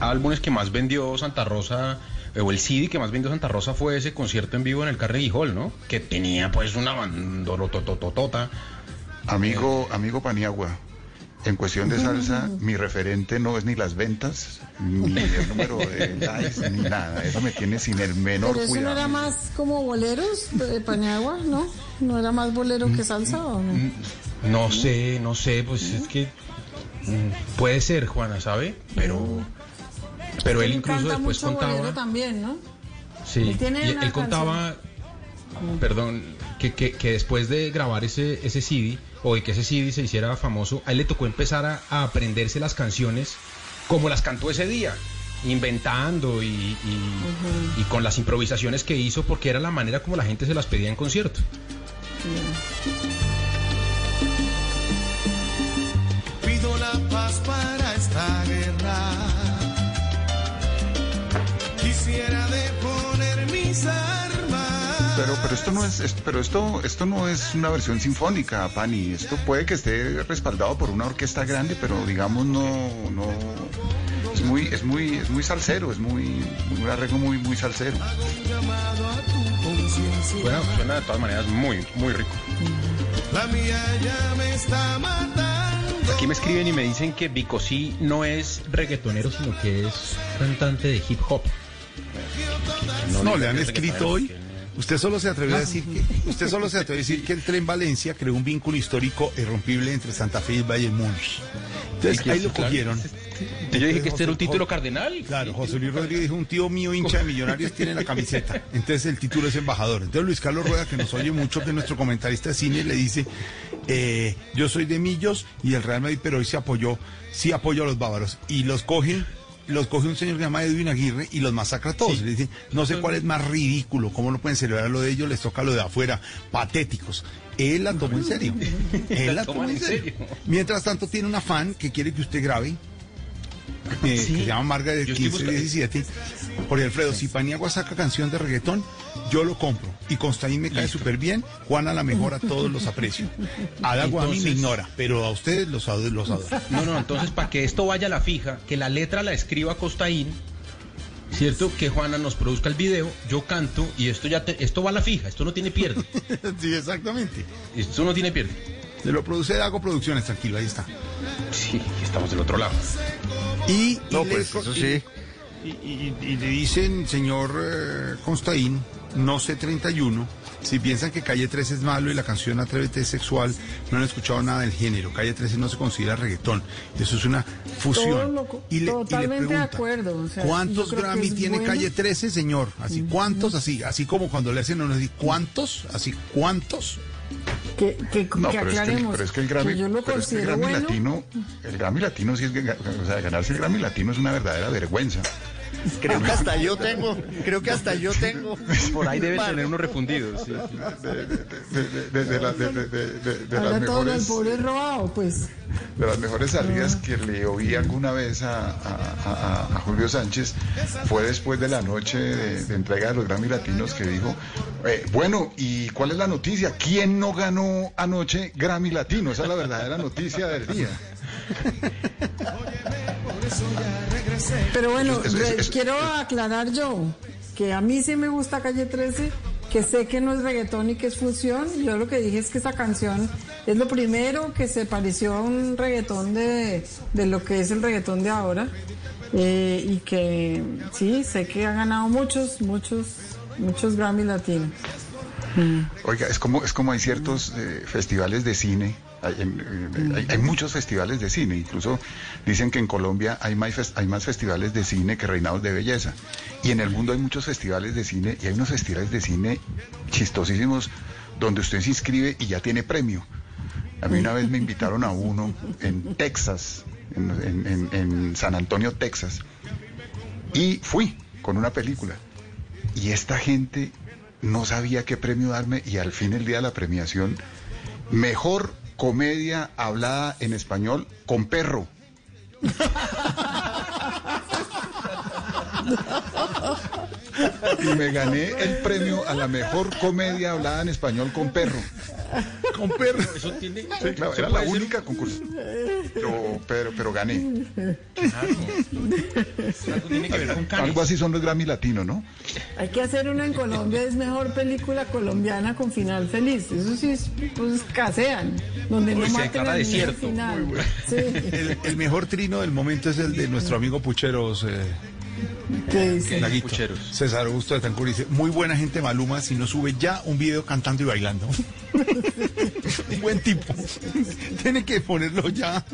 álbumes que más vendió Santa Rosa eh, o el CD que más vendió Santa Rosa fue ese concierto en vivo en el Carnegie ¿no? Que tenía pues una bandolotototota. Amigo, amigo Paniagua, en cuestión de salsa, mi referente no es ni las ventas, ni el número de likes, ni nada. Eso me tiene sin el menor Pero eso no cuidado. era más como boleros de Paniagua, ¿no? ¿No era más bolero que salsa o no? No sé, no sé, pues es que mm, puede ser, Juana, ¿sabe? Pero pero él incluso después mucho bolero contaba, también, ¿no? sí, Él él contaba, perdón, que, que, que después de grabar ese ese CD o de que ese CD se hiciera famoso, a él le tocó empezar a, a aprenderse las canciones como las cantó ese día. inventando y, y- y con las improvisaciones que hizo, porque era la manera como la gente se las pedía en concierto. Pido la paz para esta Pero, pero esto no es, es- pero esto, esto no es una versión sinfónica, Pani. Esto puede que esté respaldado por una orquesta grande, pero digamos no, no, es muy, es muy, es muy salsero, es muy, un arreglo muy, muy salsero. Bueno, suena de todas maneras muy, muy rico. La mía ya me está matando. Aquí me escriben y me dicen que Bicosí no es reggaetonero, sino que es cantante de hip hop. No, diga le han escrito hoy. Usted solo se atrevió a decir que usted solo se atrevió a decir que el tren Valencia creó un vínculo histórico irrompible entre Santa Fe y Valle Munch. Entonces ahí lo cogieron. Yo dije que este era un título cardenal. Claro, José Luis Rodríguez dijo, un tío mío hincha de millonarios tiene la camiseta. Entonces el título es embajador. Entonces Luis Carlos Rueda, que nos oye mucho, que es nuestro comentarista de cine, le dice, eh, yo soy de Millos y el Real Madrid, pero hoy se apoyó, sí apoyo a los bávaros. Y los cogen, los coge un señor que se llama Edwin Aguirre y los masacra a todos. Le dicen, no sé cuál es más ridículo, cómo no pueden celebrar lo de ellos, les toca lo de afuera, patéticos. Él la tomó en serio. (laughs) Él la tomó en serio. Mientras tanto tiene una fan que quiere que usted grabe eh, que se llama Margaret Yo estoy 1517. Jorge Alfredo, si Paniagua saca canción de reggaetón, yo lo compro. Y Constaín me cae súper bien, Juana la mejor, a todos los aprecio. Adagua a mí me ignora, pero a ustedes los, los adoro. No, no, entonces para que esto vaya a la fija, que la letra la escriba Costaín, ¿cierto? Que Juana nos produzca el video, yo canto y esto ya te- esto va a la fija, esto no tiene pierde. (laughs) sí, exactamente. Esto no tiene pierde. Se lo produce Dago Producciones, tranquilo, ahí está. Sí, estamos del otro lado. Y, No, y pues, le, eso y- sí. Y, y- y le dicen, señor eh, Constaín, no sé 31, si piensan que Calle 13 es malo y la canción Atrévete es sexual, no han escuchado nada del género. Calle 13 no se considera reggaetón. Eso es una fusión. lo Y le, y le totalmente de pregunta, acuerdo. o sea, ¿Cuántos Grammy tiene bueno. Calle 13, señor? Así, ¿cuántos? Así, así como cuando le hacen uno así, ¿cuántos? Así, ¿cuántos? Que, que, No, que pero es que, el- aclaremos. pero es que el Grammy, que yo lo pero es que el considero Grammy bueno. latino, el Grammy latino sí es, que- o sea, ganarse el Grammy latino es una verdadera vergüenza. Creo que hasta yo tengo, creo que hasta yo tengo. Por ahí debe Vale. tener unos refundidos. sí. De, de- de- de la- de- de- de- de- de Ahora las mejores, pobre robado, pues. de las mejores salidas que le oí alguna vez a, a- a- a Julio Sánchez fue después de la noche de, de entrega de los Grammy Latinos que dijo, eh, bueno, ¿y cuál es la noticia? ¿Quién no ganó anoche Grammy Latino? Esa es la verdadera noticia del día. (laughs) Pero bueno, Es- es- re- es- quiero aclarar yo que a mí sí me gusta Calle 13, que sé que no es reggaetón y que es fusión. Yo lo que dije es que esta canción es lo primero que se pareció a un reggaetón de, de lo que es el reggaetón de ahora. Eh, y que sí, sé que ha ganado muchos, muchos, muchos Grammy latinos. Oiga, es como, es como hay ciertos eh, festivales de cine, hay, muchos festivales de cine, incluso dicen que en Colombia hay más, hay más festivales de cine que reinados de belleza. Y en el mundo hay muchos festivales de cine y hay unos festivales de cine chistosísimos donde usted se inscribe y ya tiene premio. A mí una vez me invitaron a uno en Texas, en San Antonio, Texas, y fui con una película. Y esta gente no sabía qué premio darme y al fin el día de la premiación, mejor comedia hablada en español con perro. (laughs) Y me gané el premio a la mejor comedia hablada en español con perro. (laughs) Con perro. Eso tiene, Sí, claro, era la ser- única concurso. Pero, pero, pero gané. Algo tiene que ver con canes. Algo así son los Grammy latinos, ¿no? Hay que hacer una en Colombia, es mejor película colombiana con final feliz. Eso sí, es, pues casean, donde no Uy, maten declara al desierto. final. Muy Sí. El, el mejor trino del momento es el de nuestro amigo Pucheros. Eh, ¿Qué dice? César Augusto de Tancur dice, muy buena gente Maluma si no sube ya un video cantando y bailando. (laughs) Un buen tipo. Tiene que ponerlo ya.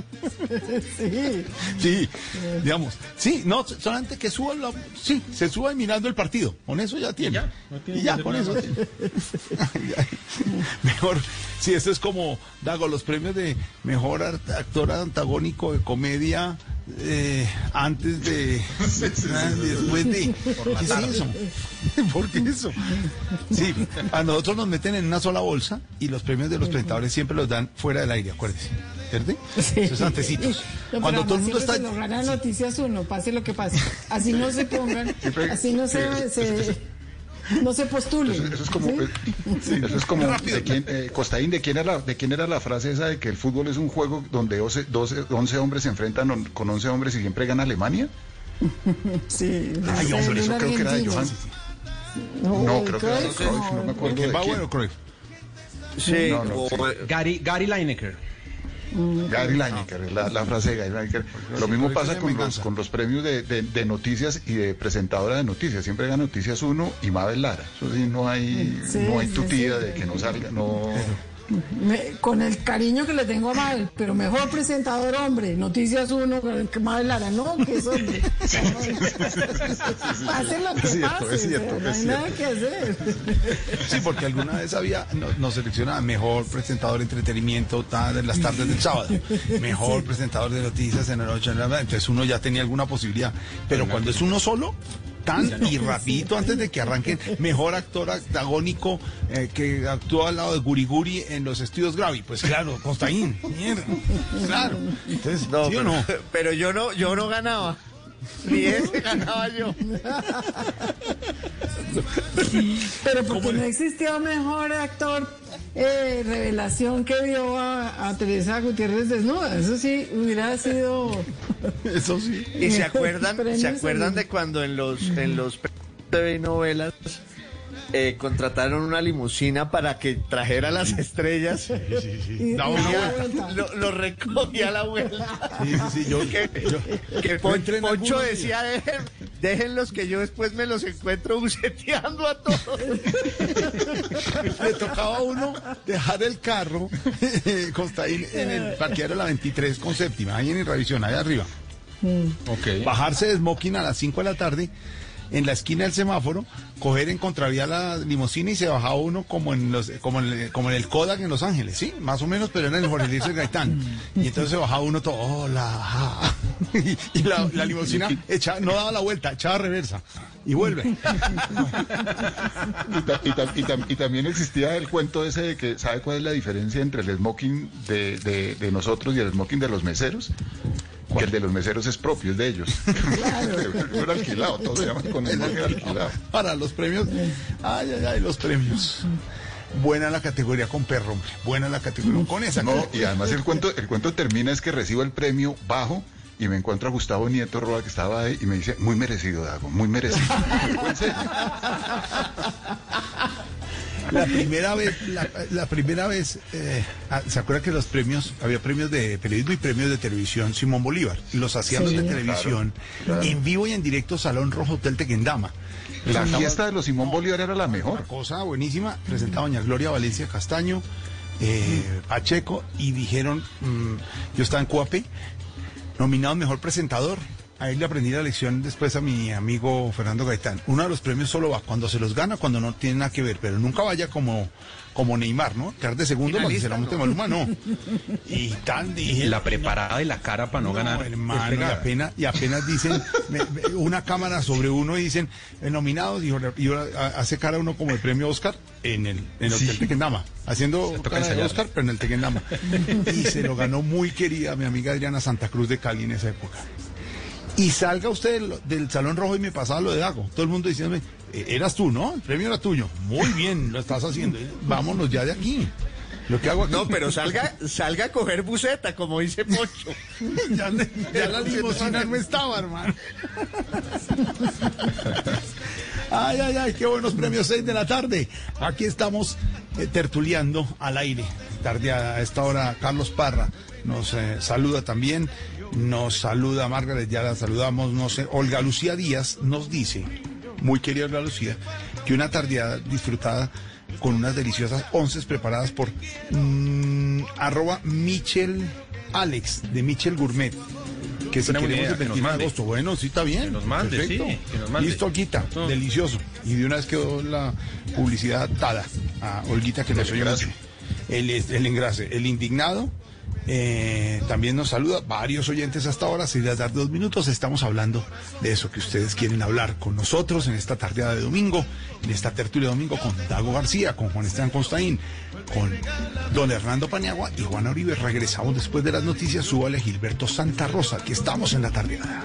Sí. Sí, digamos. Sí, no, solamente que suba la, sí, se suba mirando el partido. Con eso ya tiene. ya, no tiene Y ya, con eso tiene. (laughs) Mejor, sí, esto es como, Dago, los premios de mejor actor antagónico de comedia eh, antes de, (laughs) después de. Por la ¿Qué es tarde. eso? (laughs) ¿Por qué eso? Sí, a nosotros nos meten en una sola bolsa y los premios de los presentadores siempre los dan fuera del aire, acuérdese. ¿Verdad? Esos antecitos. No, Cuando todo el mundo está. se lo gana Noticias Uno, pase lo que pase. Así no se pongan, así no se, se- no se postulen. Eso, eso es como, ¿sí? eso es como de quién, eh, Costaín, ¿de quién, era la, ¿de quién era la frase esa de que el fútbol es un juego donde 12, 12, 11 hombres se enfrentan on- con 11 hombres y siempre gana Alemania? (laughs) Sí, Ay, hombre, eso creo que era de. Johan. No, No, creo que era de Cruyff, no me acuerdo de ¿Quién bueno, Cruyff? Sí, No, no, o- sí. Gary, Gary Lineker. Gary Lineker, la, la frase de Gary Lineker. Lo mismo pasa con los, con los premios de, de- de noticias y de presentadora de noticias. Siempre gana Noticias 1 y Mabel Lara. Eso sí, no hay, Sí, no hay sí, tutía sí. de que no salga, no... Me- con el cariño que le tengo a Mabel, pero mejor presentador hombre, Noticias Uno, que Mabel Lara, no, que es hombre. Hace lo que Es cierto, pase, es cierto, o sea, no es hay nada que hacer. Sí, porque alguna vez había, no- nos seleccionaba mejor presentador de entretenimiento en las tardes del sábado, mejor presentador de noticias en la noche, en la- entonces uno ya tenía alguna posibilidad. Pero cuando es uno solo, tan y rapidito antes de que arranquen, mejor actor antagónico eh, que actúa al lado de Guriguri en los estudios Gravi, pues claro, Costaín, mierda, claro. Entonces, No, ¿sí o pero, no? (laughs) pero yo no, yo no ganaba. (laughs) Ni ese ganaba yo. Pero porque no existió mejor actor eh, revelación que vio a, a Teresa Gutiérrez desnuda. Eso sí hubiera sido. (laughs) Eso sí. Y se (laughs) acuerdan, se acuerdan de cuando en los en los TV y novelas eh, contrataron una limusina para que trajera las estrellas. Una vuelta. vuelta. Lo, lo recogía a la vuelta. Sí, sí, sí, yo, Que, yo- Pon- Poncho decía, dejen, déjenlos que yo después me los encuentro buceteando a todos. le tocaba a uno dejar el carro Costaín en el parqueadero de la 23 con séptima, ahí en revisión, ahí arriba. Ok. Bajarse de smoking a las 5 de la tarde en la esquina del semáforo, coger en contravía la limusina y se bajaba uno como en los, como en, el- como en el Kodak en Los Ángeles, sí, más o menos, pero en el Jorge Luis Gaitán. Y entonces se bajaba uno todo, hola, (laughs) y, la, la limusina echa- no daba la vuelta, echaba reversa y vuelve. (laughs) Y, ta- y ta- y tam- y también existía el cuento ese de que, ¿sabe cuál es la diferencia entre el smoking de- de nosotros y el smoking de los meseros? Que el de los meseros es propio, es de ellos. (laughs) No (laughs) era alquilado, todos se llaman con smoking alquilado. Para los premios, ay, ay, ay, los premios. Buena la categoría con perro, hombre. Buena la categoría con esa. No, y además el cuento, el cuento termina es que recibo el premio bajo y me encuentro a Gustavo Nieto Roa que estaba ahí y me dice, muy merecido, Dago, muy merecido. (laughs) La primera vez, la, la primera vez, eh, ah, ¿se acuerda que los premios, había premios de periodismo y premios de televisión Simón Bolívar? Los hacían Sí, de televisión claro. en vivo y en directo Salón Rojo Hotel Tequendama. La fiesta de los Simón Bolívar era la Una mejor. cosa buenísima. Presentaba doña Gloria Valencia Castaño, eh, Pacheco, y dijeron, mm, yo estaba en Cuape, nominado mejor presentador. Ahí le aprendí la lección después a mi amigo Fernando Gaitán. Uno de los premios solo va cuando se los gana, cuando no tiene nada que ver, pero nunca vaya como, como Neymar, ¿no? Quedar de segundo que se la monte Maluma, no. (laughs) Y tan dije. La preparada de la cara para no, ganar. hermano, y apenas, y apenas dicen (laughs) me- me- una cámara sobre uno y dicen eh, nominados y, y hace cara uno como el premio Oscar en el, en el Sí. Hotel Tequendama, haciendo cara de. Oscar, pero en el Tequendama. (laughs) Y se lo ganó muy querida mi amiga Adriana Santa Cruz de Cali en esa época. Y salga usted del, del Salón Rojo y me pasaba lo de Dago. Todo el mundo diciéndome, "Eh, eras tú, ¿no? El premio era tuyo. Muy bien, lo estás haciendo. (laughs) Vámonos ya de aquí. Lo que hago aquí. No, pero salga, salga a coger buceta, como dice Poncho. (laughs) ya, ya la limosina no estaba, hermano. Ay, ay, ay, qué buenos premios, seis de la tarde. Aquí estamos eh, tertuleando al aire. Tarde a a esta hora, Carlos Parra nos eh, saluda también. Nos saluda Margaret, ya la saludamos. No sé, Olga Lucía Díaz nos dice, muy querida Olga Lucía, que una tardeada disfrutada con unas deliciosas onces preparadas por mm, arroba Michel Alex de Michel Gourmet. Que si queremos idea, el que nos 29 de mande. agosto. Bueno, sí está bien. Que nos mande, perfecto. sí, que nos mande. Listo, Olguita. No. Delicioso. Y de una vez quedó la publicidad dada a Olguita que nos oye mucho. El, el engrase. El indignado. Eh, también nos saluda varios oyentes hasta ahora. Si les dar dos minutos, estamos hablando de eso que ustedes quieren hablar con nosotros en esta tardeada de domingo, en esta tertulia de domingo con Dago García, con Juan Esteban Constaín, con don Hernando Paniagua y Juan Uribe. Regresamos después de las noticias. Súbale Gilberto Santa Rosa, que estamos en la tardeada.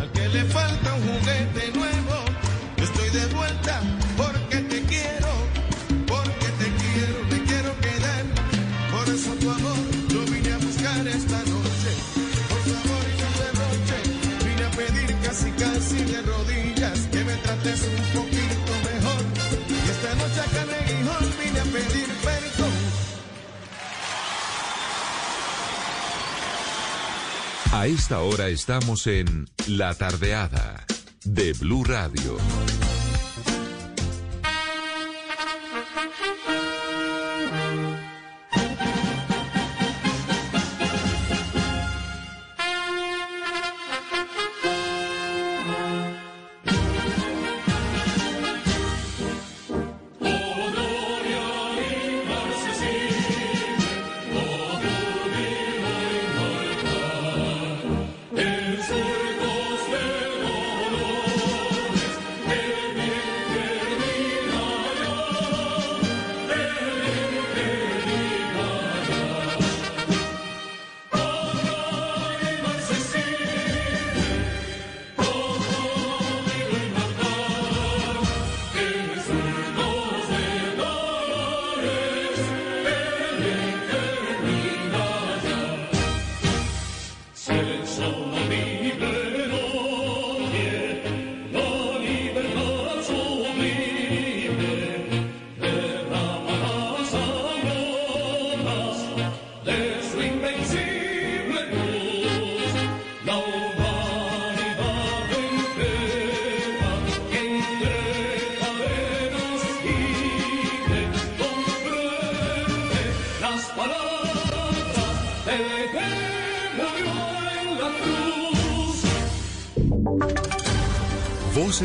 Al que le falta un juguete nuevo, estoy de vuelta trates un poquito mejor. Y esta noche acá en Aguijón vine a pedir perdón. A esta hora estamos en La Tardeada de Blue Radio.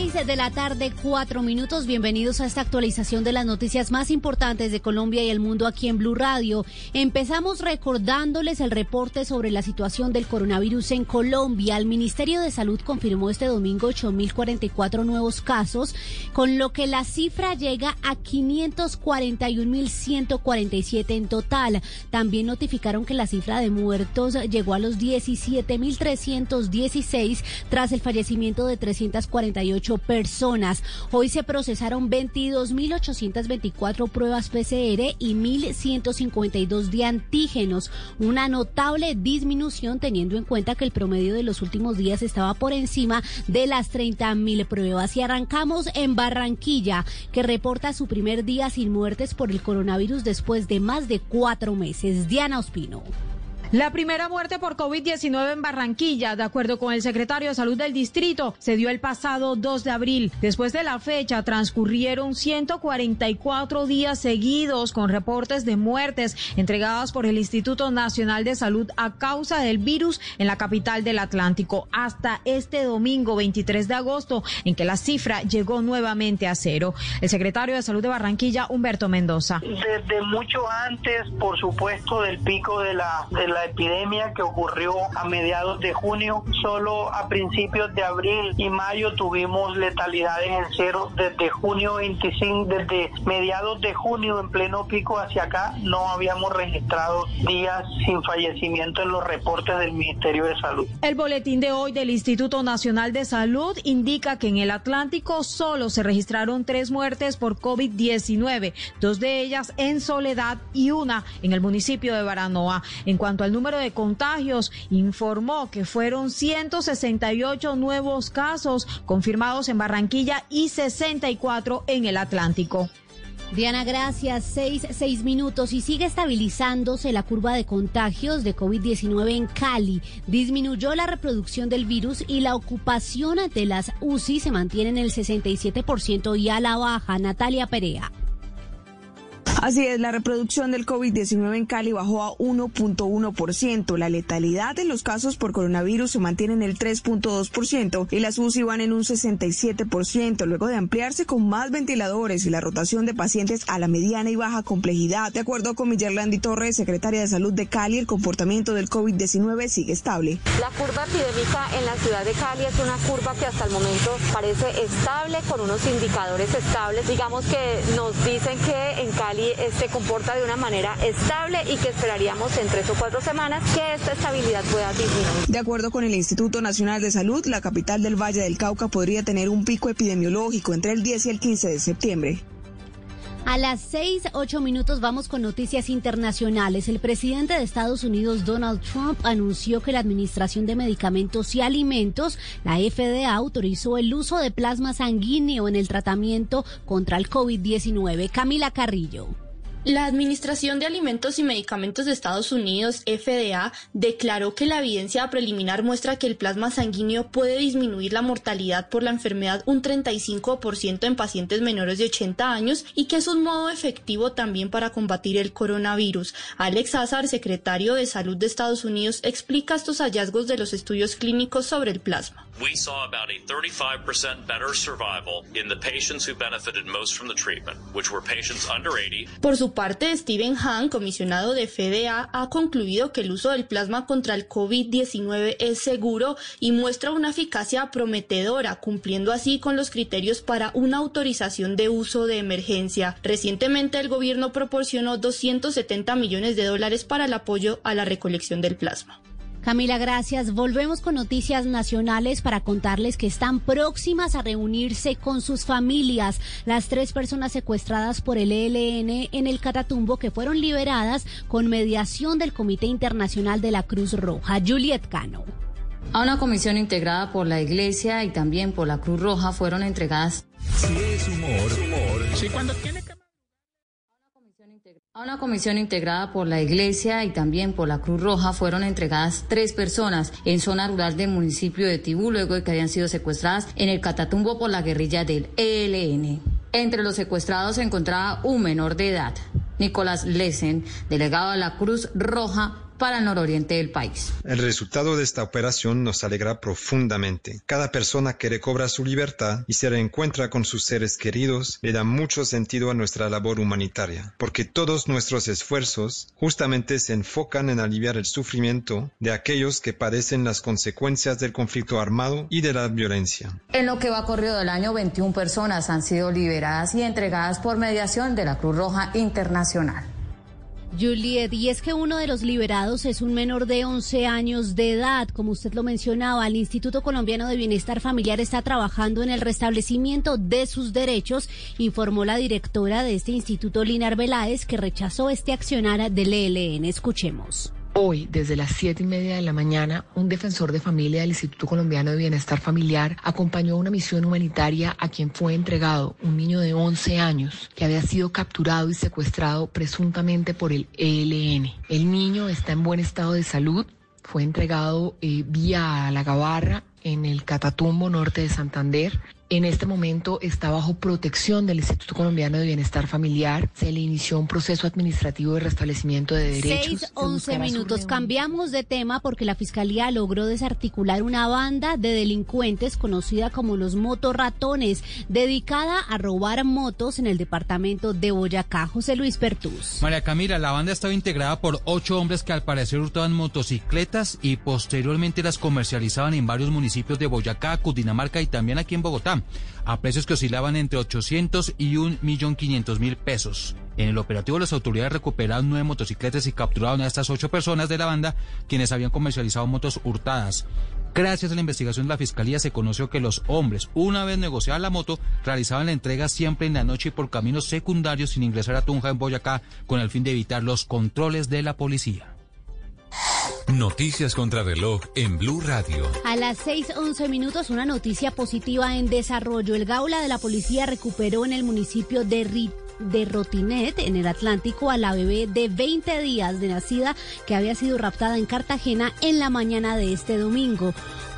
Son las 6 de la tarde, cuatro minutos. Bienvenidos a esta actualización de las noticias más importantes de Colombia y el mundo aquí en Blue Radio. Empezamos recordándoles el reporte sobre la situación del coronavirus en Colombia. El Ministerio de Salud confirmó este domingo 8.044 nuevos casos, con lo que la cifra llega a 541.147 en total. También notificaron que la cifra de muertos llegó a los 17.316 tras el fallecimiento de 348 personas. Hoy se procesaron 22.824 pruebas PCR y 1.152 de antígenos, una notable disminución teniendo en cuenta que el promedio de los últimos días estaba por encima de las 30.000 pruebas. Y arrancamos en Barranquilla, que reporta su primer día sin muertes por el coronavirus después de más de cuatro meses. Diana Ospino. La primera muerte por COVID-19 en Barranquilla, de acuerdo con el secretario de Salud del distrito, se dio el pasado 2 de abril. Después de la fecha, transcurrieron 144 días seguidos con reportes de muertes entregadas por el Instituto Nacional de Salud a causa del virus en la capital del Atlántico, hasta este domingo 23 de agosto, en que la cifra llegó nuevamente a cero. El secretario de Salud de Barranquilla, Humberto Mendoza. Desde mucho antes, por supuesto, del pico de la, de la epidemia que ocurrió a mediados de junio, solo a principios de abril y mayo tuvimos letalidades en cero. Desde junio 25, desde mediados de junio, en pleno pico hacia acá, no habíamos registrado días sin fallecimiento en los reportes del Ministerio de Salud. El boletín de hoy del Instituto Nacional de Salud indica que en el Atlántico solo se registraron tres muertes por COVID-19, dos de ellas en Soledad y una en el municipio de Baranoa. En cuanto al número de contagios, informó que fueron 168 nuevos casos confirmados en Barranquilla y 64 en el Atlántico. Diana, gracias. Seis, seis minutos y sigue estabilizándose la curva de contagios de COVID-19 en Cali. Disminuyó la reproducción del virus y la ocupación de las UCI se mantiene en el 67% y a la baja. Natalia Perea. Así es, la reproducción del COVID-19 en Cali bajó a 1.1%. La letalidad de los casos por coronavirus se mantiene en el 3.2% y las UCI van en un 67%, luego de ampliarse con más ventiladores y la rotación de pacientes a la mediana y baja complejidad. De acuerdo con Millerlandi Torres, secretaria de Salud de Cali, el comportamiento del COVID-19 sigue estable. La curva epidémica en la ciudad de Cali es una curva que hasta el momento parece estable, con unos indicadores estables. Digamos que nos dicen que en Cali eh, se comporta de una manera estable y que esperaríamos en tres o cuatro semanas que esta estabilidad pueda disminuir. De acuerdo con el Instituto Nacional de Salud, la capital del Valle del Cauca podría tener un pico epidemiológico entre el 10 y el 15 de septiembre. A las seis, ocho minutos vamos con noticias internacionales. El presidente de Estados Unidos, Donald Trump, anunció que la Administración de Medicamentos y Alimentos, la FDA, autorizó el uso de plasma sanguíneo en el tratamiento contra el COVID-19. Camila Carrillo. La Administración de Alimentos y Medicamentos de Estados Unidos, FDA, declaró que la evidencia preliminar muestra que el plasma sanguíneo puede disminuir la mortalidad por la enfermedad un 35% en pacientes menores de 80 años y que es un modo efectivo también para combatir el coronavirus. Alex Azar, secretario de Salud de Estados Unidos, explica estos hallazgos de los estudios clínicos sobre el plasma. We saw about a 35% better survival in the patients who benefited most from the treatment, which were patients under 80. Por su parte, Steven Hahn, comisionado de FDA, ha concluido que el uso del plasma contra el COVID-19 es seguro y muestra una eficacia prometedora, cumpliendo así con los criterios para una autorización de uso de emergencia. Recientemente, el gobierno proporcionó 270 millones de dólares para el apoyo a la recolección del plasma. Camila, gracias. Volvemos con noticias nacionales para contarles que están próximas a reunirse con sus familias. Las tres personas secuestradas por el ELN en el Catatumbo que fueron liberadas con mediación del Comité Internacional de la Cruz Roja. Juliet Cano. A una comisión integrada por la Iglesia y también por la Cruz Roja fueron entregadas. Si es humor, humor. Sí, cuando tiene a una comisión integrada por la Iglesia y también por la Cruz Roja fueron entregadas tres personas en zona rural del municipio de Tibú luego de que habían sido secuestradas en el Catatumbo por la guerrilla del ELN. Entre los secuestrados se encontraba un menor de edad, Nicolás Lesen, delegado de la Cruz Roja para el nororiente del país. El resultado de esta operación nos alegra profundamente. Cada persona que recobra su libertad y se reencuentra con sus seres queridos le da mucho sentido a nuestra labor humanitaria, porque todos nuestros esfuerzos justamente se enfocan en aliviar el sufrimiento de aquellos que padecen las consecuencias del conflicto armado y de la violencia. En lo que va corrido del año, 21 personas han sido liberadas y entregadas por mediación de la Cruz Roja Internacional. Juliet, y es que uno de los liberados es un menor de 11 años de edad, como usted lo mencionaba. El Instituto Colombiano de Bienestar Familiar está trabajando en el restablecimiento de sus derechos, informó la directora de este instituto, Linar Veláez, que rechazó este accionar del ELN. Escuchemos. Hoy, desde las siete y media de la mañana, un defensor de familia del Instituto Colombiano de Bienestar Familiar acompañó una misión humanitaria a quien fue entregado un niño de 11 años que había sido capturado y secuestrado presuntamente por el ELN. El niño está en buen estado de salud, fue entregado eh, vía la Gabarra en el Catatumbo norte de Santander en este momento está bajo protección del Instituto Colombiano de Bienestar Familiar. Se le inició un proceso administrativo de restablecimiento de derechos. Seis, once minutos. Cambiamos de tema porque la Fiscalía logró desarticular una banda de delincuentes conocida como los motorratones, dedicada a robar motos en el departamento de Boyacá. José Luis Pertús. María Camila, la banda estaba integrada por ocho hombres que al parecer hurtaban motocicletas y posteriormente las comercializaban en varios municipios de Boyacá, Cundinamarca y también aquí en Bogotá a precios que oscilaban entre 800 y 1.500.000 pesos. En el operativo, las autoridades recuperaron nueve motocicletas y capturaron a estas ocho personas de la banda quienes habían comercializado motos hurtadas. Gracias a la investigación de la Fiscalía se conoció que los hombres, una vez negociada la moto, realizaban la entrega siempre en la noche y por caminos secundarios sin ingresar a Tunja en Boyacá con el fin de evitar los controles de la policía. Noticias contra reloj en Blue Radio. A las 6:11 minutos, una noticia positiva en desarrollo. El Gaula de la policía recuperó en el municipio de de Rotinet, en el Atlántico, a la bebé de 20 días de nacida que había sido raptada en Cartagena en la mañana de este domingo.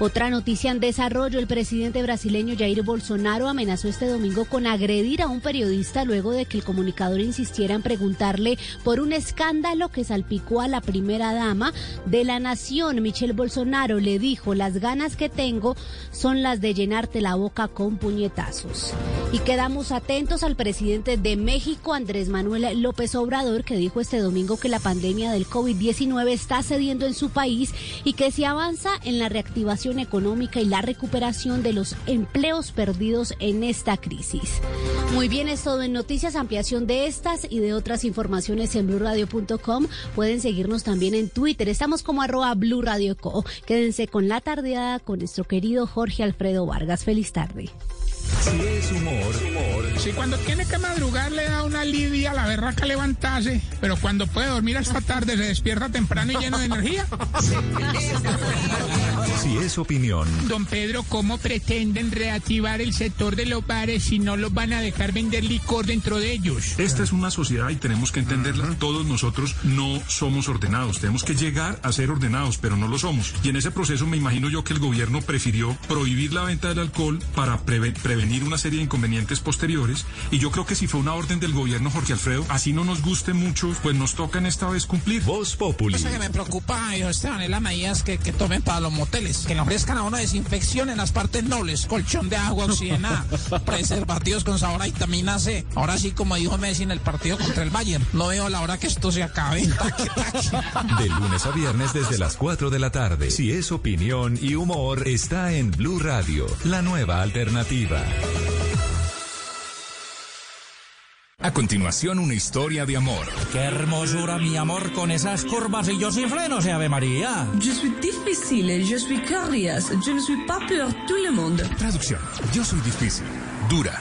Otra noticia en desarrollo, el presidente brasileño Jair Bolsonaro amenazó este domingo con agredir a un periodista luego de que el comunicador insistiera en preguntarle por un escándalo que salpicó a la primera dama de la nación. Michelle Bolsonaro le dijo, las ganas que tengo son las de llenarte la boca con puñetazos. Y quedamos atentos al presidente de México, Andrés Manuel López Obrador, que dijo este domingo que la pandemia del COVID-19 está cediendo en su país y que si avanza en la reactivación económica y la recuperación de los empleos perdidos en esta crisis. Muy bien, es todo en noticias, ampliación de estas y de otras informaciones en blurradio.com. Pueden seguirnos también en Twitter. Estamos como arroba blurradioco. Quédense con la tardeada con nuestro querido Jorge Alfredo Vargas. Feliz tarde. Si es humor, humor. Si cuando tiene que madrugar le da una lidia a la berraca levantarse, pero cuando puede dormir hasta tarde se despierta temprano y lleno de energía. Si es opinión. Don Pedro, ¿cómo pretenden reactivar el sector de los bares si no los van a dejar vender licor dentro de ellos? Esta es una sociedad y tenemos que entenderla. Todos nosotros no somos ordenados. Tenemos que llegar a ser ordenados, pero no lo somos. Y en ese proceso me imagino yo que el gobierno prefirió prohibir la venta del alcohol para preve- prevenir una serie de inconvenientes posteriores. Y yo creo que si fue una orden del gobierno, Jorge Alfredo, así no nos guste mucho, pues nos toca en esta vez cumplir. Voz Populi. Cosa que me preocupa, hijo Esteban, es las medidas que, que tomen para los moteles. Que le ofrezcan a uno desinfección en las partes nobles, colchón de agua oxigenada, (laughs) preservativos con sabor a vitamina C. Ahora sí, como dijo Messi en el partido contra el Bayern, no veo la hora que esto se acabe. (laughs) De lunes a viernes desde las 4 de la tarde. Si es opinión y humor, está en Blue Radio, la nueva alternativa. A continuación, una historia de amor. Qué hermosura, mi amor, con esas curvas y yo sin frenos, Ave María. Je suis difficile, je suis curious, je ne suis pas pour tout le monde. Traducción. Yo soy difícil, dura,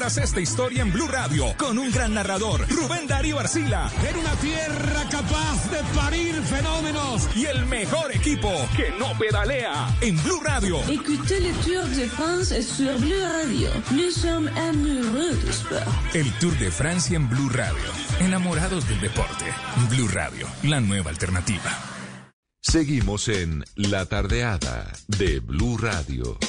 esta historia en Blue Radio con un gran narrador, Rubén Darío Arcila. En una tierra capaz de parir fenómenos. Y el mejor equipo que no pedalea en Blue Radio. Écoutez le Tour de France sur Bleu Radio. Nous sommes amoureux du sport. El Tour de Francia en Blue Radio. Enamorados del deporte. Blue Radio, la nueva alternativa. Seguimos en La Tardeada de Blue Radio.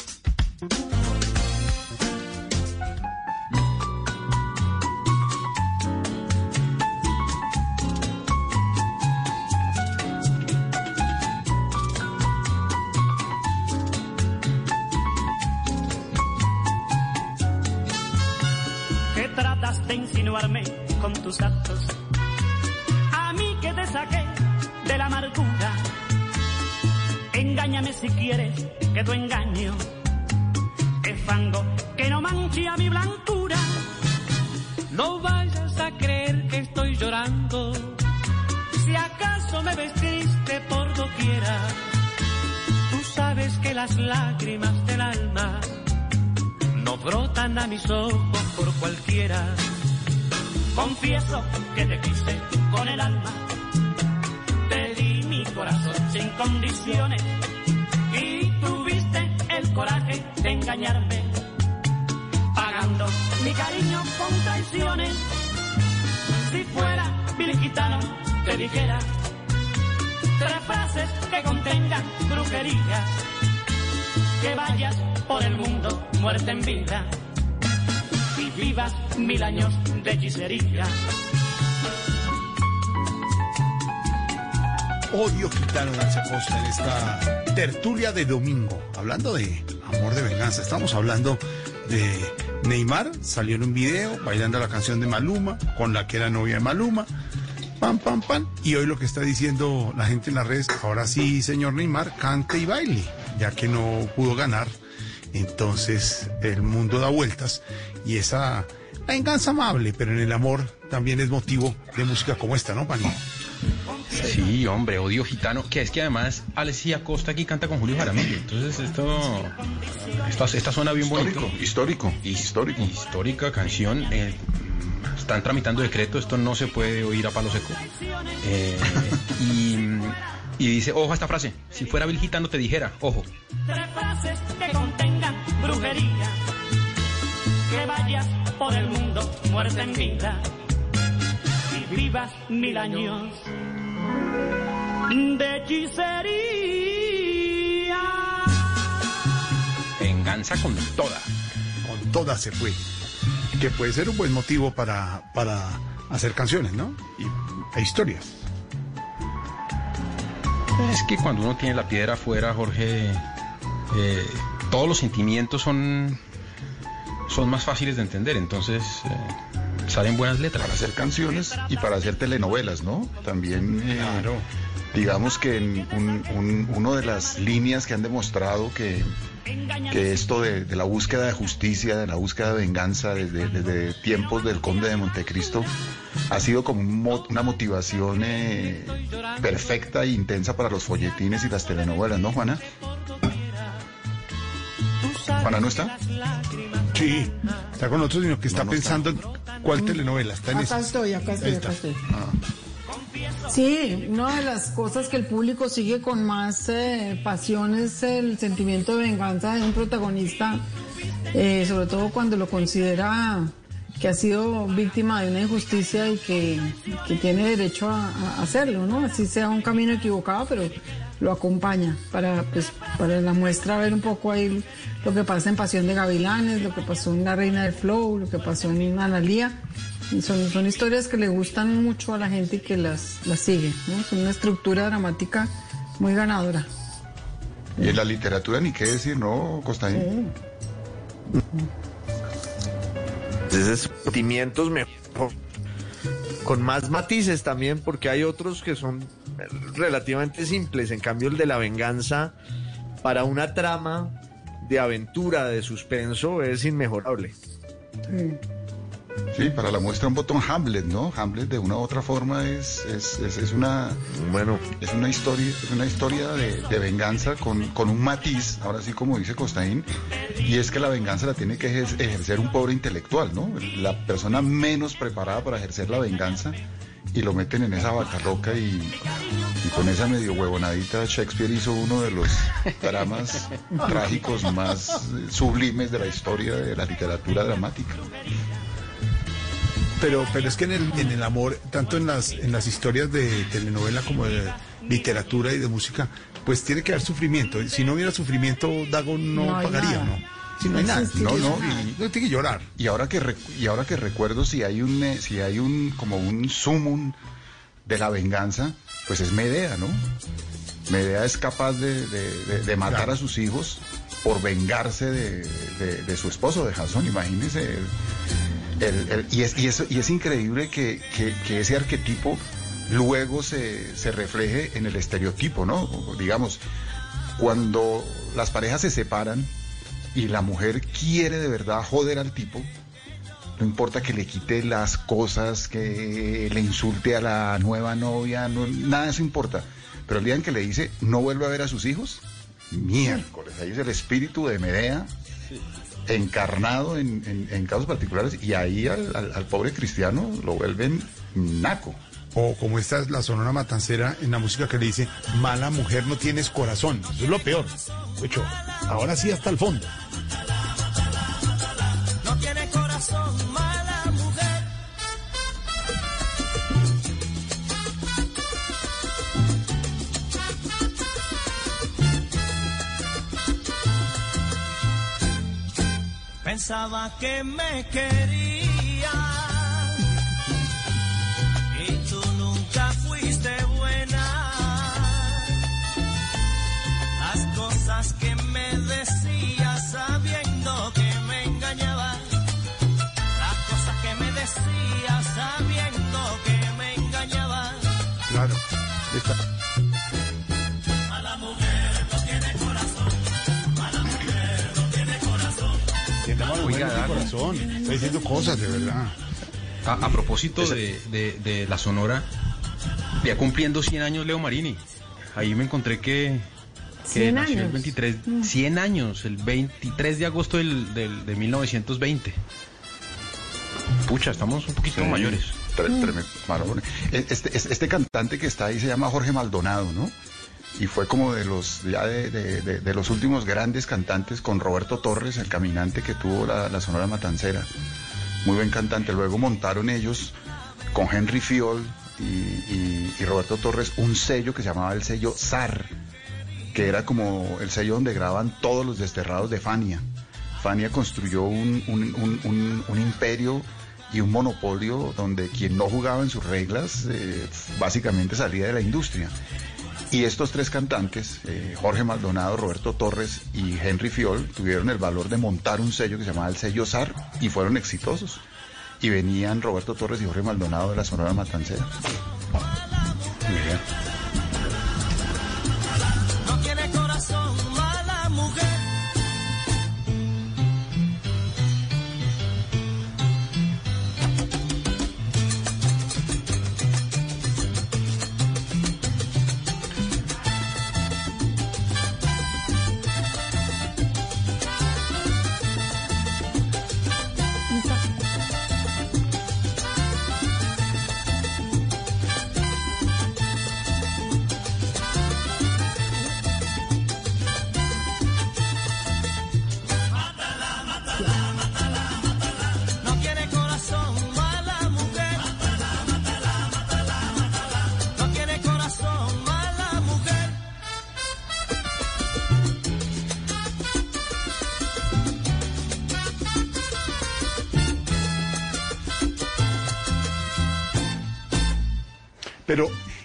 De insinuarme con tus actos. A mí que te saqué de la amargura. Engáñame si quieres que tu engaño es fango que no manche a mi blancura. No vayas a creer que estoy llorando. Si acaso me ves triste por doquiera, Tú sabes que las lágrimas del alma no brotan a mis ojos por cualquiera. Confieso que te quise con el alma. Te di mi corazón sin condiciones y tuviste el coraje de engañarme, pagando mi cariño con traiciones. Si fuera gitano, te dijera tres frases que contengan brujería. Que vayas por el mundo muerte en vida y vivas mil años de hechicería. Odio quitaron a Chacosta en esta tertulia de domingo. Hablando de amor de venganza, estamos hablando de Neymar, salió en un video bailando la canción de Maluma, con la que era novia de Maluma. Pam, pam, pam. Y hoy lo que está diciendo la gente en las redes, ahora sí, señor Neymar, cante y baile, ya que no pudo ganar. Entonces el mundo da vueltas y esa venganza amable, pero en el amor también es motivo de música como esta, ¿no, Pani? Sí, hombre, odio gitano, que es que además Alessia Costa aquí canta con Julio Jaramillo, entonces esto, esta, esta suena bien bonito. Histórico, histórico. Histórica canción, eh, están tramitando decreto, esto no se puede oír a palo seco. Eh, y, y dice, ojo a esta frase, si fuera Bill Gitano te dijera, ojo. Tres frases que contengan brujería. Que vayas por el mundo muerte en vida. Y vivas mil años de hechicería. Venganza con toda. Con toda se fue. Que puede ser un buen motivo para, para hacer canciones, ¿no? Y, e historias. Es que cuando uno tiene la piedra afuera, Jorge, eh, todos los sentimientos son, son más fáciles de entender, entonces eh, salen buenas letras. Para hacer canciones y para hacer telenovelas, ¿no? También, eh, digamos que en un- un- uno de las líneas que han demostrado que, que esto de, de la búsqueda de justicia, de la búsqueda de venganza desde, desde tiempos del conde de Montecristo, ha sido como un mo- una motivación eh, perfecta e intensa para los folletines y las telenovelas, ¿no, Juana? Juana no está. Sí, está con nosotros, sino que está pensando en cuál telenovela está en Acá esa. estoy, acá estoy, acá está. estoy. Ah. Sí, una de las cosas que el público sigue con más eh, pasión es el sentimiento de venganza de un protagonista, eh, sobre todo cuando lo considera que ha sido víctima de una injusticia y que, que tiene derecho a, a hacerlo, ¿no? Así sea un camino equivocado, pero lo acompaña para, pues, para la muestra ver un poco ahí lo que pasa en Pasión de Gavilanes, lo que pasó en La Reina del Flow, lo que pasó en Analía. Son, son historias que le gustan mucho a la gente y que las, las sigue, ¿no? Son una estructura dramática muy ganadora. Y en la literatura ni qué decir, ¿no, Costaín? Entonces, sentimientos mejor. Con más matices también, porque hay otros que son relativamente simples. En cambio, el de la venganza, para una trama de aventura, de suspenso, es inmejorable. Sí, para la muestra un botón Hamlet, ¿no? Hamlet de una u otra forma es, es, es, es una bueno es una historia, es una historia de, de venganza con, con un matiz, ahora sí como dice Costaín, y es que la venganza la tiene que ejer- ejercer un pobre intelectual, ¿no? La persona menos preparada para ejercer la venganza y lo meten en esa vaca loca y, y con esa medio huevonadita Shakespeare hizo uno de los dramas trágicos más eh, sublimes de la historia de la literatura dramática. Pero, pero es que en el, en el amor, tanto en las, en las historias de telenovela como de literatura y de música, pues tiene que haber sufrimiento. Si no hubiera sufrimiento, Dago no, pagaría, nada. ¿no? Si no hay nada. No, no, y no tiene que llorar. Y ahora que re- y ahora que recuerdo si hay un eh, si hay un como un sumum de la venganza, pues es Medea, ¿no? Medea es capaz de, de- de- de matar Claro. a sus hijos por vengarse de, de- de su esposo, de Jasón, imagínese. el- el- el- y, es, y, es, y es increíble que, que- que ese arquetipo luego se, se refleje en el estereotipo, ¿no? Digamos, cuando las parejas se separan y la mujer quiere de verdad joder al tipo, no importa que le quite las cosas, que le insulte a la nueva novia, no- nada de eso importa. Pero el día en que le dice no vuelve a ver a sus hijos, miércoles, ahí es el espíritu de Medea encarnado en, en- en casos particulares y ahí al, al- al pobre cristiano lo vuelven naco. O como esta es la sonora matancera en la música que le dice, mala mujer no tienes corazón. Eso es lo peor. Ocho, ahora sí hasta el fondo. No tiene corazón, mala mujer. Pensaba que me quería corazón. Está diciendo cosas de verdad. A, a propósito de, de- de la Sonora, ya cumpliendo 100 años Leo Marini. Ahí me encontré que, que 100 nació el años. 23, 100 años, el 23 de agosto del, del- de 1920. Pucha, estamos un poquito Sí. mayores. Maravilla. Este, este, este cantante que está ahí se llama Jorge Maldonado, ¿no? Y fue como de los ya de, de- los últimos grandes cantantes con Roberto Torres, el caminante que tuvo la, la Sonora Matancera. Muy buen cantante. Luego montaron ellos con Henry Fiol y, Roberto Torres un sello que se llamaba el sello SAR, que era como el sello donde graban todos los desterrados de Fania. Fania construyó un- un- un imperio y un monopolio donde quien no jugaba en sus reglas eh, básicamente salía de la industria. Y estos tres cantantes, eh, Jorge Maldonado, Roberto Torres y Henry Fiol, tuvieron el valor de montar un sello que se llamaba el sello SAR y fueron exitosos. Y venían Roberto Torres y Jorge Maldonado de la Sonora Matancera.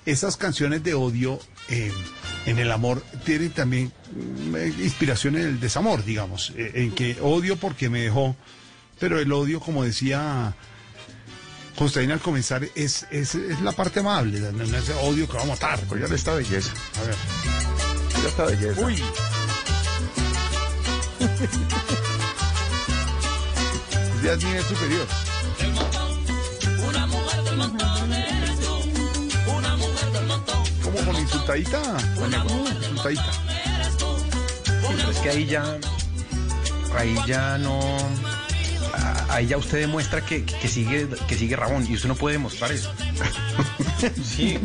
Esas canciones de odio eh, en el amor tienen también mm, eh, inspiración en el desamor, digamos, eh, en que odio porque me dejó, pero el odio, como decía Constantina al comenzar, es, es, es la parte amable, no es odio que va a matar. Oigan esta belleza. A ver. Oigan esta belleza. Uy. (laughs) Ya es nivel superior. Una mujer del montón eres ¿Cómo con insultadita? Insultadita. Pero es que ahí ya, ahí ya no, ah, ahí ya usted demuestra que, que sigue, que sigue Ramón y usted no puede demostrar eso. (laughs) Sí,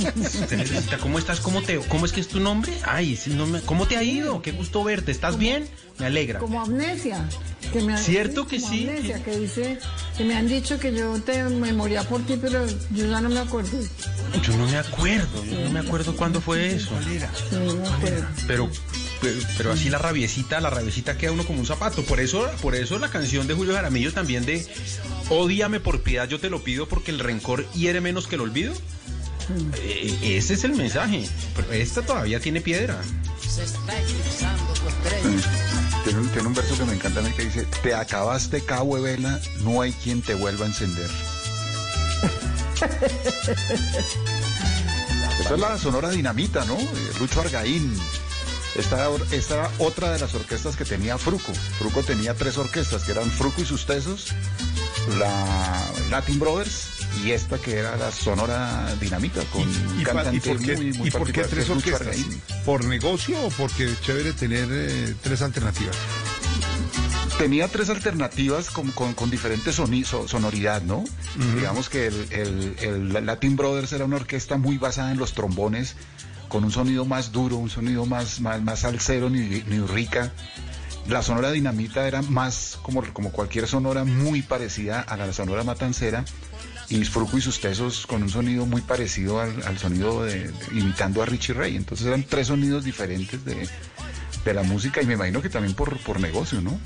¿cómo estás? ¿Cómo te, cómo es que es tu nombre? Ay, sí, no me- ¿cómo te ha ido? Qué gusto verte. ¿Estás bien? Me alegra. Como amnesia. Que me Cierto que sí, Amnesia, que dice que me han dicho que yo te me moría por ti, pero yo ya no me acuerdo. Yo no me acuerdo, yo no me acuerdo cuándo fue eso. Sí, no. Pero, pero, pero así la rabiecita, la rabiecita queda uno como un zapato. Por eso, por eso la canción de Julio Jaramillo también de Ódiame por piedad, yo te lo pido porque el rencor hiere menos que el olvido. Eh, ese es el mensaje. Pero esta todavía tiene piedra. Se está. Tiene un, tiene un verso que me encanta a mí que dice, te acabaste cabo de vela, no hay quien te vuelva a encender. (laughs) Esa es la Sonora Dinamita, ¿no? Eh, Lucho Argaín. Esta, esta era otra de las orquestas que tenía Fruco. Fruco tenía tres orquestas, que eran Fruco y sus tesos, la Latin Brothers y esta que era la Sonora Dinamita, con ¿Y, por qué, muy, muy y por qué tres orquestas? ¿Por negocio o porque es chévere tener eh, tres alternativas? tenía tres alternativas con, con- con diferente soni- so- sonoridad, ¿no? Digamos que el, el- el Latin Brothers era una orquesta muy basada en los trombones, con un sonido más duro, un sonido más, más, más salsero, ni, ni rica. La sonora dinamita era más como, como cualquier sonora muy parecida a la sonora matancera. Y y sus tesos con un sonido muy parecido al, sonido de, de- imitando a Richie Ray. Entonces eran tres sonidos diferentes de, de la música y me imagino que también por, por negocio, ¿no?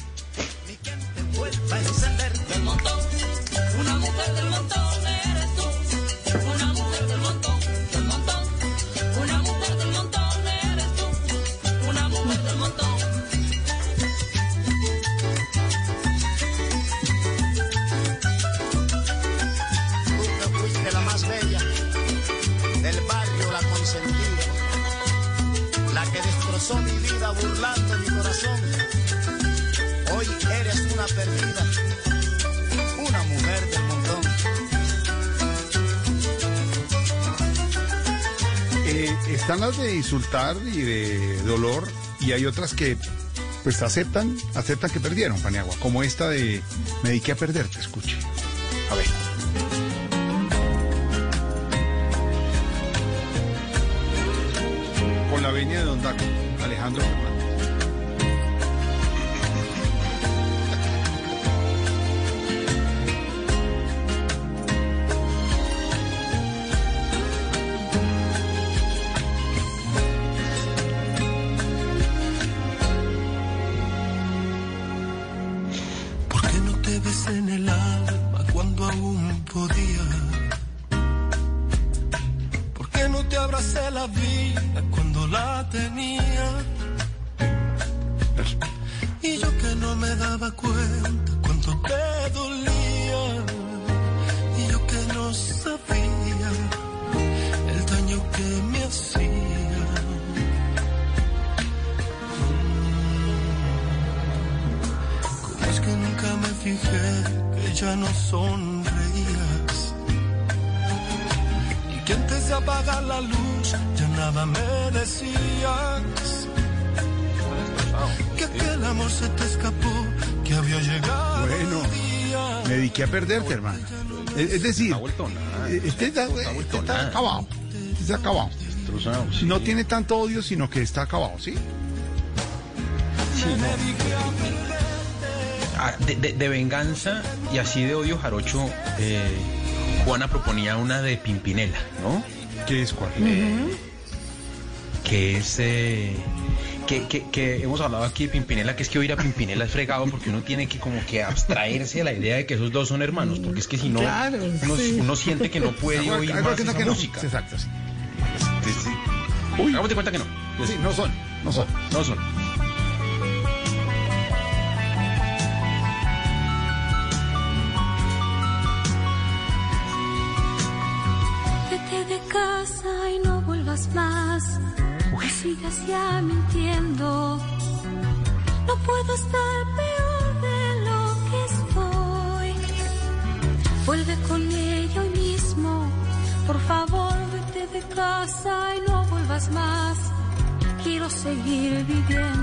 Están las de insultar y de dolor y hay otras que pues aceptan, aceptan que perdieron, Paniagua, como esta de me dediqué a perderte, escuche. A ver. Con la venia de Don Daco, Alejandro. Perderte, hermano. Es, es decir, eh, este está, este está acabado. Este está acabado. No tiene tanto odio, sino que está acabado, ¿sí? Ah, de, de- de venganza y así de odio jarocho, eh, Juana proponía una de Pimpinela, ¿no? ¿Qué es cuál? Que es... eh, que, que- que hemos hablado aquí de Pimpinela, que es que oír a Pimpinela es fregado porque uno tiene que como que abstraerse de la idea de que esos dos son hermanos, porque es que si no, Claro, uno, sí. uno siente que no puede oír más que no, esa que no. música. Exacto, sí. Uy, hagamos de cuenta que no. Sí, no son, no son. No son. Ya mintiendo. No puedo estar peor de lo que estoy. Vuelve con ella hoy mismo. Por favor, vete de casa y no vuelvas más. Quiero seguir viviendo.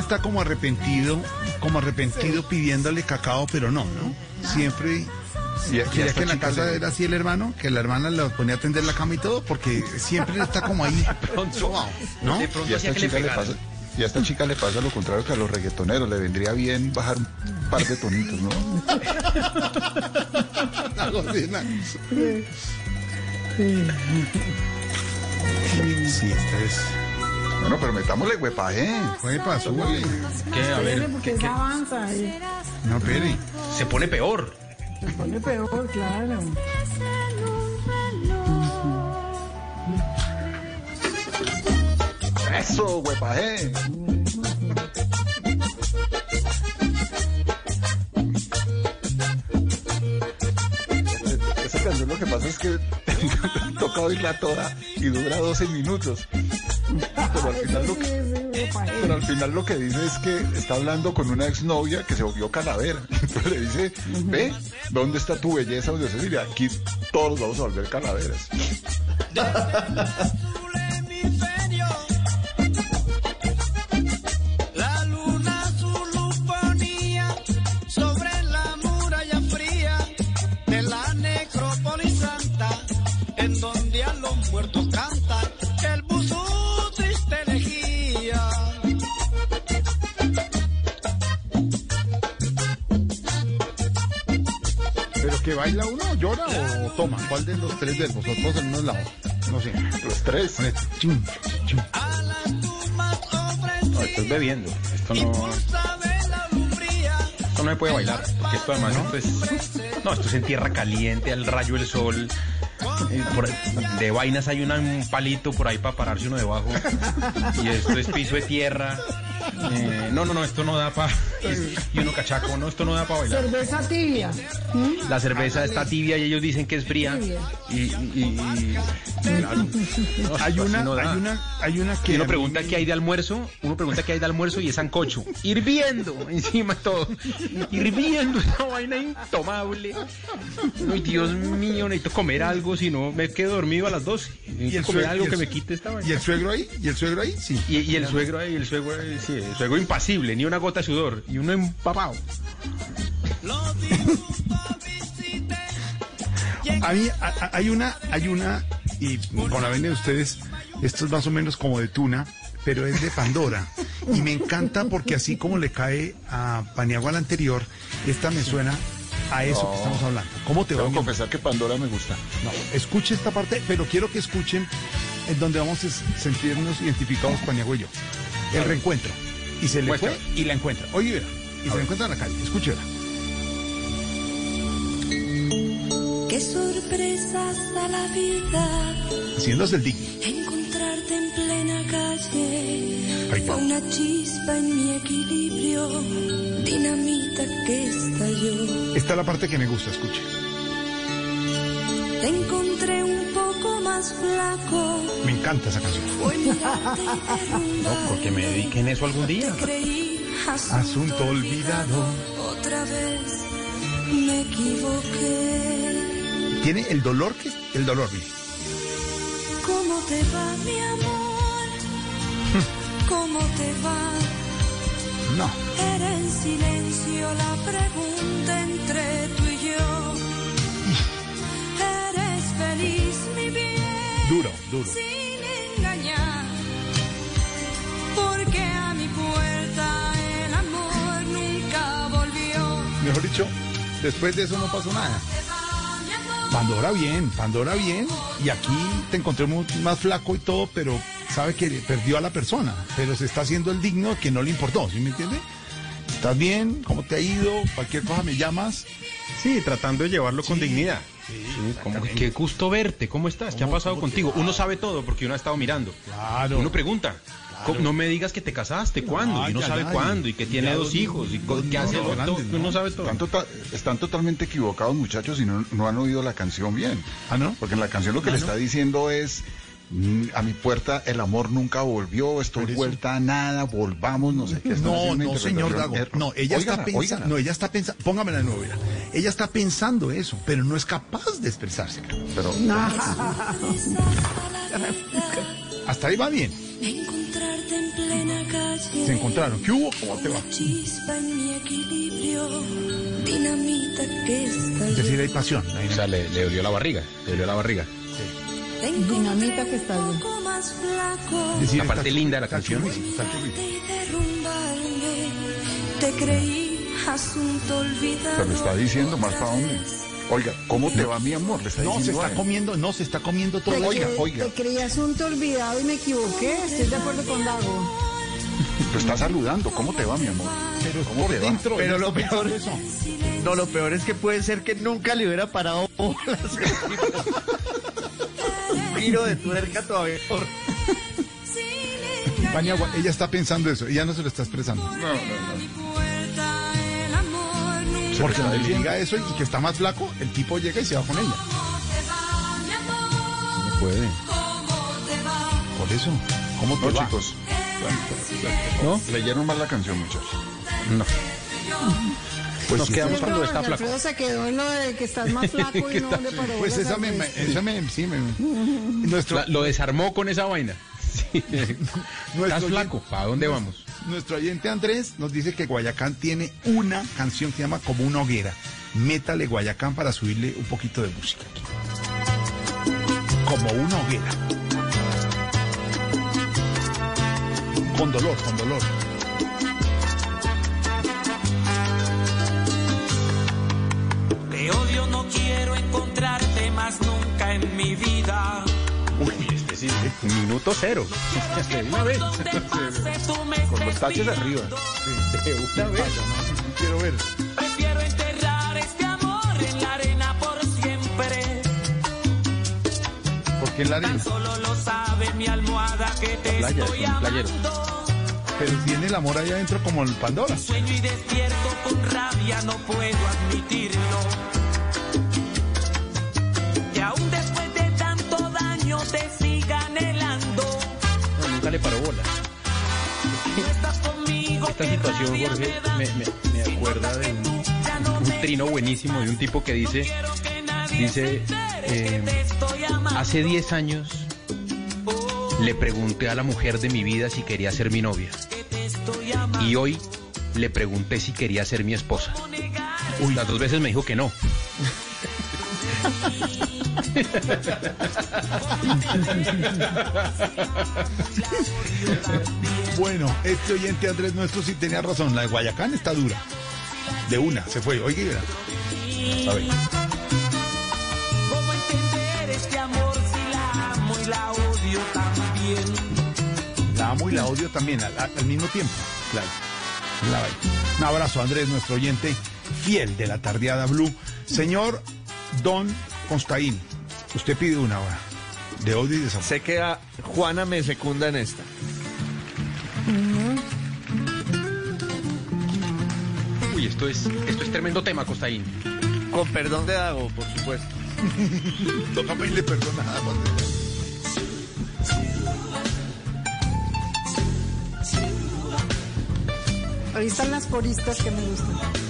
Está como arrepentido, como arrepentido pidiéndole cacao, pero no, ¿no? Siempre. Y- y a ¿Quería esta que en la casa le- era así el hermano? Que la hermana le ponía a tender la cama y todo, porque siempre está como ahí. (laughs) ¿No? Y a esta chica le pasa, y a esta chica le pasa lo contrario que a los reggaetoneros, le vendría bien bajar un par de tonitos, ¿no? (laughs) La. Sí, esta es. Bueno, pero metámosle huepaje. Huepa, súbale. ¿Qué? A ver, porque esa avanza No, Peri. se pone peor. se pone peor, claro. Eso, huepaje. Esa canción lo que pasa es que (laughs) toca oírla toda y dura 12 minutos. Pero al final lo que, pero al final lo que dice es que está hablando con una exnovia que se volvió calavera. (laughs) Entonces le dice, ve, ¿dónde está tu belleza? Donde se dice, aquí todos vamos a volver calaveras. (laughs) toma? ¿Cuál de los tres de vosotros en uno lado? No sé. Los tres. Chum, chum. No, esto es bebiendo. Esto no. Esto no se puede bailar. Porque esto además esto es. No, esto es en tierra caliente, al rayo del sol. Eh, por- de vainas hay una- un palito por ahí para pararse uno debajo. Y esto es piso de tierra. Eh, no, no, no, esto no da para... (laughs) Y uno cachaco, no, esto no da para bailar. Cerveza tibia. ¿Mm? La cerveza está tibia y ellos dicen que es fría. Y, y- y- claro. (laughs) No, Hay una, no hay una, hay una Y que uno a mí pregunta me- qué hay de almuerzo, uno pregunta qué hay de almuerzo y es sancocho, (laughs) hirviendo encima de todo, hirviendo esa vaina intomable. Ay, Dios mío, necesito comer algo, si no me quedo dormido a las 12. Necesito comer suegro- algo y el que me quite esta vaina. ¿Y el suegro ahí? ¿Y el suegro ahí? Sí. Y, y el suegro ahí, el suegro ahí, sí, el suegro impasible, ni una gota de sudor, y uno empapado. A mí a- a- hay una, hay una, y con la venia de ustedes, esto es más o menos como de tuna, pero es de Pandora. Y me encanta porque así como le cae a Paniagua la anterior, esta me suena a eso que No. estamos hablando. ¿Cómo te mi amor? confesar que Pandora me gusta. No, escuche esta parte, pero quiero que escuchen en donde vamos a sentirnos identificados Paniagua y yo. El reencuentro. Y se le Muestra. fue y la encuentra. Oye, verá. Y se la encuentra en la calle. Escúchela. Qué sorpresas da la vida Haciéndose el digno. encontrarte en plena calle. Ahí Fue una chispa en mi equilibrio, dinamita que estalló. Esta es la parte que me gusta, escuche. Te encontré un poco más flaco. Me encanta esa canción. (laughs) No, porque me dediquen eso algún día. Creí Asunto olvidado. Otra vez me equivoqué. Tiene el dolor que el dolor, mire. ¿Cómo te va, mi amor? (laughs) ¿Cómo te va? No. Era en silencio la pregunta entre tú y yo. ¿Eres feliz, mi bien? Duro, duro. Sin engañar. Porque a mi puerta el amor nunca volvió. Mejor dicho, después de eso no pasó nada. Pandora bien, Pandora bien. Y aquí te encontré mu- más flaco y todo, pero sabe que perdió a la persona. Pero se está haciendo el digno que no le importó, ¿sí me entiende? ¿Estás bien? ¿Cómo te ha ido? Cualquier cosa me llamas. Sí, tratando de llevarlo con dignidad. Sí, como que qué gusto verte, ¿cómo estás? ¿Qué ha ¿Cómo- pasado contigo? Uno sabe todo porque uno ha estado mirando. Claro. Uno pregunta. ¿cómo- No me digas que te casaste, ¿cuándo? y uno ya, sabe ya, cuándo, y que tiene dos dos hijos, y niños, qué hace, no, ¿no? uno sabe todo. Están, tota- están totalmente equivocados, muchachos, y no, no han oído la canción bien. ¿Ah, no? Porque en la canción lo que le está diciendo es. "Mm, A mi puerta el amor nunca volvió, estoy eso. vuelta a nada, volvamos, no sé qué. No, haciendo no, señor Dago. No, ella está pensando, no, ella está pensando, póngame de nuevo. Ella está pensando eso, pero no es capaz de expresarse. Pero Hasta ahí va bien. Encontrarte en plena calle. Se encontraron. ¿Qué hubo? ¿Cómo te va? Chispa en mi equilibrio, dinamita que Es decir, hay pasión. O sea, le, le la barriga, le dolió la barriga. Te Dinamita que está bien. poco más flaco. Es decir, La parte está- linda de la está canción. Te creí asunto olvidado. Pero le está diciendo más para dónde. Oiga, ¿cómo te va mi amor? Le está No, se a está comiendo, no, se está comiendo todo. Te, Oiga, cre- oiga. te creí asunto olvidado y me equivoqué. Estoy de acuerdo con Dago. Lo está saludando. ¿Cómo te va mi amor? Pero ¿Cómo por te va? dentro. Pero ella lo está peor eso. No, lo peor es que puede ser que nunca le hubiera parado bolas. (laughs) (laughs) Un giro de tuerca todavía. por- Paniagua, ella está pensando eso, ella no se lo está expresando. No, no, Porque le diciendo. diga eso y que está más flaco, el tipo llega y se va con ella. No puede. Por eso, ¿cómo te No, va? chicos. ¿No? Leyeron mal la canción, muchachos. No. Pues Nos quedamos de Jorge está flaco. Alfredo se quedó en lo de que estás más (laughs) flaco y no le paró. Pues esa me, esa me, sí, me, (laughs) nuestro, La- lo desarmó con esa vaina. (laughs) Sí. Estás flaco, ¿para dónde vamos? Nuestro oyente Andrés nos dice que Guayacán tiene una canción que se llama Como una hoguera. Métale Guayacán para subirle un poquito de música aquí. Como una hoguera. Con dolor, con dolor. Nunca en mi vida. Uy, este sí, minuto cero. (laughs) De una vez. (laughs) Con los taches arriba. De una vez. Quiero ver. Prefiero enterrar este amor en la arena por siempre. ¿Por qué en la arena? Tan solo lo sabe mi almohada que te Playa, estoy amando. Pero tiene el amor ahí adentro como el Pandora. Sueño y despierto con rabia, no puedo admitirlo. Te siga anhelando. No, nunca le paró bola. No estás conmigo, Esta situación, Jorge, me me, me- acuerda de un, un trino buenísimo de un tipo que dice, dice, eh, hace 10 años le pregunté a la mujer de mi vida si quería ser mi novia. Y hoy le pregunté si quería ser mi esposa. Las dos veces me dijo que no. Bueno, este oyente Andrés nuestro sí tenía razón. La de Guayacán está dura. De una, se fue. Y verá. A ver. ¿Cómo entender este amor si la amo y la odio también? La amo y la odio también al, al mismo tiempo. Claro. La. Un abrazo, Andrés, nuestro oyente fiel de la tardeada Blue. Señor Don Constaín, usted pide una hora de odio y desamor. Sé que a Juana me secunda en esta. Uy, esto es, esto es tremendo tema, Costaín. Con perdón de Dago, por supuesto. (laughs) Toca pedirle perdón a Dago. Ahí están las coristas que me gustan.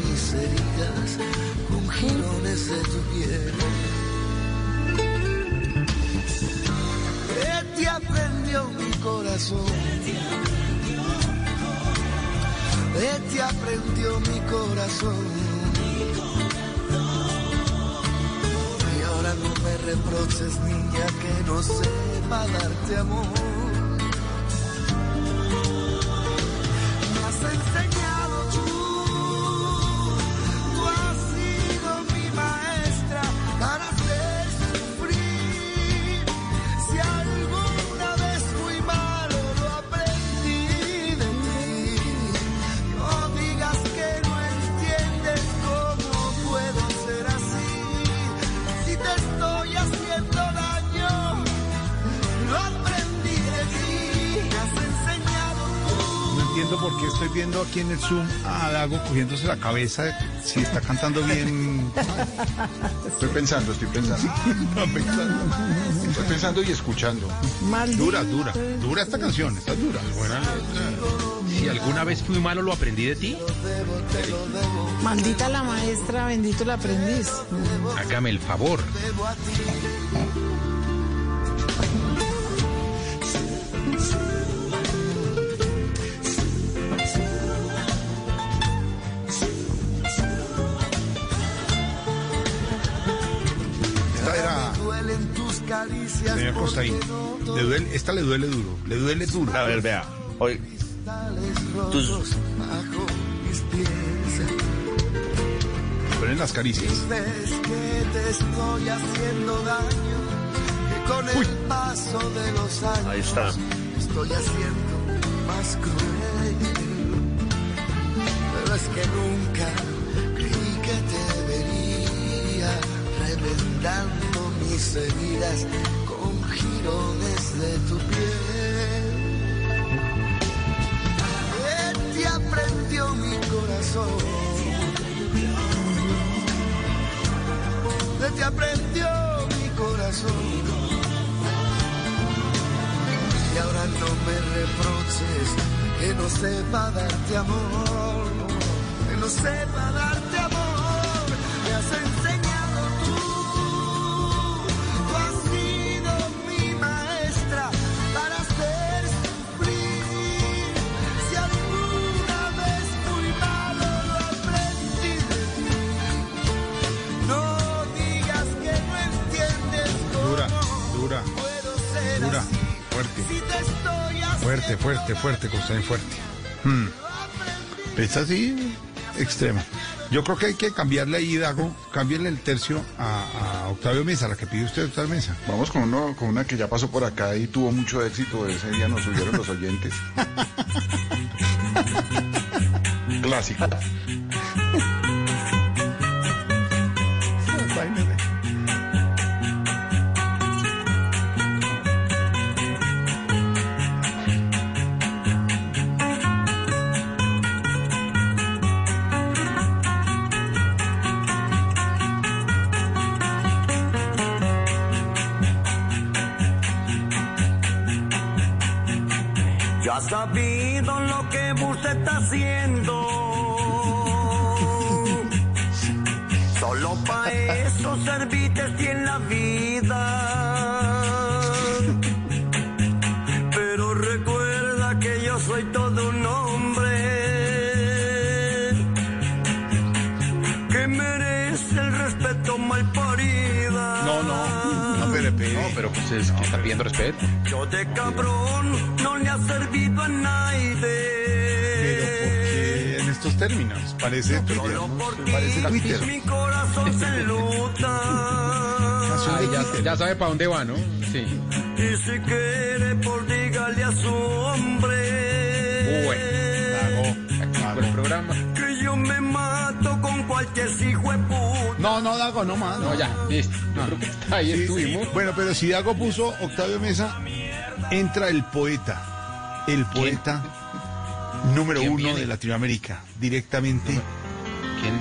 heridas con jirones de tu piel. ¿Qué te aprendió mi corazón? ¿Qué te aprendió mi corazón? Y ahora no me reproches, niña, que no sepa darte amor. Zoom a Dago cogiéndose la cabeza si está cantando bien. Estoy pensando, estoy pensando. (laughs) Estoy pensando y escuchando. Dura, dura. Dura esta canción, está dura. Buena. Si alguna vez fui malo, lo aprendí de ti. Maldita la maestra, bendito el aprendiz. Hágame el favor. Señor Costaín. Le duele, esta le duele duro. Le duele duro. A ver, vea. Hoy, tus. Ponen las caricias. Dices que te estoy haciendo daño, que con el paso de los años ahí está. estoy haciendo más cruel. Heridas con jirones de tu piel. ¿Qué te aprendió mi corazón? ¿Qué te aprendió mi corazón? Y ahora no me reproches que no sepa darte amor, que no sepa darte Fuerte, fuerte, fuerte, fuerte. Hmm. Es así, extremo. Yo creo que hay que cambiarle ahí, Dago, cámbienle el tercio a, a Octavio Mesa, la que pide usted, Octavio Mesa. Vamos con, uno, con una que ya pasó por acá y tuvo mucho éxito. Ese día nos subieron los oyentes. (laughs) Clásico. Haciendo. Solo para eso serviste en la vida. Pero recuerda que yo soy todo un hombre que merece el respeto mal parida. No, no, no, pero, No, pero pues es que está pidiendo respeto. Yo de cabrón no le ha servido a nadie. Términos? Parece Twitter, ¿no? Parece Twitter. Mi corazón se enluta. Ay, ya, ya sabe para dónde va, ¿no? Sí. Y si quiere, por dígale a su hombre. Bueno, por el programa. Que yo me mato con cualquier hijo de puta. No, no, Dago, no más. No, ya, listo. Yo creo que hasta ahí Sí, estuvimos. sí. Bueno, pero si Dago puso Octavio Mesa, entra el poeta. El poeta número ¿Quién uno viene? de Latinoamérica. Directamente. ¿Quién?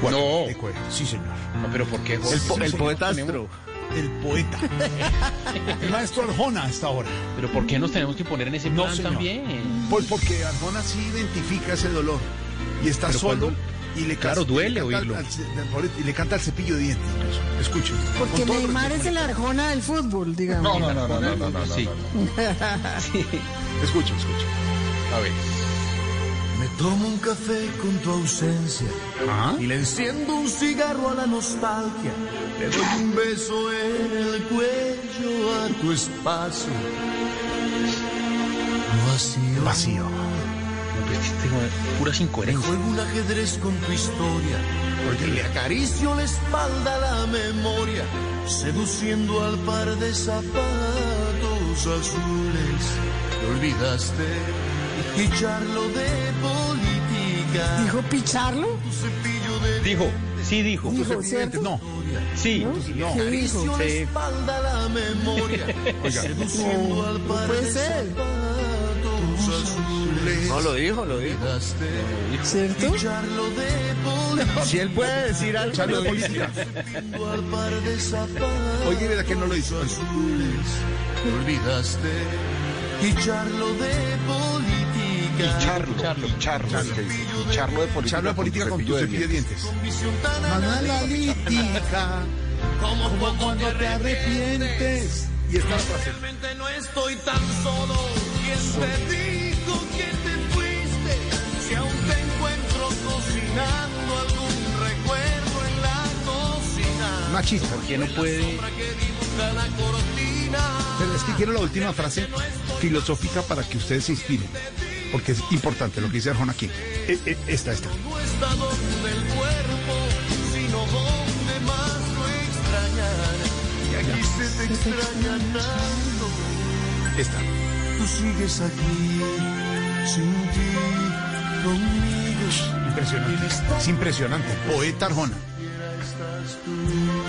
Guadalupe Cueva. Sí, señor. No, pero ¿por qué? El, po- el poetastro. El poeta. (laughs) el maestro Arjona a esta hora. Pero ¿por qué nos tenemos que poner en ese No, plan señor. también? Pues porque Arjona sí identifica ese dolor. Y está Pero solo. cuando- Y le Claro, canta- duele le oírlo. al- al- y le canta al cepillo de dientes. incluso. Escuchen. Porque Neymar es el Arjona del fútbol, digamos. No, no, no, no, no, no, no, Sí. no. Escuchen, escuchen. A ver. Me tomo un café con tu ausencia y le enciendo un cigarro a la nostalgia. Le doy un beso en el cuello a tu espacio. Vacío. Vacío. Güey, puras Me incoherencias. juego un ajedrez con tu historia. Porque le acaricio la espalda a la memoria, seduciendo al par de zapatos azules. Te olvidaste picharlo de política. ¿Dijo picharlo? Dijo, sí dijo. Dijo, ¿cierto? No. Sí. No. ¿Qué dijo? Sí. espalda la memoria, (laughs) seduciendo No, al puede de ser. No, lo dijo, lo dijo. ¿Cierto? picharlo de política. Si él puede decir algo, Charlo lo de política. Oye, ¿verdad que no lo hizo? olvidaste y charlo de política. Y charlo, y charlo, es que dice, y charlo de política. Charlo de política con tu cepillo de dientes. Analítica. como cuando te arrepientes. Y esta frase. Realmente no estoy tan solo. ¿Quién te dijo que te fuiste? Si aún te encuentro cocinando algún recuerdo en la cocina. Machista. ¿Por qué no puede? Pero es que quiero la última frase filosófica para que ustedes se inspiren. Porque es importante lo que dice Arjona aquí. Eh, eh, Esta, esta. No está donde el cuerpo, sino donde más lo extrañar. Y aquí se te extraña tanto. Esta. Tú sigues aquí, sin ti, conmigo. Impresionante. Es impresionante. Poeta Arjona.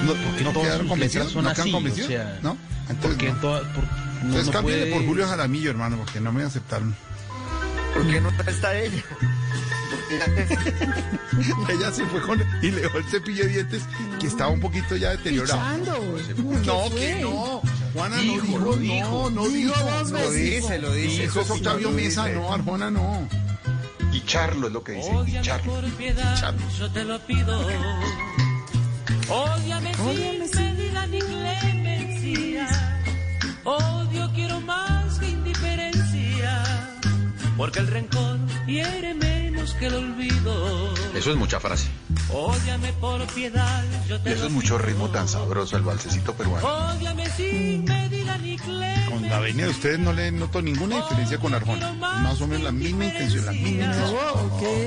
No, Porque ¿no todas quedaron convencidos? son ¿No así, convencidos? o sea, ¿No? Porque Entonces, no. toda- por- no, Entonces no cámbiale puede- por Julio Jaramillo, hermano, porque no me aceptaron. ¿Por qué no está ella? Ella se fue con y le dejó el cepillo de dientes que estaba un poquito ya deteriorado. Pichando. No, ¿Qué que no. Juana Dijo, no lo dijo, dijo. no, no dijo. dos Lo veces. dice, lo dice. Eso es Octavio Lo Mesa, no, Arjona no. Y charlo es lo que dice, y charlo. yo te lo pido. Ódiame sin medida ni clemencia. Odio quiero más. Porque el rencor hiere menos que el olvido. Eso es mucha frase. Ódiame por piedad, yo Y te eso lo es mucho ritmo tan sabroso, el balsecito peruano. Ódiame sin medida ni clemencia. Con la avenida de ustedes no le noto ninguna diferencia con Arjona. Más o menos la misma intención, la misma intención.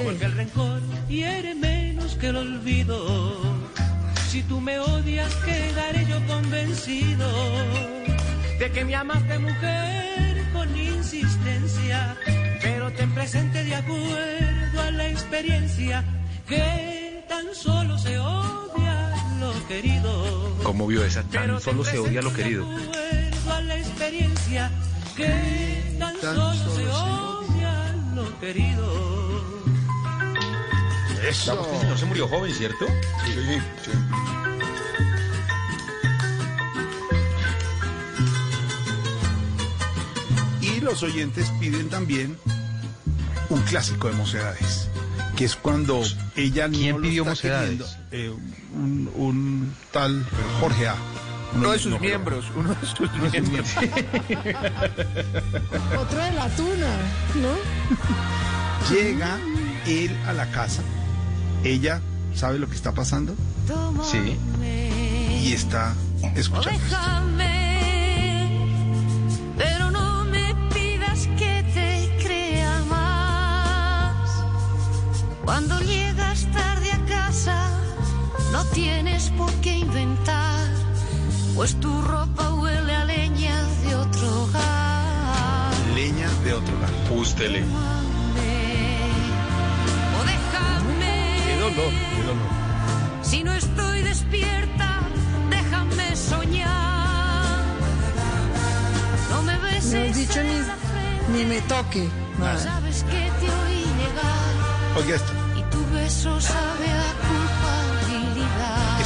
Porque el rencor hiere menos que el olvido. Si tú me odias, quedaré yo convencido de que me amaste mujer con insistencia. Pero ten presente de acuerdo a la experiencia que tan solo se odia lo querido. ¿Cómo vio esa? Pero Tan solo ten se odia lo querido. de acuerdo a la experiencia que tan solo se odia lo querido. Eso. No se murió joven, ¿cierto? Sí, sí. Y los oyentes piden también un clásico de Mocedades, que es cuando ella ¿Quién no lo pidió está Mocedades? queriendo. Eh, un, un tal Jorge A. Uno de sus no, miembros, uno de sus uno de sus miembros. (laughs) Otro de la tuna, ¿no? Llega él a la casa, ella sabe lo que está pasando Sí. y está escuchando. Déjame, tienes por qué inventar, pues tu ropa huele a leña de otro hogar. Leña de otro lado. Pústele. O déjame. Qué dolor, qué dolor. Si no estoy despierta, déjame soñar. No me No he beses dicho ni, ni me toque. Nada. Sabes que te oí negar Oiga esto, y tu beso sabe a.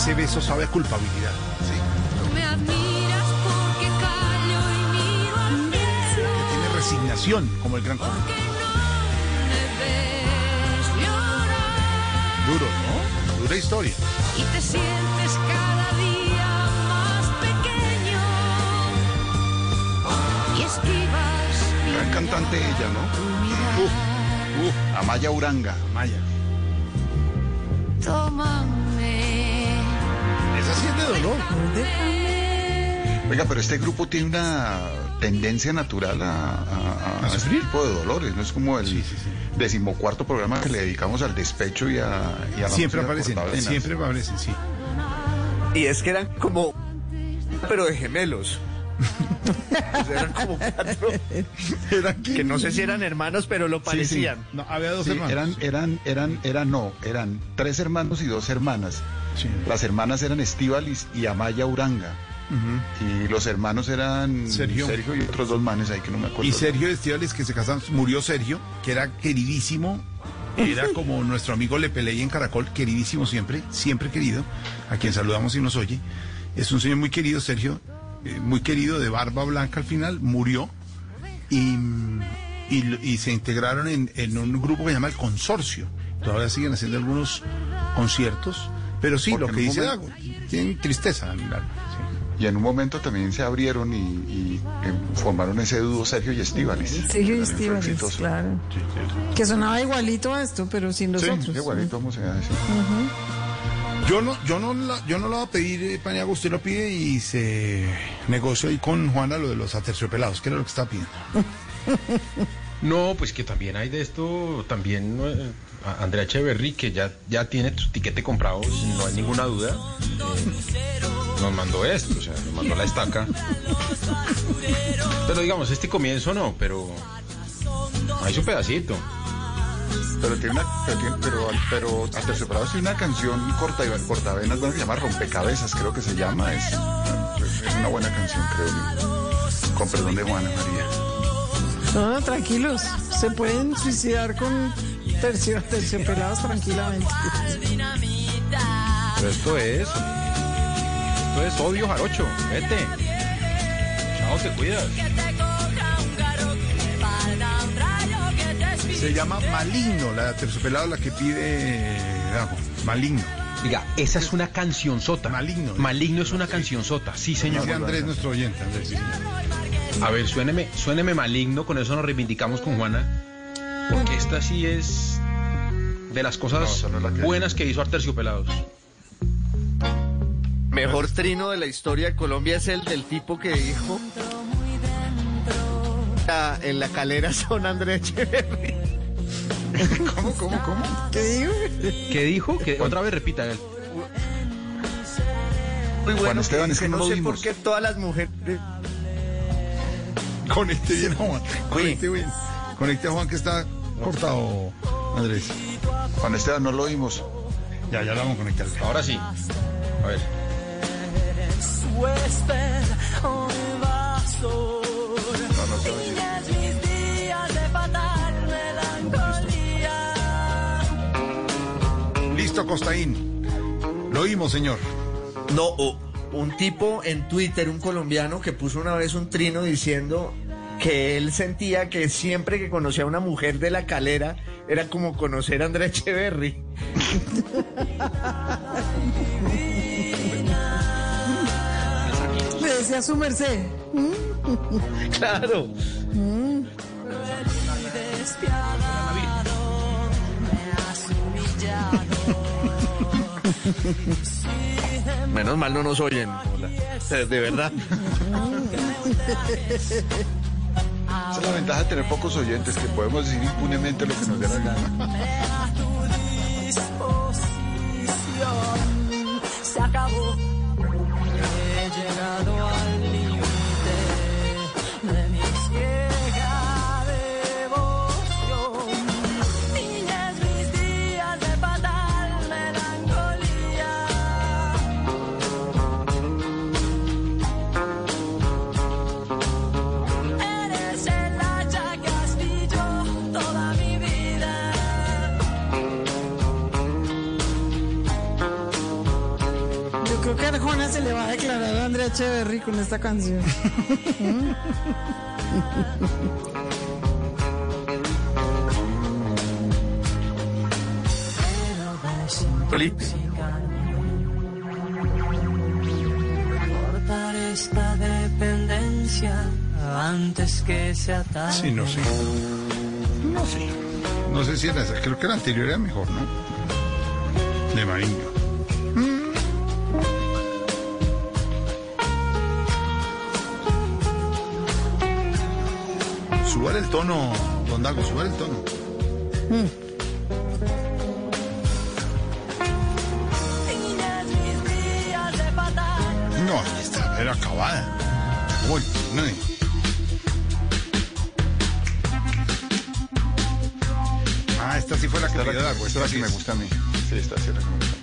ese beso sabe a culpabilidad. Sí. Tú me admiras porque callo y miro al cielo. Tiene resignación, como el gran Jorge. Me ves llorar Duro, ¿no? Dura historia. y te sientes cada día más pequeño y esquivas mi Gran cantante ella, ¿no? Uh, uh, Amaya Uranga. Maya. Tómame. Sí de dolor. Oiga, pero este grupo tiene una tendencia natural a, a- a- a este tipo de dolores, ¿no? Es como el decimocuarto programa que le dedicamos al despecho y a, y a la Siempre aparecen, siempre aparecen, sí. Y es que eran como, pero de gemelos. Eran como cuatro. que no sé si eran hermanos, pero lo Sí, sí. parecían. No, había dos Sí, hermanos. eran, eran, eran, eran, no, eran tres hermanos y dos hermanas. Sí. Las hermanas eran Estivalis y Amaya Uranga. Y los hermanos eran Sergio. y otros dos manes ahí que no me acuerdo. Y Sergio Estivales, que se casaron, murió Sergio, que era queridísimo, era (laughs) como nuestro amigo Lepeley en Caracol, queridísimo siempre, siempre querido, a quien saludamos y nos oye. Es un señor muy querido, Sergio, eh, muy querido, de barba blanca al final, murió y, y- y se integraron en, en un grupo que se llama El Consorcio. Todavía siguen haciendo algunos conciertos, pero sí, Porque lo que dice momento- Dago, tienen tristeza. en el alma, sí. Y en un momento también se abrieron y, y, eh, formaron ese dúo Sergio y Estivalis. Sergio y exitoso. claro. Que sonaba igualito a esto, pero sin los Sí, otros. igualito, vamos a decir. Yo no, yo no, la, yo no lo voy a pedir, eh, Paniagua, usted lo pide y se negocia ahí con Juana lo de los aterciopelados, que era lo que está pidiendo. (laughs) No, pues que también hay de esto, también eh, Andrea Echeverry, que ya, ya tiene su tiquete comprado, no hay ninguna duda. eh, nos mandó esto, o sea, nos mandó la estaca. Pero digamos, este comienzo no, pero hay su pedacito. Pero tiene una, pero, tiene- pero, pero Aterciopelados tiene una canción corta cortavenas bueno, se llama Rompecabezas, creo que se llama. Es, es una buena canción, creo yo. Con perdón de Juana María. No, no, tranquilos. Se pueden suicidar con tercio, terciopelados tranquilamente. Pero esto es. Esto es odio jarocho. Vete. Chao, te cuidas. Se llama Maligno, la de aterciopelado, la que pide Dago. Maligno. Diga, esa es una canción sota. Maligno. Maligno es una canción sota. Sí, señor. Dice Andrés, nuestro oyente. Andrés, sí, señor. A ver, suéneme, suéneme maligno, con eso nos reivindicamos con Juana. Porque esta sí es de las cosas esa no es la que- buenas que hizo Arterciopelados. Mejor trino de la historia de Colombia es el del tipo que dijo "Ah, en la calera son Andrés Echeverry. (laughs) ¿Cómo, cómo, cómo? ¿Qué dijo? ¿Qué dijo? Que otra vez repita él. Muy Juan bueno, Esteban, que- es que que no no lo sé vimos. por qué todas las mujeres... Conecte bien a Juan. Conecte bien. Conecte a Juan que está cortado, Andrés. Juan Esteban, no lo oímos. Ya, ya lo vamos a conectar. Ahora sí. A ver. Listo, Costaín. Lo oímos, señor. No, un tipo en Twitter, un colombiano, que puso una vez un trino diciendo que él sentía que siempre que conocía a una mujer de la calera era como conocer a Andrés Echeverry. Le decía a su merced. Claro. Menos mal no nos oyen. De verdad. Esa es la ventaja de tener pocos oyentes, que podemos decir impunemente lo que nos dé la gana. Con esta canción. ¿Mm? Cortar esta dependencia antes que sea tarde. Sí, no sé. No sé. No sé si era esa. Creo que la anterior era mejor, ¿no? De Marinho. Tono, don Dago, subar el tono. Fatal. No, esta era acabada. Uy, no. Ah, esta sí fue la que Esta es le dio la, Dago. esta sí me gusta a mí. Sí, esta sí es la que me gusta.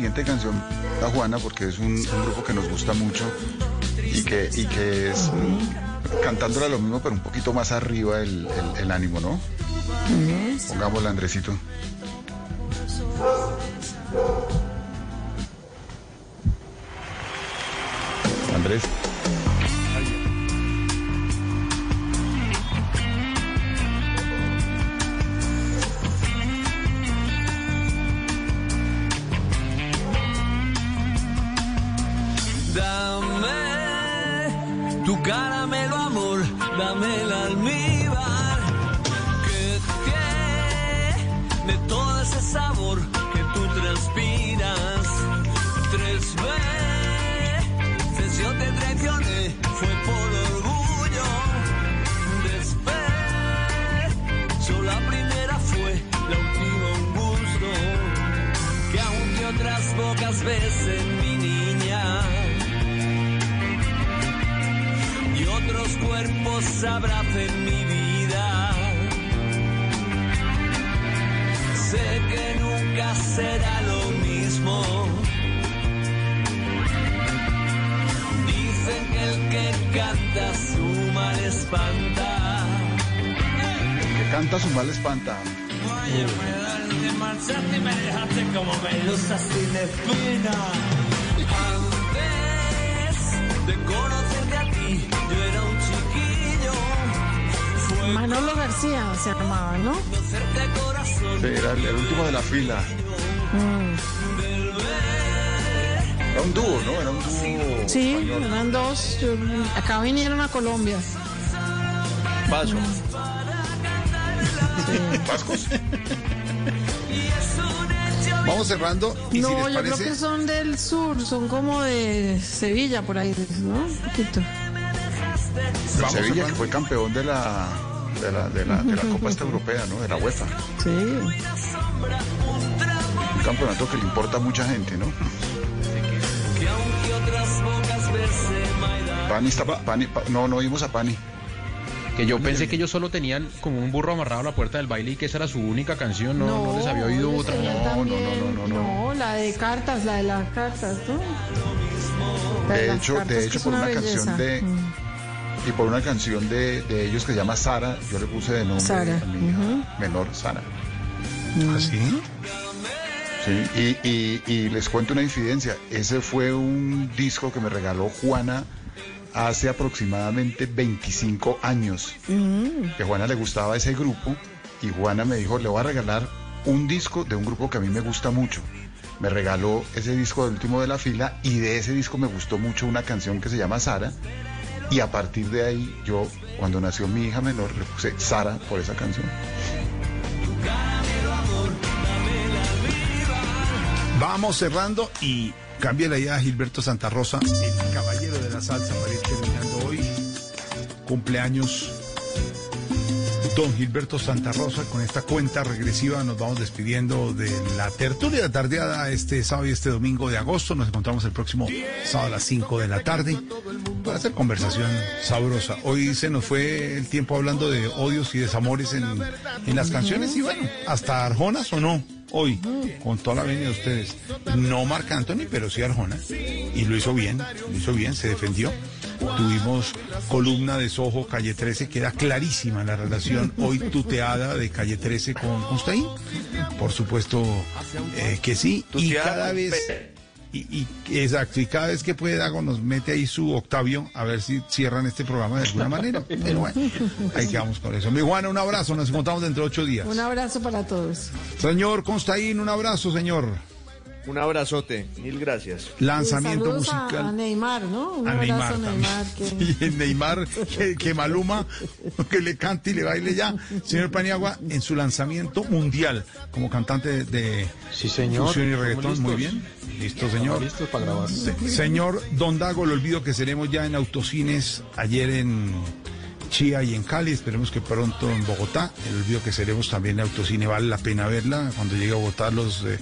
Siguiente canción, la Juana, porque es un, un grupo que nos gusta mucho y que, y que es mm, cantándola lo mismo, pero un poquito más arriba el, el- el ánimo, ¿no? Pongámosla, Andresito. Vinieron a Colombia. Paso. Vascos. (laughs) Vamos cerrando. Y si No, les yo creo que son del sur, son como de Sevilla por ahí, ¿no? Un poquito. el Sevilla, que fue campeón de la, de la, de la, de la Copa esta Europea, ¿no? De la UEFA. Sí. Un campeonato que le importa a mucha gente, ¿no? Pani está, Pani, Pa- no, no vimos a Pani. Que yo pensé que ellos solo tenían como un burro amarrado a la puerta del baile y que esa era su única canción, no, no, les había oído otra. No, no, también- no, no, no. No, la de cartas, la de las cartas, ¿no? La De hecho, cartas, de hecho por una canción de Mm. y por una canción de, de ellos que se llama Sara, yo le puse de nombre Sara, a mi hija menor Sara. ¿Así? Sí, y, y- y les cuento una infidencia. Ese fue un disco que me regaló Juana hace aproximadamente 25 años. Mm. Que a Juana le gustaba ese grupo y Juana me dijo, le voy a regalar un disco de un grupo que a mí me gusta mucho. Me regaló ese disco del último de la fila y de ese disco me gustó mucho una canción que se llama Sara. Y a partir de ahí, yo, cuando nació mi hija menor, le puse Sara por esa canción. Vamos cerrando y cambia la idea a Gilberto Santa Rosa, el caballero de la salsa, Cumpleaños don Gilberto Santa Rosa. Con esta cuenta regresiva nos vamos despidiendo de la tertulia tardeada este sábado y este domingo de agosto. Nos encontramos el próximo sábado a las 5 de la tarde para hacer conversación sabrosa. Hoy se nos fue el tiempo hablando de odios y desamores en, en las canciones y bueno, hasta Arjona sonó hoy con toda la venia de ustedes. No Marc Anthony, pero sí Arjona. Y lo hizo bien, lo hizo bien, se defendió. Tuvimos columna de Sojo, Calle 13, queda clarísima la relación hoy tuteada de Calle 13 con Constaín. Por supuesto eh, que sí. Y cada vez... Y- exacto, y cada vez que puede Dago nos mete ahí su Octavio a ver si cierran este programa de alguna manera. Pero bueno, ahí quedamos con eso. Mi Juana, un abrazo, nos encontramos dentro de ocho días. Un abrazo para todos. Señor Constaín, un abrazo, señor. Un abrazote, mil gracias. Lanzamiento a- musical. A, Neymar, ¿no? Un A abrazo Neymar a Neymar. (laughs) Que... también. Y el Neymar, que, que Maluma, que le cante y le baile ya. Señor Paniagua, en su lanzamiento mundial como cantante de Sí, señor. fusión y reggaetón. Muy bien. Listo, señor. Listos para grabar. Se- señor Don Dago, le olvido que seremos ya en autocines ayer en Chía y en Cali. Esperemos que pronto en Bogotá. El olvido que seremos también en autocine. Vale la pena verla. Cuando llegue a Bogotá, los eh,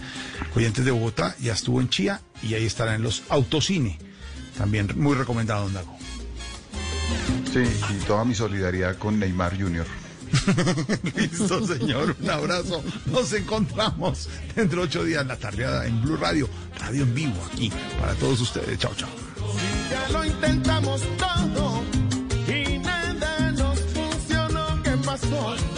oyentes de Bogotá ya estuvo en Chía y ahí estará en los autocine. También muy recomendado, Don Dago. Sí, y toda mi solidaridad con Neymar Jr. (laughs) Listo, señor. Un abrazo. Nos encontramos dentro de ocho días la tardeada en Blue Radio. Radio en vivo aquí para todos ustedes. Chao, chao. Ya lo intentamos todo corazón.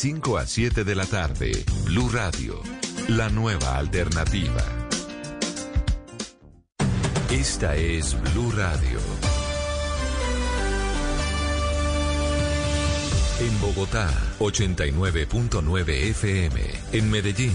5 a 7 de la tarde, Blue Radio, la nueva alternativa. Esta es Blue Radio. En Bogotá, 89.9 FM. En Medellín,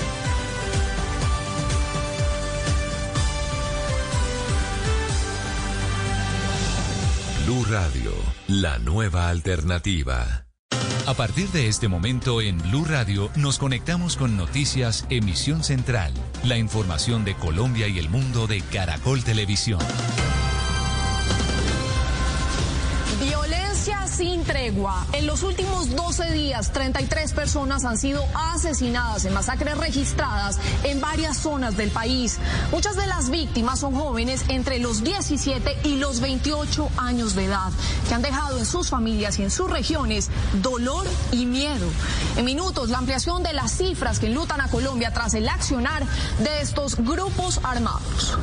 Blue Radio, la nueva alternativa. A partir de este momento en Blue Radio nos conectamos con Noticias Emisión Central, la información de Colombia y el mundo de Caracol Televisión. Tregua. En los últimos 12 días, 33 personas han sido asesinadas en masacres registradas en varias zonas del país. Muchas de las víctimas son jóvenes entre los 17 y los 28 años de edad, que han dejado en sus familias y en sus regiones dolor y miedo. En minutos, la ampliación de las cifras que enlutan a Colombia tras el accionar de estos grupos armados.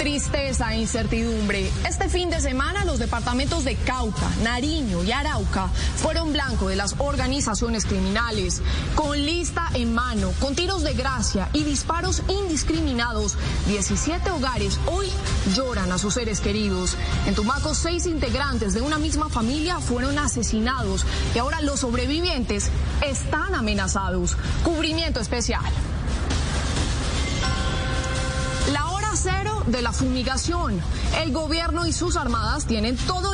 Tristeza e incertidumbre. Este fin de semana los departamentos de Cauca, Nariño y Arauca fueron blanco de las organizaciones criminales. Con lista en mano, con tiros de gracia y disparos indiscriminados, 17 hogares hoy lloran a sus seres queridos. En Tumaco, seis integrantes de una misma familia fueron asesinados y ahora los sobrevivientes están amenazados. Cubrimiento especial. De la fumigación. El gobierno y sus armadas tienen todo